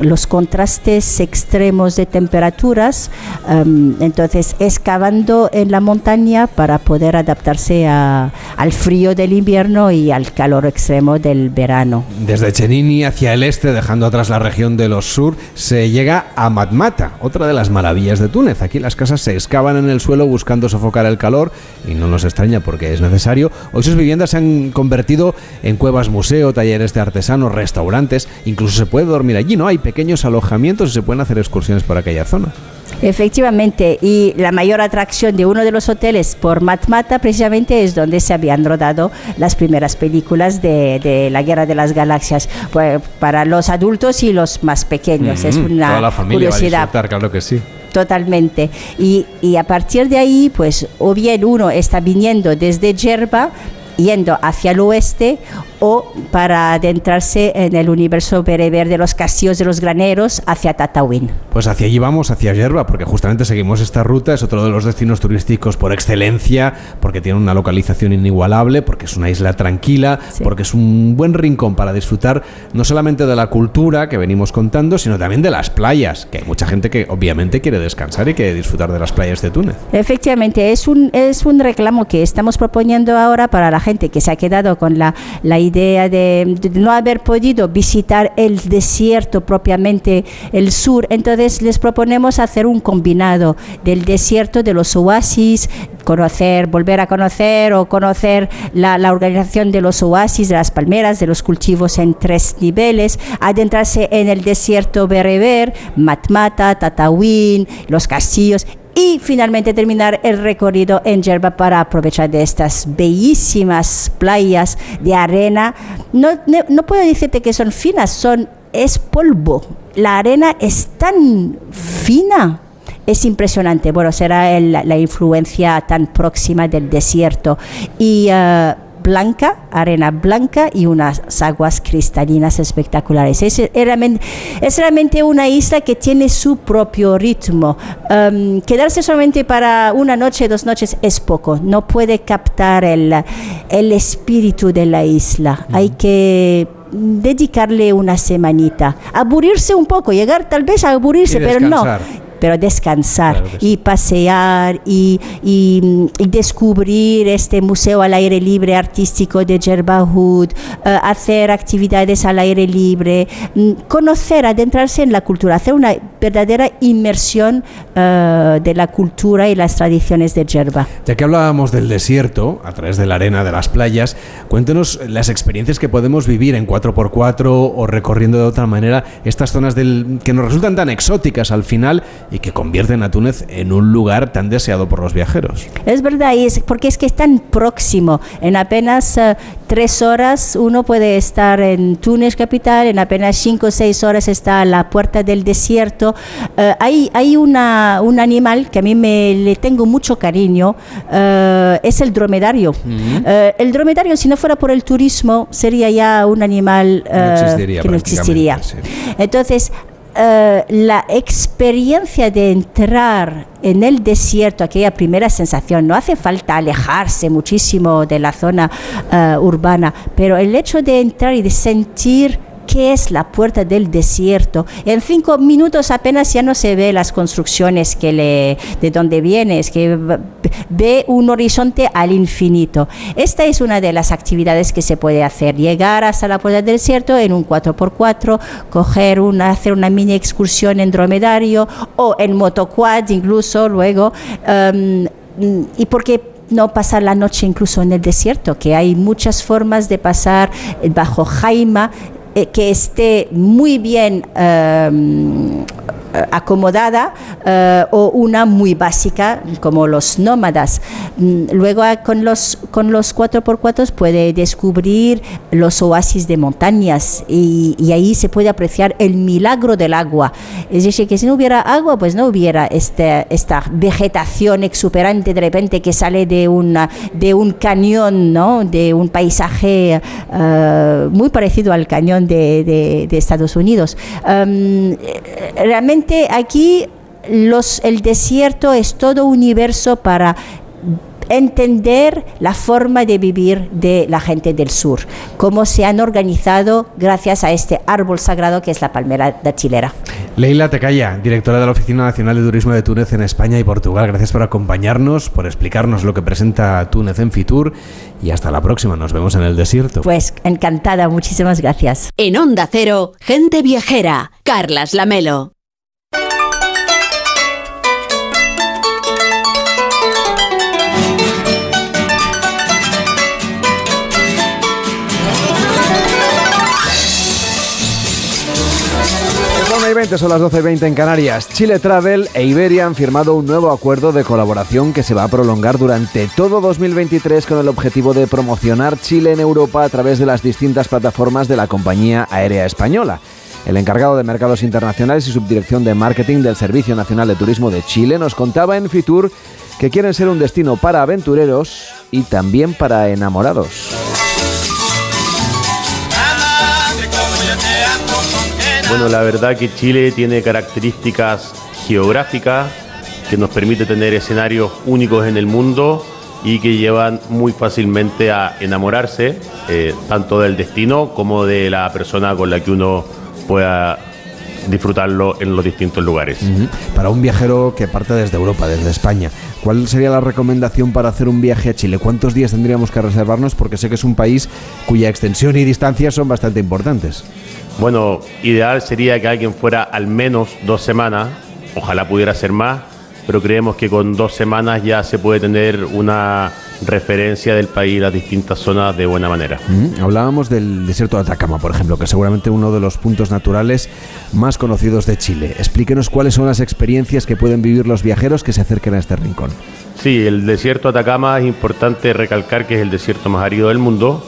los contrastes extremos de temperaturas, em, entonces excavando en la montaña para poder adaptarse a- al frío del invierno y al calor extremo del verano.
Desde Chenini hacia el este, dejando atrás la región de los sur, se llega a Matmata, otra de las maravillas de Túnez. Aquí las casas se excavan en el suelo buscando sofocar el calor, y no nos extraña porque es necesario. Hoy sus viviendas se han convertido en cuevas museo, talleres de artesanos, restaurantes, incluso se puede dormir allí, ¿no? Hay pequeños alojamientos y se pueden hacer excursiones por aquella zona.
Efectivamente, y la mayor atracción de uno de los hoteles por Matmata precisamente es donde se habían rodado las primeras películas de, de la Guerra de las Galaxias, pues, para los adultos y los más pequeños. es
Mm,
una
Toda la familia va a
curiosidad.
disfrutar, claro que sí.
Totalmente. Y, y a partir de ahí, pues, o bien uno está viniendo desde Yerba, yendo hacia el oeste, o para adentrarse en el universo bereber de los castillos de los graneros hacia Tatooine.
Pues hacia allí vamos, hacia Yerba, porque justamente seguimos esta ruta, es otro de los destinos turísticos por excelencia, porque tiene una localización inigualable, porque es una isla tranquila, porque es un buen rincón para disfrutar no solamente de la cultura que venimos contando, sino también de las playas, que hay mucha gente que obviamente quiere descansar y quiere disfrutar de las playas de Túnez.
Efectivamente, es un, es un reclamo que estamos proponiendo ahora para la gente que se ha quedado con la, la idea de, de no haber podido visitar el desierto propiamente, el sur. Entonces les proponemos hacer un combinado del desierto, de los oasis, conocer, volver a conocer o conocer la, la organización de los oasis, de las palmeras, de los cultivos en tres niveles, adentrarse en el desierto bereber, Matmata, Tatawin, los castillos y finalmente terminar el recorrido en Yerba para aprovechar de estas bellísimas playas de arena. No, no, puedo decirte que son finas, son es polvo. La arena es tan fina. Es impresionante. Bueno, será la influencia tan próxima del desierto. Y eh, blanca, arena blanca y unas aguas cristalinas espectaculares. Es, es realmente, es realmente una isla que tiene su propio ritmo. Um, quedarse solamente para una noche, dos noches es poco. No puede captar el, el espíritu de la isla. Hay que dedicarle una semanita. Aburrirse un poco, llegar tal vez a aburrirse, pero no. Pero descansar
Claro que
y pasear y, y, y descubrir este museo al aire libre artístico de Jerbahood, eh, hacer actividades al aire libre, mm, conocer, adentrarse en la cultura, hacer una verdadera inmersión eh, de la cultura y las tradiciones de Jerba.
Ya que hablábamos del desierto, a través de la arena de las playas, cuéntenos las experiencias que podemos vivir en 4x4 o recorriendo de otra manera estas zonas del, que nos resultan tan exóticas al final y que convierten a Túnez en un lugar tan deseado por los viajeros.
Es verdad, y es porque es que es tan próximo. En apenas eh, tres horas uno puede estar en Túnez capital, en apenas cinco o seis horas está a la puerta del desierto. Eh, hay hay una, un animal que a mí me le tengo mucho cariño, eh, es el dromedario. Eh, el dromedario, si no fuera por el turismo, sería ya un animal
existiría
que no existiría. Entonces, eh, la experiencia de entrar en el desierto, aquella primera sensación, no hace falta alejarse muchísimo de la zona eh, urbana, pero el hecho de entrar y de sentir qué es la puerta del desierto. En cinco minutos apenas ya no se ve las construcciones que le, de donde viene, es que ve un horizonte al infinito. Esta es una de las actividades que se puede hacer, llegar hasta la puerta del desierto en un 4x4, coger una, hacer una mini excursión en dromedario o en motoquad incluso luego. Um, y porque no pasar la noche incluso en el desierto, que hay muchas formas de pasar bajo Jaima que esté muy bien eh, acomodada eh, o una muy básica como los nómadas. Mm, luego ah, con los, con los 4x4 puede descubrir los oasis de montañas y, ahí se puede apreciar el milagro del agua. Es decir, que si no hubiera agua, pues no hubiera este, esta vegetación exuberante de repente que sale de, una, de un cañón, ¿no? de un paisaje eh, muy parecido al cañón de, de, Estados Unidos. Um, realmente aquí los, el desierto es todo universo para entender la forma de vivir de la gente del sur, cómo se han organizado gracias a este árbol sagrado que es la palmera de chilera.
Leila Tecaya, directora de la Oficina Nacional de Turismo de Túnez en España y Portugal, gracias por acompañarnos, por explicarnos lo que presenta Túnez en Fitur y hasta la próxima, nos vemos en el desierto.
Pues encantada, muchísimas gracias.
En Onda Cero, gente viajera, Carlas Lamelo.
Y 20, son las 12 y 20 en Canarias. Chile Travel e Iberia han firmado un nuevo acuerdo de colaboración que se va a prolongar durante todo 2023 con el objetivo de promocionar Chile en Europa a través de las distintas plataformas de la compañía aérea española. El encargado de mercados internacionales y subdirección de marketing del Servicio Nacional de Turismo de Chile nos contaba en Fitur que quieren ser un destino para aventureros y también para enamorados.
Bueno, la verdad que Chile tiene características geográficas que nos permite tener escenarios únicos en el mundo y que llevan muy fácilmente a enamorarse eh, tanto del destino como de la persona con la que uno pueda disfrutarlo en los distintos lugares.
Para un viajero que parte desde Europa, desde España, ¿cuál sería la recomendación para hacer un viaje a Chile? ¿Cuántos días tendríamos que reservarnos? Porque sé que es un país cuya extensión y distancia son bastante importantes.
Bueno, ideal sería que alguien fuera al menos dos semanas, ojalá pudiera ser más, pero creemos que con dos semanas ya se puede tener una referencia del país, las distintas zonas de buena manera.
Hablábamos del desierto de Atacama, por ejemplo, que es seguramente uno de los puntos naturales más conocidos de Chile. Explíquenos cuáles son las experiencias que pueden vivir los viajeros que se acerquen a este rincón.
Sí, el desierto de Atacama es importante recalcar que es el desierto más árido del mundo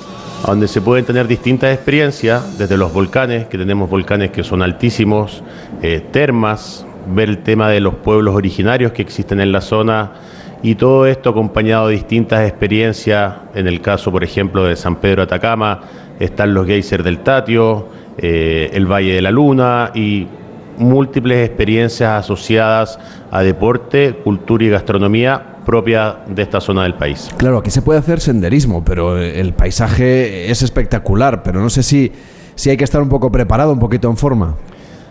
donde se pueden tener distintas experiencias, desde los volcanes, que tenemos volcanes que son altísimos, eh, termas, ver el tema de los pueblos originarios que existen en la zona y todo esto acompañado de distintas experiencias, en el caso, por ejemplo, de San Pedro Atacama, están los geysers del Tatio, eh, el Valle de la Luna y múltiples experiencias asociadas a deporte, cultura y gastronomía propia de esta zona del país.
Claro, aquí se puede hacer senderismo, pero el paisaje es espectacular, pero no sé si, si hay que estar un poco preparado, un poquito en forma.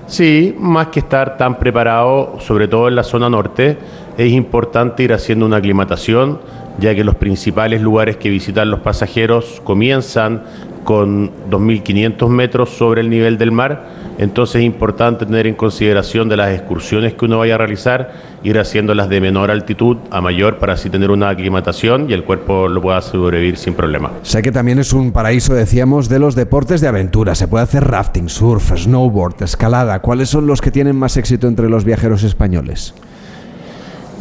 Sí, más que estar tan preparado, sobre todo en la zona norte, es importante ir haciendo una aclimatación, ya que los principales lugares que visitan los pasajeros comienzan con 2.500 metros sobre el nivel del mar, entonces es importante tener en consideración de las excursiones que uno vaya a realizar, ir haciéndolas de menor altitud a mayor para así tener una aclimatación y el cuerpo lo pueda sobrevivir sin problema.
Sé que también es un paraíso, decíamos, de los deportes de aventura. Se puede hacer rafting, surf, snowboard, escalada. ¿Cuáles son los que tienen más éxito entre los viajeros españoles?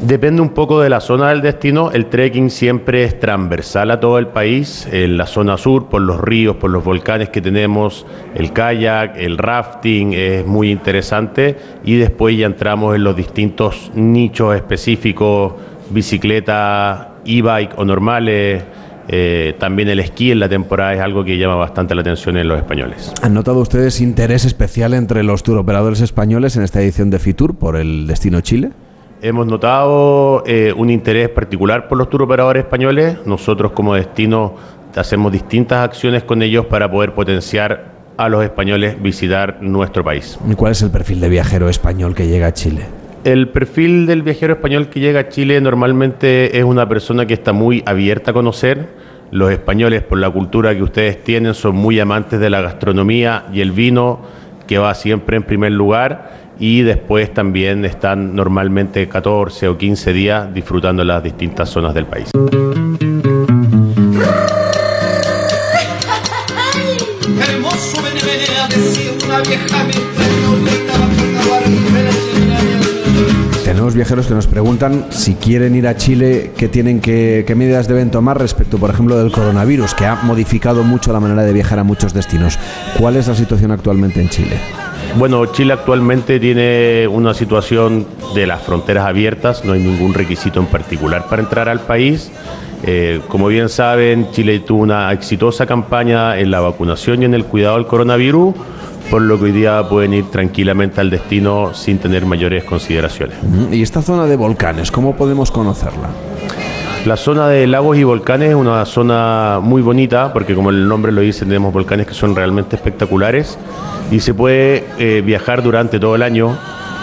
Depende un poco de la zona del destino. El trekking siempre es transversal a todo el país. En la zona sur, por los ríos, por los volcanes que tenemos, el kayak, el rafting es muy interesante. Y después ya entramos en los distintos nichos específicos, bicicleta, e-bike o normales. Eh, también el esquí en la temporada es algo que llama bastante la atención en los españoles.
¿Han notado ustedes interés especial entre los turoperadores españoles en esta edición de Fitur por el destino Chile?
Hemos notado eh, un interés particular por los turoperadores españoles. Nosotros como destino hacemos distintas acciones con ellos para poder potenciar a los españoles visitar nuestro país.
¿Y cuál es el perfil de viajero español que llega a Chile?
El perfil del viajero español que llega a Chile normalmente es una persona que está muy abierta a conocer. Los españoles, por la cultura que ustedes tienen, son muy amantes de la gastronomía y el vino, que va siempre en primer lugar. Y después también están normalmente 14 o 15 días disfrutando las distintas zonas del país.
Hermoso me viene a decir una vieja
Tenemos viajeros que nos preguntan si quieren ir a Chile, qué tienen que, qué medidas deben tomar respecto, por ejemplo, del coronavirus, que ha modificado mucho la manera de viajar a muchos destinos. ¿Cuál es la situación actualmente en Chile?
Bueno, Chile actualmente tiene una situación de las fronteras abiertas, no hay ningún requisito en particular para entrar al país. Eh, como bien saben, Chile tuvo una exitosa campaña en la vacunación y en el cuidado del coronavirus, por lo que hoy día pueden ir tranquilamente al destino sin tener mayores consideraciones.
¿Y esta zona de volcanes, cómo podemos conocerla?
La zona de lagos y volcanes es una zona muy bonita porque como el nombre lo dice tenemos volcanes que son realmente espectaculares y se puede eh, viajar durante todo el año.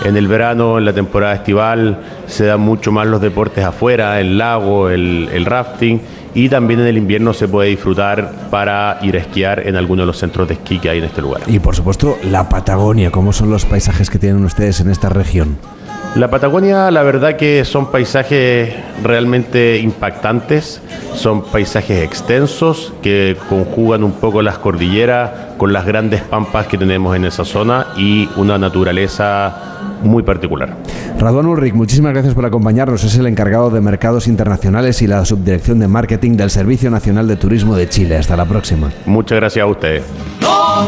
En el verano, en la temporada estival, se dan mucho más los deportes afuera, el lago, el, el rafting y también en el invierno se puede disfrutar para ir a esquiar en alguno de los centros de esquí que hay en este lugar.
Y por supuesto, la Patagonia, ¿cómo son los paisajes que tienen ustedes en esta región?
La Patagonia, la verdad que son paisajes realmente impactantes, son paisajes extensos que conjugan un poco las cordilleras con las grandes pampas que tenemos en esa zona y una naturaleza muy particular.
Raduan Ulrich, muchísimas gracias por acompañarnos. Es el encargado de mercados internacionales y la subdirección de marketing del Servicio Nacional de Turismo de Chile. Hasta la próxima.
Muchas gracias a ustedes.
No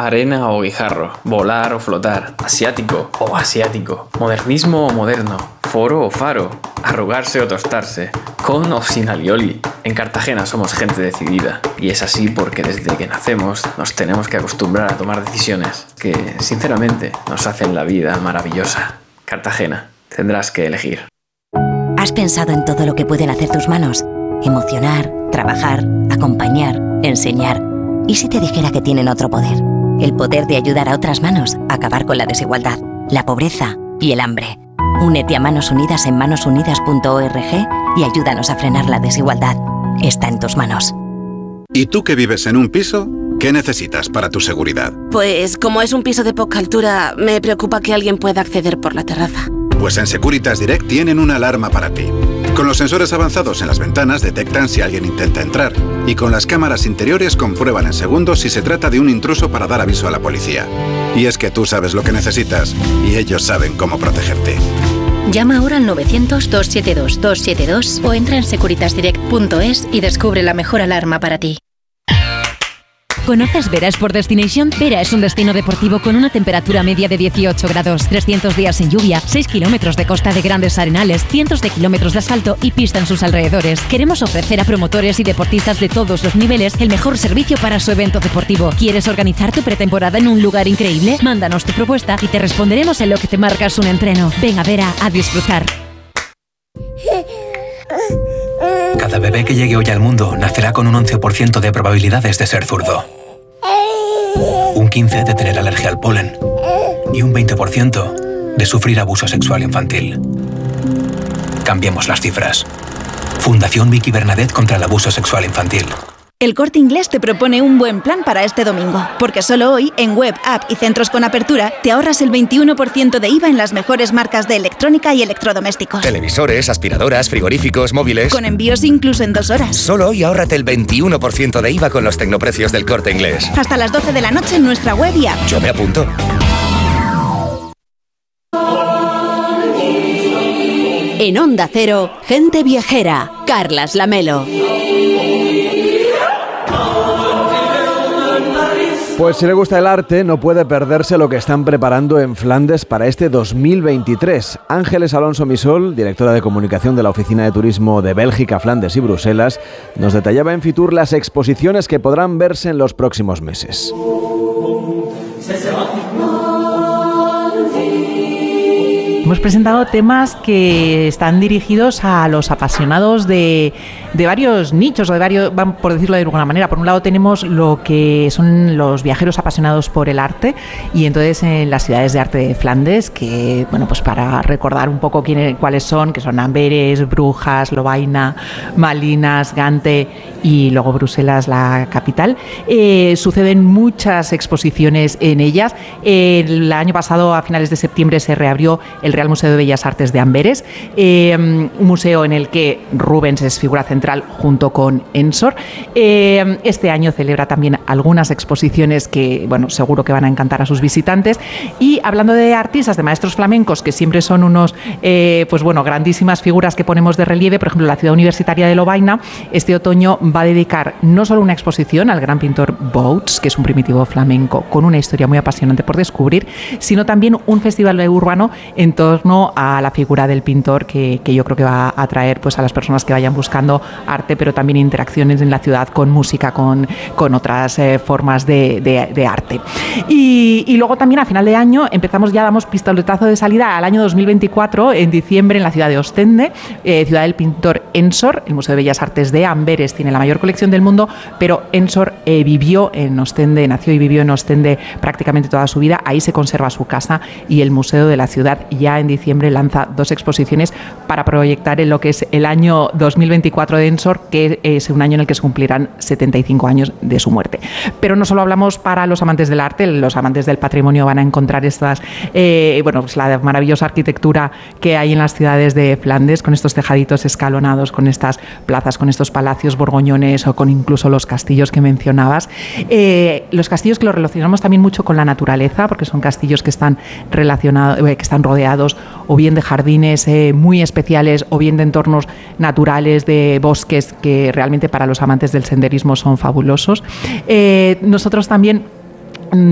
Arena o guijarro, volar o flotar, asiático o asiático, modernismo o moderno, foro o faro, arrugarse o tostarse, con o sin alioli. En Cartagena somos gente decidida y es así porque desde que nacemos nos tenemos que acostumbrar a tomar decisiones que, sinceramente, nos hacen la vida maravillosa. Cartagena, tendrás que elegir.
¿Has pensado en todo lo que pueden hacer tus manos? Emocionar, trabajar, acompañar, enseñar. ¿Y si te dijera que tienen otro poder? El poder de ayudar a otras manos a acabar con la desigualdad, la pobreza y el hambre. Únete a Manos Unidas en manosunidas.org y ayúdanos a frenar la desigualdad. Está en tus manos.
¿Y tú que vives en un piso? ¿Qué necesitas para tu seguridad?
Pues como es un piso de poca altura, me preocupa que alguien pueda acceder por la terraza.
Pues en Securitas Direct tienen una alarma para ti. Con los sensores avanzados en las ventanas detectan si alguien intenta entrar y con las cámaras interiores comprueban en segundos si se trata de un intruso para dar aviso a la policía. Y es que tú sabes lo que necesitas y ellos saben cómo protegerte.
Llama ahora al 900-272-272 o entra en securitasdirect.es y descubre la mejor alarma para ti.
¿Conoces Vera Sport Destination? Vera es un destino deportivo con una temperatura media de 18 grados, 300 días sin lluvia, 6 kilómetros de costa de grandes arenales, cientos de kilómetros de asfalto y pista en sus alrededores. Queremos ofrecer a promotores y deportistas de todos los niveles el mejor servicio para su evento deportivo. ¿Quieres organizar tu pretemporada en un lugar increíble? Mándanos tu propuesta y te responderemos en lo que te marcas un entreno. Ven a Vera a disfrutar. (laughs)
Cada bebé que llegue hoy al mundo nacerá con un 11% de probabilidades de ser zurdo. Un 15% de tener alergia al polen. Y un 20% de sufrir abuso sexual infantil. Cambiemos las cifras. Fundación Vicky Bernadette contra el abuso sexual infantil.
El Corte Inglés te propone un buen plan para este domingo, porque solo hoy, en web, app y centros con apertura, te ahorras el 21% de IVA en las mejores marcas de electrónica y electrodomésticos.
Televisores, aspiradoras, frigoríficos, móviles.
Con envíos incluso en dos horas.
Solo hoy ahórrate el 21% de IVA con los tecnoprecios del corte inglés.
Hasta las 12 de la noche en nuestra web y app.
Yo me apunto.
En Onda Cero, Gente Viajera, Carlas Lamelo.
Pues si le gusta el arte, no puede perderse lo que están preparando en Flandes para este 2023. Ángeles Alonso Misol, directora de comunicación de la Oficina de Turismo de Bélgica, Flandes y Bruselas, nos detallaba en Fitur las exposiciones que podrán verse en los próximos meses.
Hemos presentado temas que están dirigidos a los apasionados de, de varios nichos, o de varios, por decirlo de alguna manera. Por un lado tenemos lo que son los viajeros apasionados por el arte y entonces en las ciudades de arte de Flandes, que bueno, pues para recordar un poco quiénes, cuáles son, que son Amberes, Brujas, Lovaina, Malinas, Gante y luego Bruselas, la capital, eh, suceden muchas exposiciones en ellas. El año pasado, a finales de septiembre, se reabrió el Real Museo de Bellas Artes de Amberes, eh, un museo en el que Rubens es figura central junto con Ensor. Eh, este año celebra también algunas exposiciones que, bueno, seguro que van a encantar a sus visitantes. Y hablando de artistas, de maestros flamencos, que siempre son unos, eh, pues bueno, grandísimas figuras que ponemos de relieve, por ejemplo, la ciudad universitaria de Lovaina, este otoño va a dedicar no solo una exposición al gran pintor Boats, que es un primitivo flamenco con una historia muy apasionante por descubrir, sino también un festival urbano en torno a la figura del pintor que, yo creo que va a atraer pues, a las personas que vayan buscando arte, pero también interacciones en la ciudad con música, con, con otras eh, formas de, arte. Y, luego también a final de año empezamos ya, damos pistoletazo de salida al año 2024, en diciembre, en la ciudad de Ostende, eh, ciudad del pintor Ensor, el Museo de Bellas Artes de Amberes tiene la mayor colección del mundo, pero Ensor eh, vivió en Ostende, nació y vivió en Ostende prácticamente toda su vida, ahí se conserva su casa y el Museo de la Ciudad. Ya en diciembre lanza dos exposiciones para proyectar en lo que es el año 2024 de Ensor, que es un año en el que se cumplirán 75 años de su muerte. Pero no solo hablamos para los amantes del arte, los amantes del patrimonio van a encontrar estas, eh, bueno, pues la maravillosa arquitectura que hay en las ciudades de Flandes, con estos tejaditos escalonados, con estas plazas, con estos palacios borgoñones o con incluso los castillos que mencionabas. Eh, los castillos que los relacionamos también mucho con la naturaleza, porque son castillos que están relacionados, eh, que están rodeados o bien de jardines eh, muy especiales o bien de entornos naturales, de bosques que realmente para los amantes del senderismo son fabulosos. Eh, nosotros también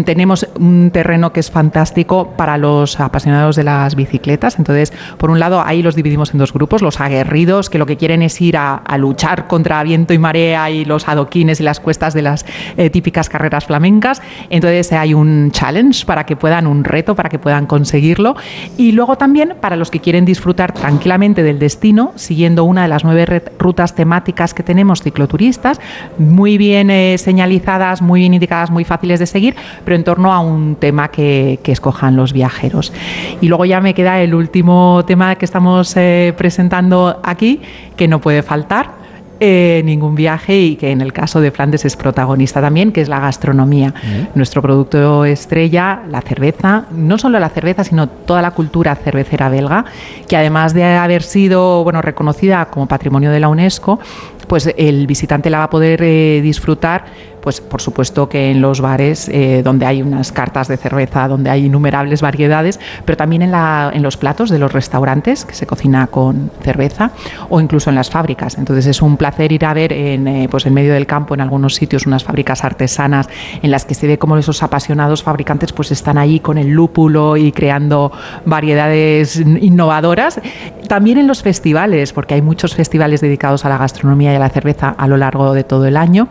tenemos un terreno que es fantástico para los apasionados de las bicicletas. Entonces, por un lado, ahí los dividimos en dos grupos, los aguerridos, que lo que quieren es ir a, luchar contra viento y marea y los adoquines y las cuestas de las eh, típicas carreras flamencas. Entonces, hay un challenge para que puedan, un reto para que puedan conseguirlo. Y luego también para los que quieren disfrutar tranquilamente del destino, siguiendo una de las nueve rutas temáticas que tenemos cicloturistas, muy bien eh, señalizadas, muy bien indicadas, muy fáciles de seguir pero en torno a un tema que, escojan los viajeros. Y luego ya me queda el último tema que estamos eh, presentando aquí, que no puede faltar, eh, ningún viaje y que en el caso de Flandes es protagonista también, que es la gastronomía. Nuestro producto estrella, la cerveza, no solo la cerveza, sino toda la cultura cervecera belga, que además de haber sido bueno, reconocida como patrimonio de la UNESCO, pues el visitante la va a poder eh, disfrutar pues por supuesto que en los bares eh, donde hay unas cartas de cerveza, donde hay innumerables variedades, pero también en, la, en los platos de los restaurantes que se cocina con cerveza o incluso en las fábricas. Entonces es un placer ir a ver en, eh, pues en medio del campo, en algunos sitios, unas fábricas artesanas en las que se ve como esos apasionados fabricantes pues están ahí con el lúpulo y creando variedades innovadoras. También en los festivales, porque hay muchos festivales dedicados a la gastronomía y a la cerveza a lo largo de todo el año.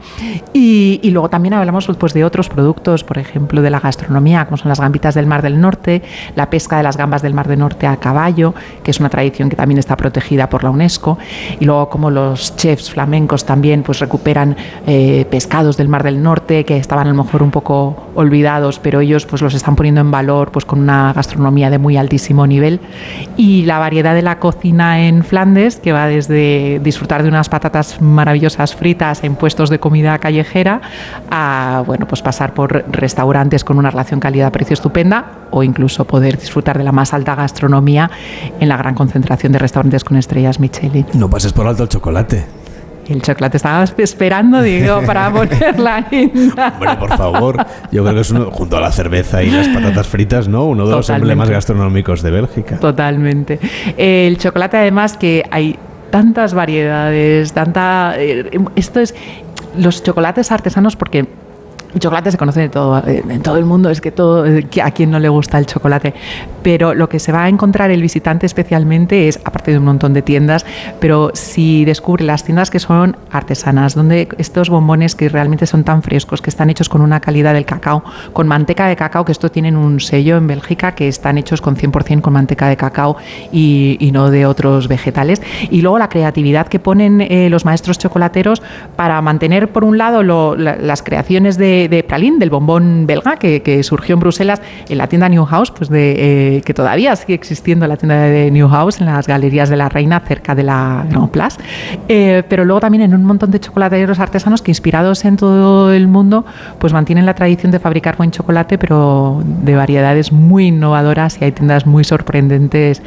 Y, y luego también hablamos pues, de otros productos, por ejemplo, de la gastronomía, como son las gambitas del Mar del Norte, la pesca de las gambas del Mar del Norte a caballo, que es una tradición que también está protegida por la UNESCO, y luego como los chefs flamencos también pues recuperan eh, pescados del Mar del Norte que estaban a lo mejor un poco olvidados, pero ellos pues los están poniendo en valor pues con una gastronomía de muy altísimo nivel. Y la variedad de la cocina en Flandes que va desde disfrutar de unas patatas maravillosas fritas en puestos de comida callejera a bueno, pues pasar por restaurantes con una relación calidad-precio estupenda o incluso poder disfrutar de la más alta gastronomía en la gran concentración de restaurantes con estrellas Michelin.
No pases por alto el chocolate.
El chocolate estaba esperando, digo, para (laughs) ponerla
Hombre, por favor. Yo creo que es uno, junto a la cerveza y las patatas fritas, ¿no? Uno de los emblemas gastronómicos de Bélgica.
Totalmente. El chocolate, además, que hay tantas variedades, tanta. Eh, esto es los chocolates artesanos porque chocolate se conoce en todo, en todo el mundo, es que todo, a quien no le gusta el chocolate. Pero lo que se va a encontrar el visitante especialmente es, aparte de un montón de tiendas, pero si descubre las tiendas que son artesanas, donde estos bombones que realmente son tan frescos, que están hechos con una calidad del cacao, con manteca de cacao, que esto tienen un sello en Bélgica, que están hechos con 100% con manteca de cacao y, no de otros vegetales. Y luego la creatividad que ponen eh, los maestros chocolateros para mantener, por un lado, las creaciones de de, pralín, del bombón belga, que, surgió en Bruselas en la tienda New House, pues de, eh, que todavía sigue existiendo la tienda de New House en las galerías de la Reina, cerca de la Grand Place. Eh, pero luego también en un montón de chocolateros artesanos que inspirados en todo el mundo, pues mantienen la tradición de fabricar buen chocolate, pero de variedades muy innovadoras y hay tiendas muy sorprendentes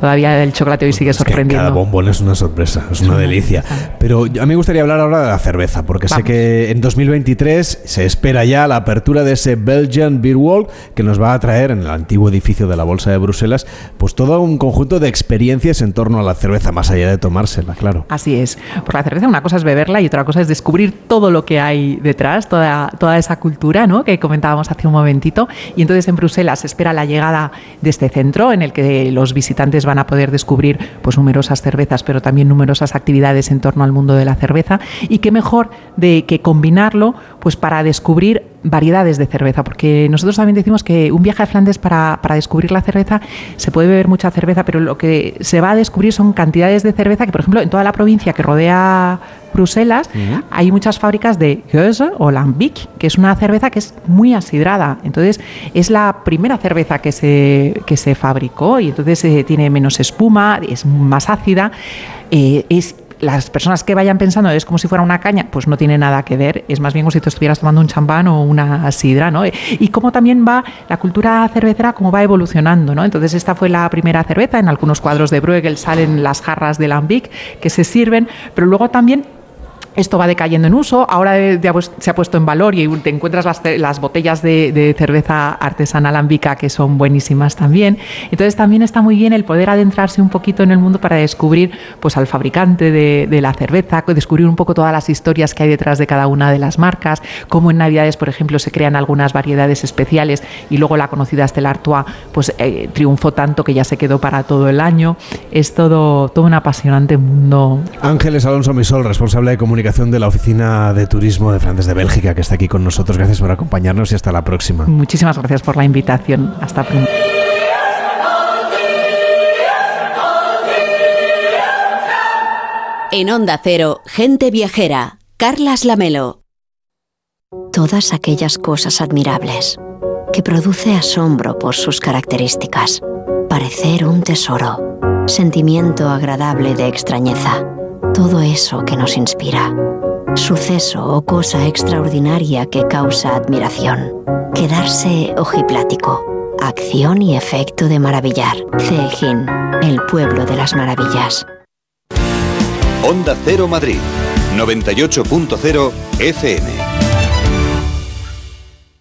todavía el chocolate hoy sigue sorprendiendo.
cada bombón es una sorpresa, es una delicia. Pero a mí me gustaría hablar ahora de la cerveza, porque sé que en 2023 se espera ya la apertura de ese Belgian Beer World que nos va a traer en el antiguo edificio de la Bolsa de Bruselas, pues todo un conjunto de experiencias en torno a la cerveza, más allá de tomársela, claro.
Así es. Por la cerveza una cosa es beberla y otra cosa es descubrir todo lo que hay detrás, toda, toda esa cultura ¿no? que comentábamos hace un momentito. Y entonces en Bruselas se espera la llegada de este centro en el que los visitantes van a poder descubrir pues numerosas cervezas, pero también numerosas actividades en torno al mundo de la cerveza y qué mejor de que combinarlo pues para descubrir variedades de cerveza, porque nosotros también decimos que un viaje a Flandes para, para, descubrir la cerveza se puede beber mucha cerveza, pero lo que se va a descubrir son cantidades de cerveza que, por ejemplo, en toda la provincia que rodea Bruselas hay muchas fábricas de Goese o Lambic, que es una cerveza que es muy asidrada. Entonces, es la primera cerveza que se, que se fabricó y entonces eh, tiene menos espuma, es más ácida. Eh, es las personas que vayan pensando es como si fuera una caña, pues no tiene nada que ver, es más bien como si te estuvieras tomando un champán o una sidra, ¿no? Y cómo también va la cultura cervecera, cómo va evolucionando, ¿no? Entonces esta fue la primera cerveza, en algunos cuadros de Bruegel salen las jarras de Lambic que se sirven, pero luego también esto va decayendo en uso, ahora se ha puesto en valor y te encuentras las, botellas de, cerveza artesana alambica que son buenísimas también. Entonces también está muy bien el poder adentrarse un poquito en el mundo para descubrir pues, al fabricante de, la cerveza, descubrir un poco todas las historias que hay detrás de cada una de las marcas, cómo en Navidades, por ejemplo, se crean algunas variedades especiales y luego la conocida Stella Artois pues, eh, triunfó tanto que ya se quedó para todo el año. Es todo, todo un apasionante mundo.
Ángeles Alonso Misol, responsable de comunicación de la Oficina de Turismo de Flandes de Bélgica, que está aquí con nosotros. Gracias por acompañarnos y hasta la próxima.
Muchísimas gracias por la invitación. Hasta pronto.
En Onda Cero, gente viajera. Carlas Lamelo.
Todas aquellas cosas admirables que produce asombro por sus características. Parecer un tesoro. Sentimiento agradable de extrañeza todo eso que nos inspira. Suceso o cosa extraordinaria que causa admiración. Quedarse ojiplático. Acción y efecto de maravillar. Cejín, el pueblo de las maravillas.
Onda Cero Madrid, 98.0 FM.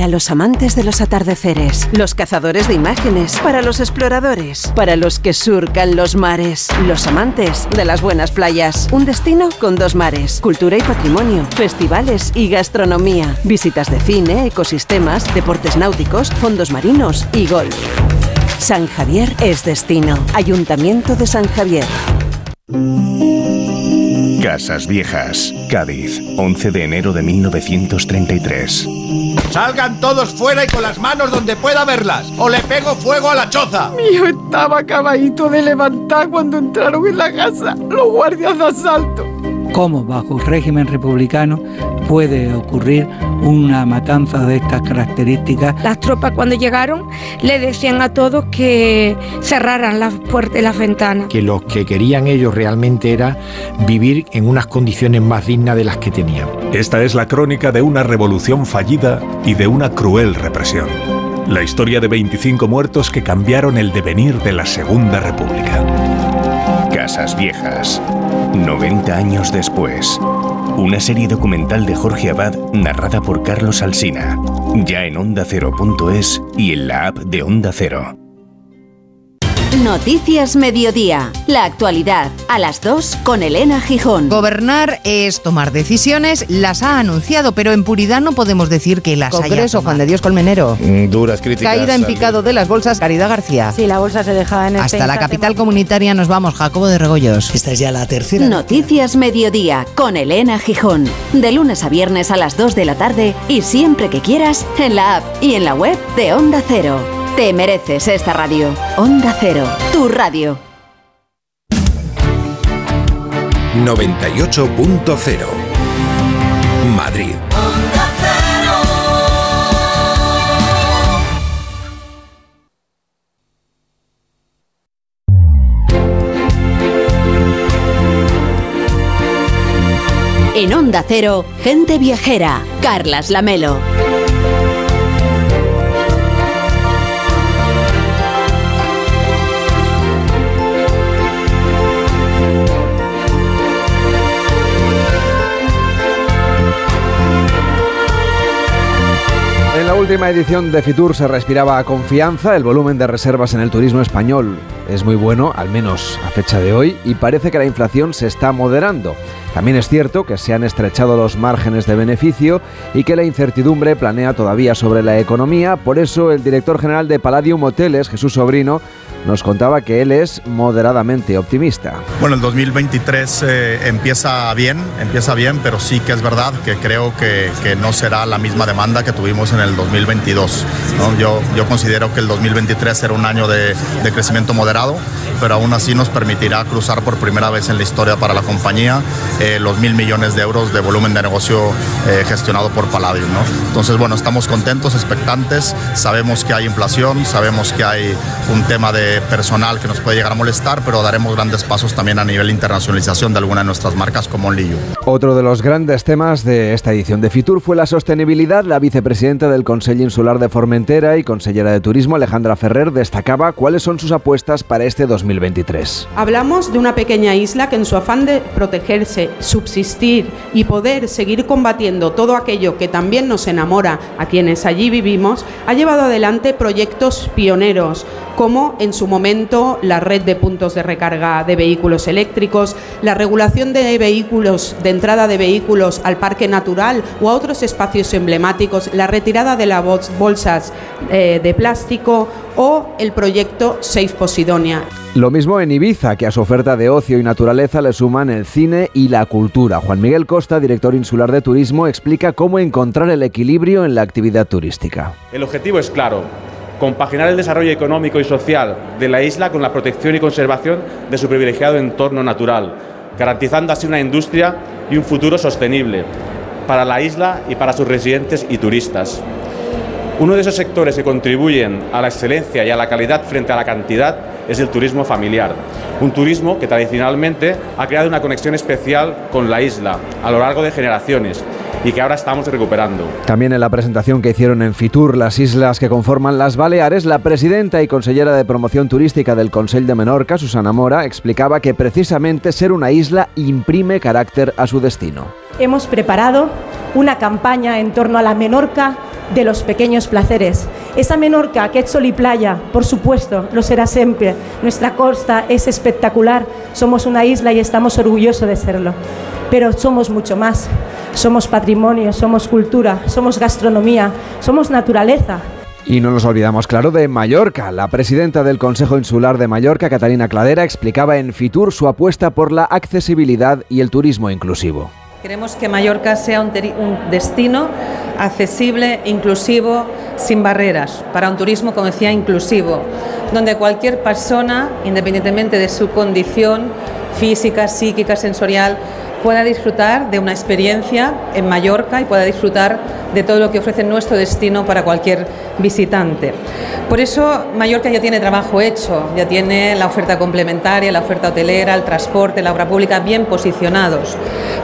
Para los amantes de los atardeceres, los cazadores de imágenes, para los exploradores, para los que surcan los mares, los amantes de las buenas playas. Un destino con dos mares, cultura y patrimonio, festivales y gastronomía, visitas de cine, ecosistemas, deportes náuticos, fondos marinos y golf. San Javier es destino. Ayuntamiento de San Javier.
Casas Viejas, Cádiz, 11 de enero de 1933.
Salgan todos fuera y con las manos donde pueda verlas, o le pego fuego a la choza.
Mi hijo estaba acabadito de levantar cuando entraron en la casa los guardias de asalto
cómo bajo régimen republicano puede ocurrir una matanza de estas características.
Las tropas cuando llegaron le decían a todos que cerraran las puertas y las ventanas.
Que lo que querían ellos realmente era vivir en unas condiciones más dignas de las que tenían.
Esta es la crónica de una revolución fallida y de una cruel represión.
La historia de 25 muertos que cambiaron el devenir de la Segunda República. Casas Viejas. 90 años después. Una serie documental de Jorge Abad narrada por Carlos Alsina. Ya en ondacero.es y en la app de Onda Cero.
Noticias Mediodía. La actualidad a las 2 con Elena Gijón.
Gobernar es tomar decisiones, las ha anunciado, pero en puridad no podemos decir que las haya
Congreso,
tomado.
Juan de Dios Colmenero.
Mm, Duras críticas.
Caída en picado de las bolsas, Caridad García.
Sí, la bolsa se deja en este
Hasta la capital comunitaria nos vamos, Jacobo de Regoyos. Esta es ya la tercera.
Noticias Mediodía con Elena Gijón. De lunes a viernes a las 2 de la tarde y siempre que quieras en la app y en la web de Onda Cero. Te mereces esta radio. Onda Cero, tu radio.
98.0 Madrid.
En Onda Cero, gente viajera. Carlas Lamelo.
En la última edición de Fitur se respiraba confianza, el volumen de reservas en el turismo español es muy bueno, al menos a fecha de hoy, y parece que la inflación se está moderando. También es cierto que se han estrechado los márgenes de beneficio y que la incertidumbre planea todavía sobre la economía, por eso el director general de Palladium Hoteles, Jesús Sobrino, nos contaba que él es moderadamente optimista.
Bueno, el 2023 eh, empieza bien, empieza bien, pero sí que es verdad que creo que, que no será la misma demanda que tuvimos en el 2022. ¿no? Yo, yo considero que el 2023 será un año de, de crecimiento moderado, pero aún así nos permitirá cruzar por primera vez en la historia para la compañía eh, los mil millones de euros de volumen de negocio eh, gestionado por Palladium. ¿no? Entonces, bueno, estamos contentos, expectantes, sabemos que hay inflación, sabemos que hay un tema de personal que nos puede llegar a molestar, pero daremos grandes pasos también a nivel internacionalización de alguna de nuestras marcas como Only.
Otro de los grandes temas de esta edición de Fitur fue la sostenibilidad. La vicepresidenta del Consejo Insular de Formentera y consellera de Turismo, Alejandra Ferrer, destacaba cuáles son sus apuestas para este 2023.
Hablamos de una pequeña isla que en su afán de protegerse, subsistir y poder seguir combatiendo todo aquello que también nos enamora a quienes allí vivimos, ha llevado adelante proyectos pioneros como en su momento la red de puntos de recarga de vehículos eléctricos, la regulación de vehículos, de entrada de vehículos al parque natural o a otros espacios emblemáticos, la retirada de las bol- bolsas eh, de plástico o el proyecto Safe Posidonia.
Lo mismo en Ibiza, que a su oferta de ocio y naturaleza le suman el cine y la cultura. Juan Miguel Costa, director insular de turismo, explica cómo encontrar el equilibrio en la actividad turística.
El objetivo es claro, compaginar el desarrollo económico y social de la isla con la protección y conservación de su privilegiado entorno natural, garantizando así una industria y un futuro sostenible para la isla y para sus residentes y turistas. Uno de esos sectores que contribuyen a la excelencia y a la calidad frente a la cantidad es el turismo familiar. Un turismo que tradicionalmente ha creado una conexión especial con la isla a lo largo de generaciones y que ahora estamos recuperando.
También en la presentación que hicieron en Fitur, las islas que conforman las Baleares, la presidenta y consellera de promoción turística del Consell de Menorca, Susana Mora, explicaba que precisamente ser una isla imprime carácter a su destino.
Hemos preparado una campaña en torno a la Menorca de los pequeños placeres. Esa Menorca que es sol y playa, por supuesto, lo será siempre. Nuestra costa es espectacular, somos una isla y estamos orgullosos de serlo. Pero somos mucho más. Somos patrimonio, somos cultura, somos gastronomía, somos naturaleza.
Y no nos olvidamos, claro, de Mallorca. La presidenta del Consejo Insular de Mallorca, Catalina Cladera, explicaba en Fitur su apuesta por la accesibilidad y el turismo inclusivo.
Queremos que Mallorca sea un, destino accesible, inclusivo, sin barreras, para un turismo, como decía, inclusivo, donde cualquier persona, independientemente de su condición física, psíquica, sensorial, pueda disfrutar de una experiencia en Mallorca y pueda disfrutar de todo lo que ofrece nuestro destino para cualquier visitante. Por eso Mallorca ya tiene trabajo hecho, ya tiene la oferta complementaria, la oferta hotelera, el transporte, la obra pública bien posicionados.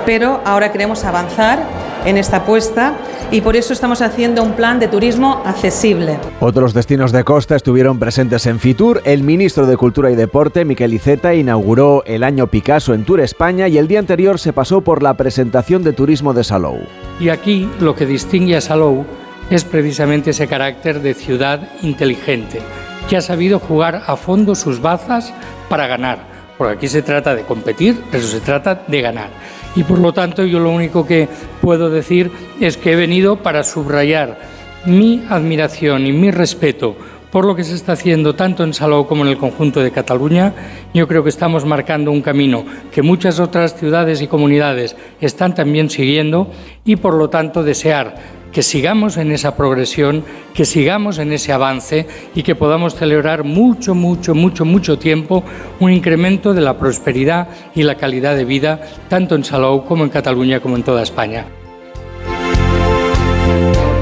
Pero ahora queremos avanzar en esta apuesta y por eso estamos haciendo un plan de turismo accesible.
Otros destinos de costa estuvieron presentes en Fitur. El ministro de Cultura y Deporte, Miquel Iceta, inauguró el año Picasso en Tour España y el día anterior se pasó por la presentación de turismo de Salou.
Y aquí lo que distingue a Salou es precisamente ese carácter de ciudad inteligente, que ha sabido jugar a fondo sus bazas para ganar. Porque aquí se trata de competir, pero se trata de ganar. Y por lo tanto yo lo único que puedo decir es que he venido para subrayar mi admiración y mi respeto por lo que se está haciendo tanto en Salou como en el conjunto de Cataluña. Yo creo que estamos marcando un camino que muchas otras ciudades y comunidades están también siguiendo y por lo tanto desear que sigamos en esa progresión, que sigamos en ese avance y que podamos celebrar mucho, mucho, mucho, mucho tiempo un incremento de la prosperidad y la calidad de vida tanto en Salou como en Cataluña como en toda España.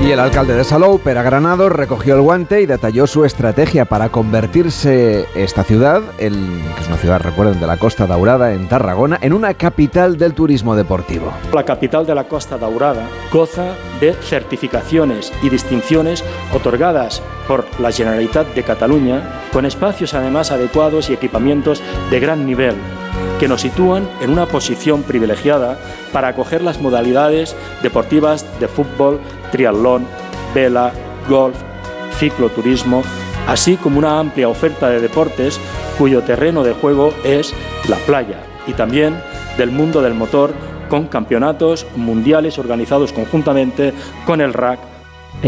Y el alcalde de Salou, Pera Granado, recogió el guante y detalló su estrategia para convertirse esta ciudad, que es una ciudad, recuerden, de la Costa Daurada en Tarragona, en una capital del turismo deportivo.
La capital de la Costa Daurada goza de certificaciones y distinciones otorgadas por la Generalitat de Cataluña, con espacios además adecuados y equipamientos de gran nivel que nos sitúan en una posición privilegiada para acoger las modalidades deportivas de fútbol, triatlón, vela, golf, cicloturismo, así como una amplia oferta de deportes cuyo terreno de juego es la playa y también del mundo del motor con campeonatos mundiales organizados conjuntamente con el RAC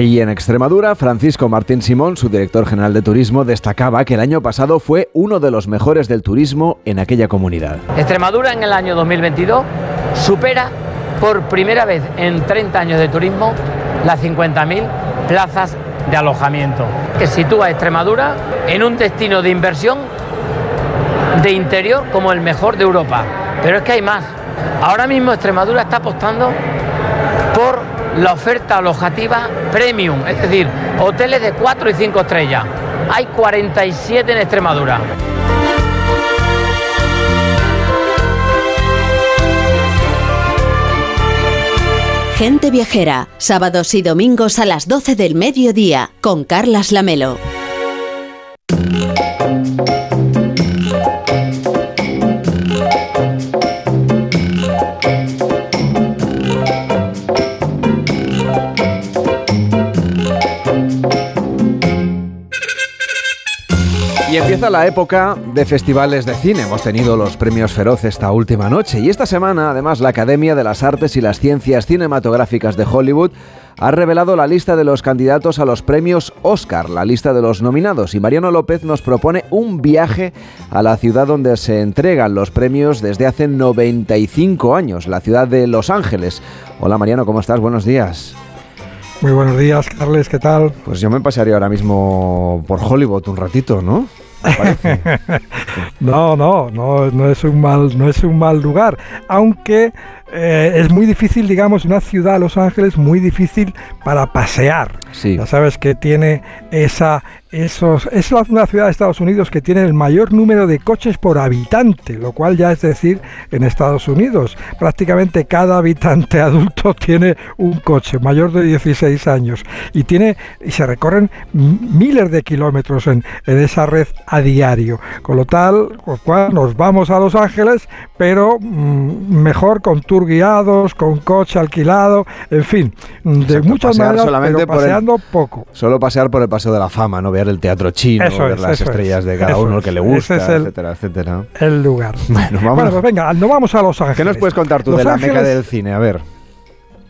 y en Extremadura, Francisco Martín Simón, su director general de turismo, destacaba que el año pasado fue uno de los mejores del turismo en aquella comunidad.
Extremadura en el año 2022 supera por primera vez en 30 años de turismo las 50.000 plazas de alojamiento, que sitúa a Extremadura en un destino de inversión de interior como el mejor de Europa. Pero es que hay más. Ahora mismo Extremadura está apostando por la oferta alojativa premium, es decir, hoteles de 4 y 5 estrellas. Hay 47 en Extremadura.
Gente Viajera, sábados y domingos a las 12 del mediodía, con Carlas Lamelo.
Empieza la época de festivales de cine. Hemos tenido los premios Feroz esta última noche y esta semana además la Academia de las Artes y las Ciencias Cinematográficas de Hollywood ha revelado la lista de los candidatos a los premios Oscar, la lista de los nominados, y Mariano López nos propone un viaje a la ciudad donde se entregan los premios desde hace 95 años, la ciudad de Los Ángeles. Hola Mariano, ¿cómo estás? Buenos días.
Muy buenos días, Carles, ¿qué tal?
Pues yo me pasaría ahora mismo por Hollywood un ratito, ¿no? (laughs)
no, no, no, no es un mal, no es un mal lugar, aunque eh, es muy difícil, digamos, una ciudad, Los Ángeles, muy difícil para pasear. Ya sabes que tiene esa, esos, es una ciudad de Estados Unidos que tiene el mayor número de coches por habitante, lo cual ya es decir en Estados Unidos. Prácticamente cada habitante (laughs) adulto tiene un coche mayor de 16 años y tiene y se recorren miles de kilómetros en, en esa red a diario. Con lo tal, con cual nos vamos a Los Ángeles, pero mm, mejor con tour guiados, con coche alquilado, en fin, de muchas maneras, pero paseando poco.
Solo pasear por el Paseo de la Fama, no ver el teatro chino, ver las estrellas de cada uno, el que le (laughs) gusta, etcétera, etcétera.
El lugar. (laughs)
Bueno, vamos.
pues venga, no vamos a Los Ángeles.
¿Qué nos puedes contar tú de la meca del cine? A ver.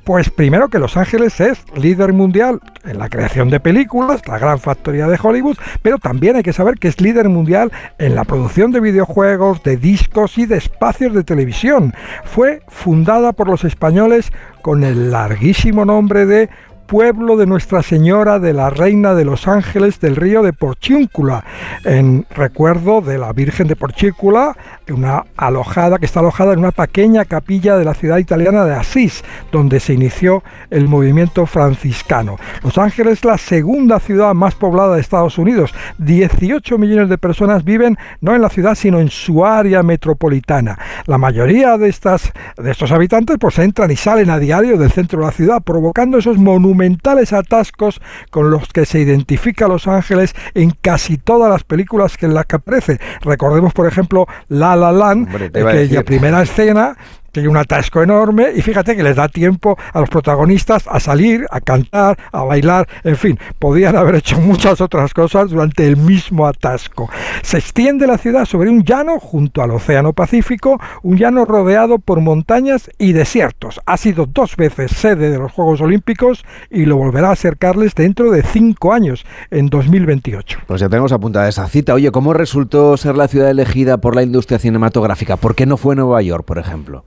Pues primero que Los Ángeles es líder mundial en la creación de películas, la gran factoría de Hollywood, pero también hay que saber que es líder mundial en la producción de videojuegos, de discos y de espacios de televisión. Fue fundada por los españoles con el larguísimo nombre de pueblo de Nuestra Señora de la Reina de los Ángeles del río de Porciúncula, en recuerdo de la Virgen de Porciúncula, una alojada que está alojada en una pequeña capilla de la ciudad italiana de Asís, donde se inició el movimiento franciscano. Los Ángeles es la segunda ciudad más poblada de Estados Unidos. 18 millones de personas viven no en la ciudad, sino en su área metropolitana. La mayoría de estas de estos habitantes pues entran y salen a diario del centro de la ciudad, provocando esos monumentales atascos con los que se identifica Los Ángeles en casi todas las películas que en las que aparece. Recordemos, por ejemplo, La La Land, que la primera escena tiene un atasco enorme y fíjate que les da tiempo a los protagonistas a salir, a cantar, a bailar, en fin, podían haber hecho (laughs) muchas otras cosas durante el mismo atasco. Se extiende la ciudad sobre un llano junto al Océano Pacífico, un llano rodeado por montañas y desiertos. Ha sido dos veces sede de los Juegos Olímpicos y lo volverá a ser Carles dentro de cinco años, en 2028.
Pues ya tenemos apuntada esa cita. Oye, ¿cómo resultó ser la ciudad elegida por la industria cinematográfica? ¿Por qué no fue Nueva York, por ejemplo?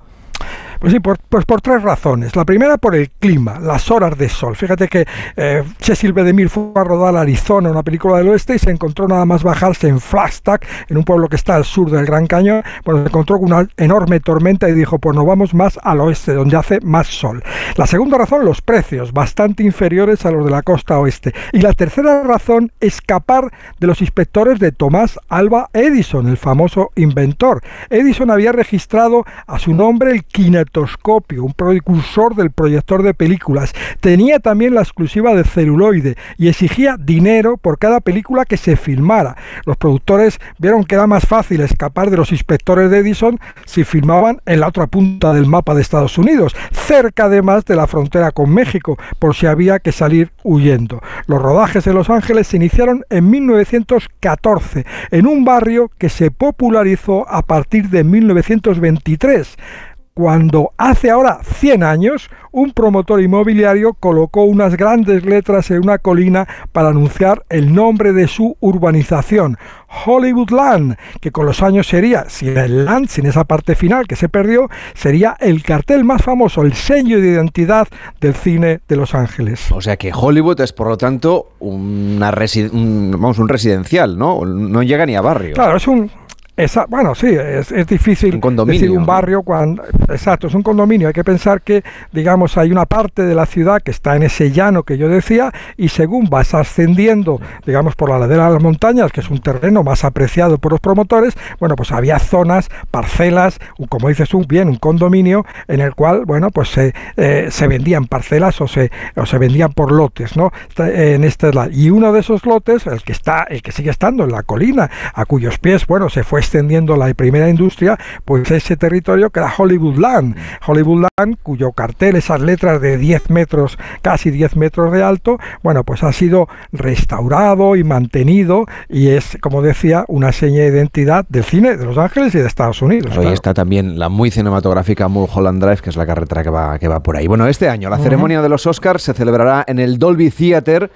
Pues sí, por, pues por tres razones. La primera por el clima, las horas de sol. Fíjate que eh, Cecil B. DeMille fue a rodar a Arizona, una película del oeste, y se encontró nada más bajarse en Flagstaff, en un pueblo que está al sur del Gran Cañón. Bueno, se encontró con una enorme tormenta y dijo, pues nos vamos más al oeste, donde hace más sol. La segunda razón, los precios, bastante inferiores a los de la costa oeste. Y la tercera razón, escapar de los inspectores de Tomás Alba Edison, el famoso inventor. Edison había registrado a su nombre el un precursor del proyector de películas. Tenía también la exclusiva de celuloide y exigía dinero por cada película que se filmara. Los productores vieron que era más fácil escapar de los inspectores de Edison si filmaban en la otra punta del mapa de Estados Unidos, cerca además de la frontera con México, por si había que salir huyendo. Los rodajes en Los Ángeles se iniciaron en 1914 en un barrio que se popularizó a partir de 1923 cuando hace ahora 100 años un promotor inmobiliario colocó unas grandes letras en una colina para anunciar el nombre de su urbanización, Hollywood Land, que con los años sería, sin el land, sin esa parte final que se perdió, sería el cartel más famoso, el sello de identidad del cine de Los Ángeles.
O sea que Hollywood es, por lo tanto, una un, vamos, un residencial, ¿no? No llega ni a barrio.
Claro, es un, bueno, sí, es, difícil decir un barrio cuando... Exacto, es un condominio. Hay que pensar que, digamos, hay una parte de la ciudad que está en ese llano que yo decía y según vas ascendiendo, digamos, por la ladera de las montañas, que es un terreno más apreciado por los promotores, bueno, pues había zonas, parcelas, como dices tú, bien, un condominio en el cual, bueno, pues se, eh, se vendían parcelas o se, o se vendían por lotes, ¿no? En este, y uno de esos lotes, el que está, el que sigue estando en la colina, a cuyos pies, bueno, se fue extendiendo la primera industria, pues ese territorio que era Hollywood Land. Hollywood Land, cuyo cartel, esas letras de 10 metros, casi 10 metros de alto, bueno, pues ha sido restaurado y mantenido y es, como decía, una seña de identidad del cine de Los Ángeles y de Estados Unidos.
Hoy está también la muy cinematográfica Mulholland Drive, que es la carretera que va, que va por ahí. Bueno, este año la ceremonia de los Oscars se celebrará en el Dolby Theater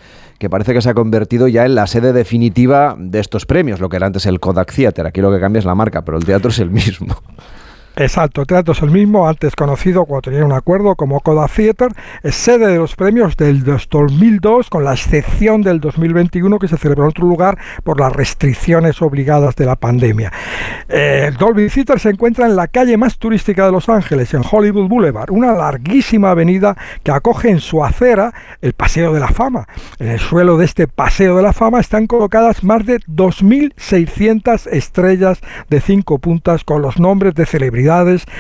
que parece que se ha convertido ya en la sede definitiva de estos premios, lo que era antes el Kodak Theater. Aquí lo que cambia es la marca, pero el teatro es el mismo.
Exacto, el teatro es el mismo, antes conocido cuando tenía un acuerdo como Coda Theater, es sede de los premios del 2002, con la excepción del 2021 que se celebró en otro lugar por las restricciones obligadas de la pandemia. Eh, Dolby Theater se encuentra en la calle más turística de Los Ángeles, en Hollywood Boulevard, una larguísima avenida que acoge en su acera el Paseo de la Fama. En el suelo de este Paseo de la Fama están colocadas más de 2.600 estrellas de cinco puntas con los nombres de celebridades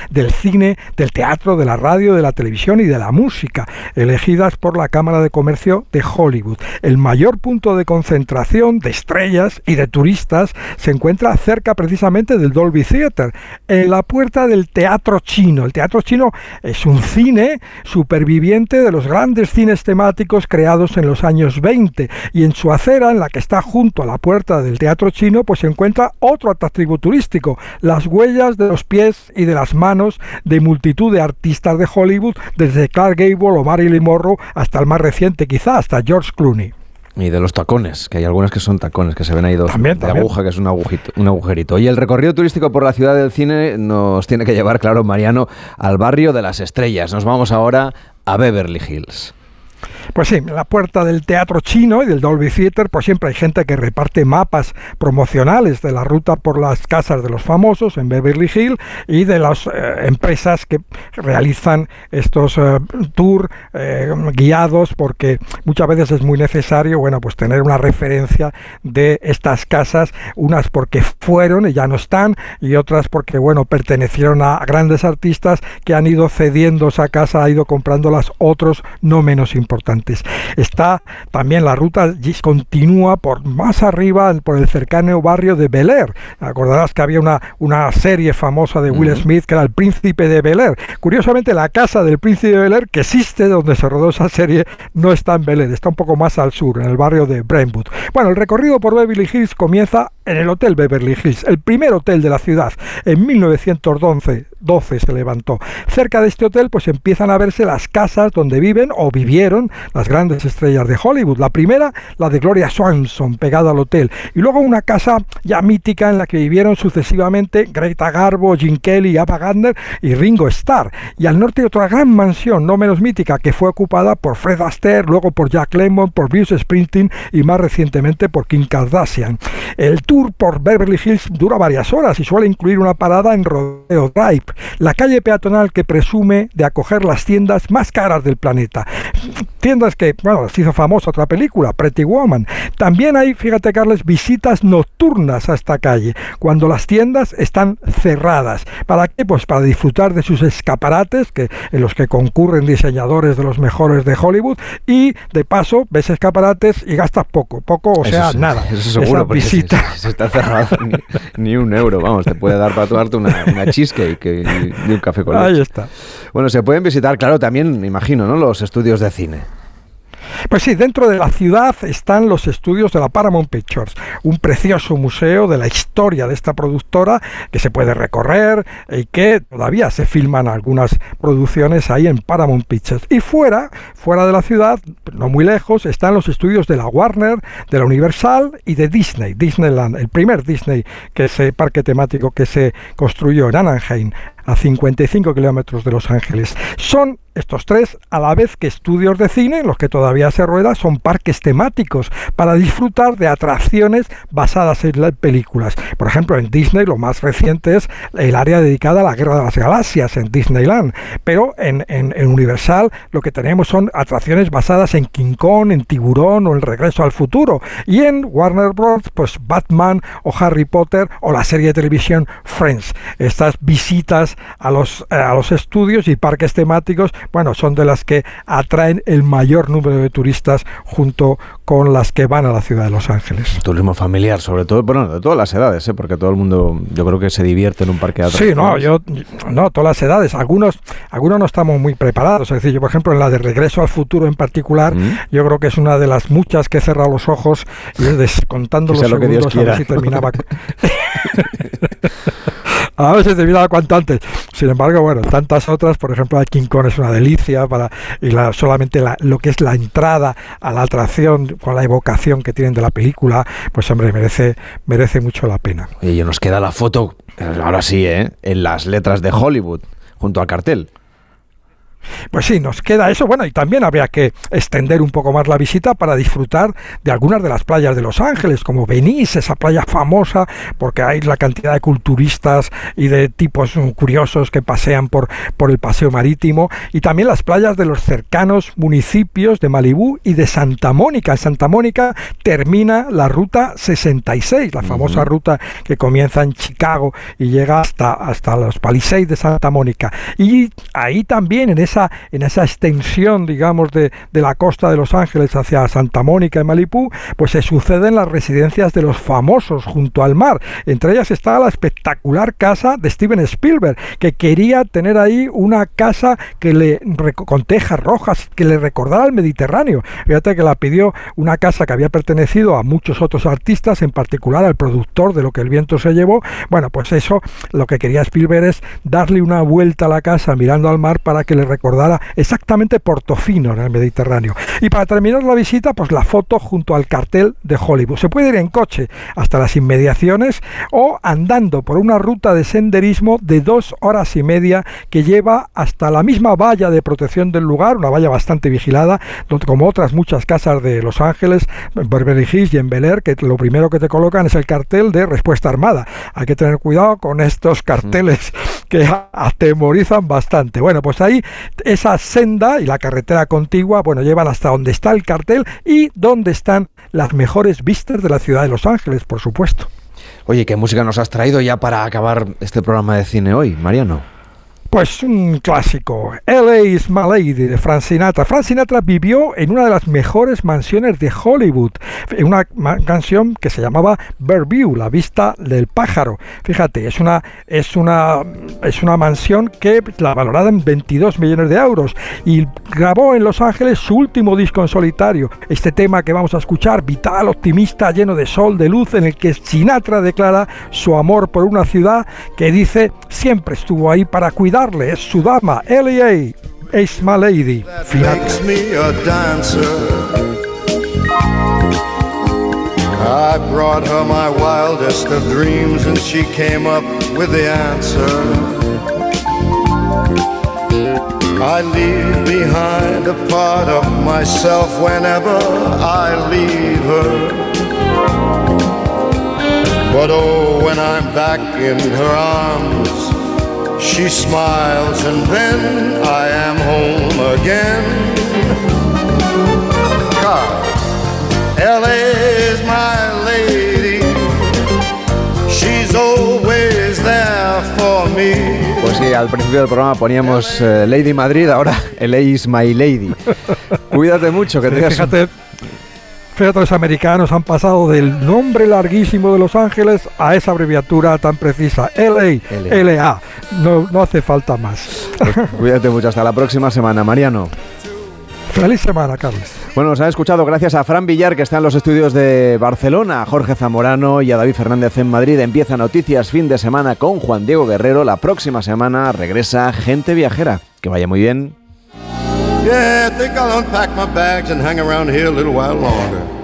del cine, del teatro, de la radio, de la televisión y de la música, elegidas por la Cámara de Comercio de Hollywood. El mayor punto de concentración de estrellas y de turistas se encuentra cerca precisamente del Dolby Theater, en la puerta del Teatro Chino. El Teatro Chino es un cine superviviente de los grandes cines temáticos creados en los años 20 y en su acera, en la que está junto a la puerta del Teatro Chino, pues se encuentra otro atractivo turístico, las huellas de los pies y de las manos de multitud de artistas de Hollywood, desde Clark Gable o Marilyn Monroe hasta el más reciente, quizá hasta George Clooney.
Y de los tacones, que hay algunas que son tacones, que se ven ahí dos de aguja, que es un, un agujerito. Y el recorrido turístico por la ciudad del cine nos tiene que llevar, claro, Mariano, al barrio de las estrellas. Nos vamos ahora a Beverly Hills.
Pues sí, en la puerta del teatro chino y del Dolby Theater, pues siempre hay gente que reparte mapas promocionales de la ruta por las casas de los famosos en Beverly Hills y de las eh, empresas que realizan estos eh, tours eh, guiados, porque muchas veces es muy necesario, bueno, pues tener una referencia de estas casas, unas porque fueron y ya no están, y otras porque, bueno, pertenecieron a grandes artistas que han ido cediendo esa casa, ha ido comprándolas otros no menos importantes. Está también la ruta continúa por más arriba, por el cercano barrio de Bel Air. Acordarás que había una, una serie famosa de Will Smith que era El Príncipe de Bel Air. Curiosamente, la casa del Príncipe de Bel Air, que existe donde se rodó esa serie, no está en Bel Air, está un poco más al sur, en el barrio de Brentwood. Bueno, el recorrido por Beverly Hills comienza en el Hotel Beverly Hills, el primer hotel de la ciudad. En 1912 12 se levantó. Cerca de este hotel pues empiezan a verse las casas donde viven o vivieron las grandes estrellas de Hollywood. La primera, la de Gloria Swanson, pegada al hotel. Y luego una casa ya mítica en la que vivieron sucesivamente Greta Garbo, Jim Kelly, Ava Gardner y Ringo Starr. Y al norte otra gran mansión, no menos mítica, que fue ocupada por Fred Astaire, luego por Jack Lemmon, por Bruce Springsteen y más recientemente por Kim Kardashian. El tour por Beverly Hills dura varias horas y suele incluir una parada en Rodeo Drive la calle peatonal que presume de acoger las tiendas más caras del planeta. Tiendas que, bueno, se hizo famosa otra película, Pretty Woman. También hay, fíjate Carles, visitas nocturnas a esta calle, cuando las tiendas están cerradas. ¿Para qué? Pues para disfrutar de sus escaparates, que, en los que concurren diseñadores de los mejores de Hollywood, y de paso ves escaparates y gastas poco, poco, o sea, nada.
Eso seguro, visita. Se, está cerrado ni, un euro, vamos, te puede dar para tomarte una, una cheesecake y, un café con
leche. Ahí está.
Bueno, se pueden visitar, claro, también, me imagino, ¿no? Los estudios de cine.
Pues sí, dentro de la ciudad están los estudios de la Paramount Pictures, un precioso museo de la historia de esta productora que se puede recorrer y que todavía se filman algunas producciones ahí en Paramount Pictures. Y fuera, fuera de la ciudad, no muy lejos, están los estudios de la Warner, de la Universal y de Disney, Disneyland, el primer Disney, que ese parque temático que se construyó en Anaheim a 55 kilómetros de Los Ángeles. Son estos tres, a la vez que estudios de cine, los que todavía se rueda, son parques temáticos para disfrutar de atracciones basadas en las películas. Por ejemplo, en Disney lo más reciente es el área dedicada a la Guerra de las Galaxias en Disneyland. Pero en, Universal lo que tenemos son atracciones basadas en King Kong, en Tiburón o El Regreso al Futuro. Y en Warner Bros., pues Batman o Harry Potter o la serie de televisión Friends. Estas visitas a los, eh, a los estudios y parques temáticos bueno, son de las que atraen el mayor número de turistas junto con las que van a la ciudad de Los Ángeles.
Turismo familiar, sobre todo, bueno, de todas las edades, ¿eh? porque todo el mundo, yo creo que se divierte en un parque de
atracciones. Sí, no, yo, no, todas las edades. Algunos, algunos no estamos muy preparados. Es decir, yo, por ejemplo, en la de Regreso al Futuro en particular, mm. yo creo que es una de las muchas que he cerrado los ojos y descontando los segundos a ver si terminaba. (laughs) a veces terminaba cuanto antes. Sin embargo, bueno, tantas otras, por ejemplo, la King Kong es una delicia para y la, solamente la, lo que es la entrada a la atracción con la evocación que tienen de la película, pues hombre, merece, merece mucho la pena.
Y nos queda la foto, ahora sí, ¿eh? en las letras de Hollywood, junto al cartel.
Pues sí, nos queda eso. Bueno, y también habría que extender un poco más la visita para disfrutar de algunas de las playas de Los Ángeles, como Venice, esa playa famosa, porque hay la cantidad de culturistas y de tipos curiosos que pasean por, por el paseo marítimo, y también las playas de los cercanos municipios de Malibú y de Santa Mónica. En Santa Mónica termina la ruta 66, la famosa ruta que comienza en Chicago y llega hasta, hasta los Palisades de Santa Mónica. Y ahí también en ese en esa extensión, digamos, de, la costa de Los Ángeles hacia Santa Mónica y Malipú, pues se suceden las residencias de los famosos junto al mar. Entre ellas está la espectacular casa de Steven Spielberg, que quería tener ahí una casa que le con tejas rojas, que le recordara al Mediterráneo. Fíjate que la pidió una casa que había pertenecido a muchos otros artistas, en particular al productor de lo que el viento se llevó. Bueno, pues eso lo que quería Spielberg es darle una vuelta a la casa mirando al mar para que le recordara exactamente Portofino en el Mediterráneo. Y para terminar la visita, pues la foto junto al cartel de Hollywood. Se puede ir en coche hasta las inmediaciones o andando por una ruta de senderismo de dos horas y media que lleva hasta la misma valla de protección del lugar, una valla bastante vigilada, donde como otras muchas casas de Los Ángeles, en Beverly Hills y en Bel Air, que lo primero que te colocan es el cartel de respuesta armada. Hay que tener cuidado con estos carteles que (laughs) atemorizan bastante. Bueno, pues ahí esa senda y la carretera contigua, bueno, llevan hasta donde está el cartel y donde están las mejores vistas de la ciudad de Los Ángeles, por supuesto.
Oye, ¿qué música nos has traído ya para acabar este programa de cine hoy, Mariano?
Pues un clásico, LA is my lady de Frank Sinatra. Frank Sinatra vivió en una de las mejores mansiones de Hollywood, en una canción que se llamaba View, la vista del pájaro. Fíjate, es una, es una, es una mansión que la valorada en 22 millones de euros y grabó en Los Ángeles su último disco en solitario. Este tema que vamos a escuchar, vital, optimista, lleno de sol, de luz, en el que Sinatra declara su amor por una ciudad que dice siempre estuvo ahí para cuidar es su dama, L.A. es my lady. I brought her my wildest of dreams and she came up with the answer. I leave behind a part of myself whenever I leave her. But oh, when I'm back in her arms, She smiles and then I am home again. LA is my lady. She's always there for me. Pues sí, al principio del programa poníamos uh, Lady Madrid, ahora (laughs) LA is my lady. (laughs) Cuídate mucho, que tengas... Fíjate, Los americanos han pasado del nombre larguísimo de Los Ángeles a esa abreviatura tan precisa, LA, LA. No, no hace falta más.
Pues cuídate mucho, hasta la próxima semana, Mariano.
Feliz semana, Carlos.
Bueno, nos han escuchado gracias a Fran Villar, que está en los estudios de Barcelona, a Jorge Zamorano y a David Fernández en Madrid. Empieza Noticias fin de semana con Juan Diego Guerrero. La próxima semana regresa Gente Viajera. Que vaya muy bien. Yeah, I think I'll unpack my bags and hang around here a little while longer.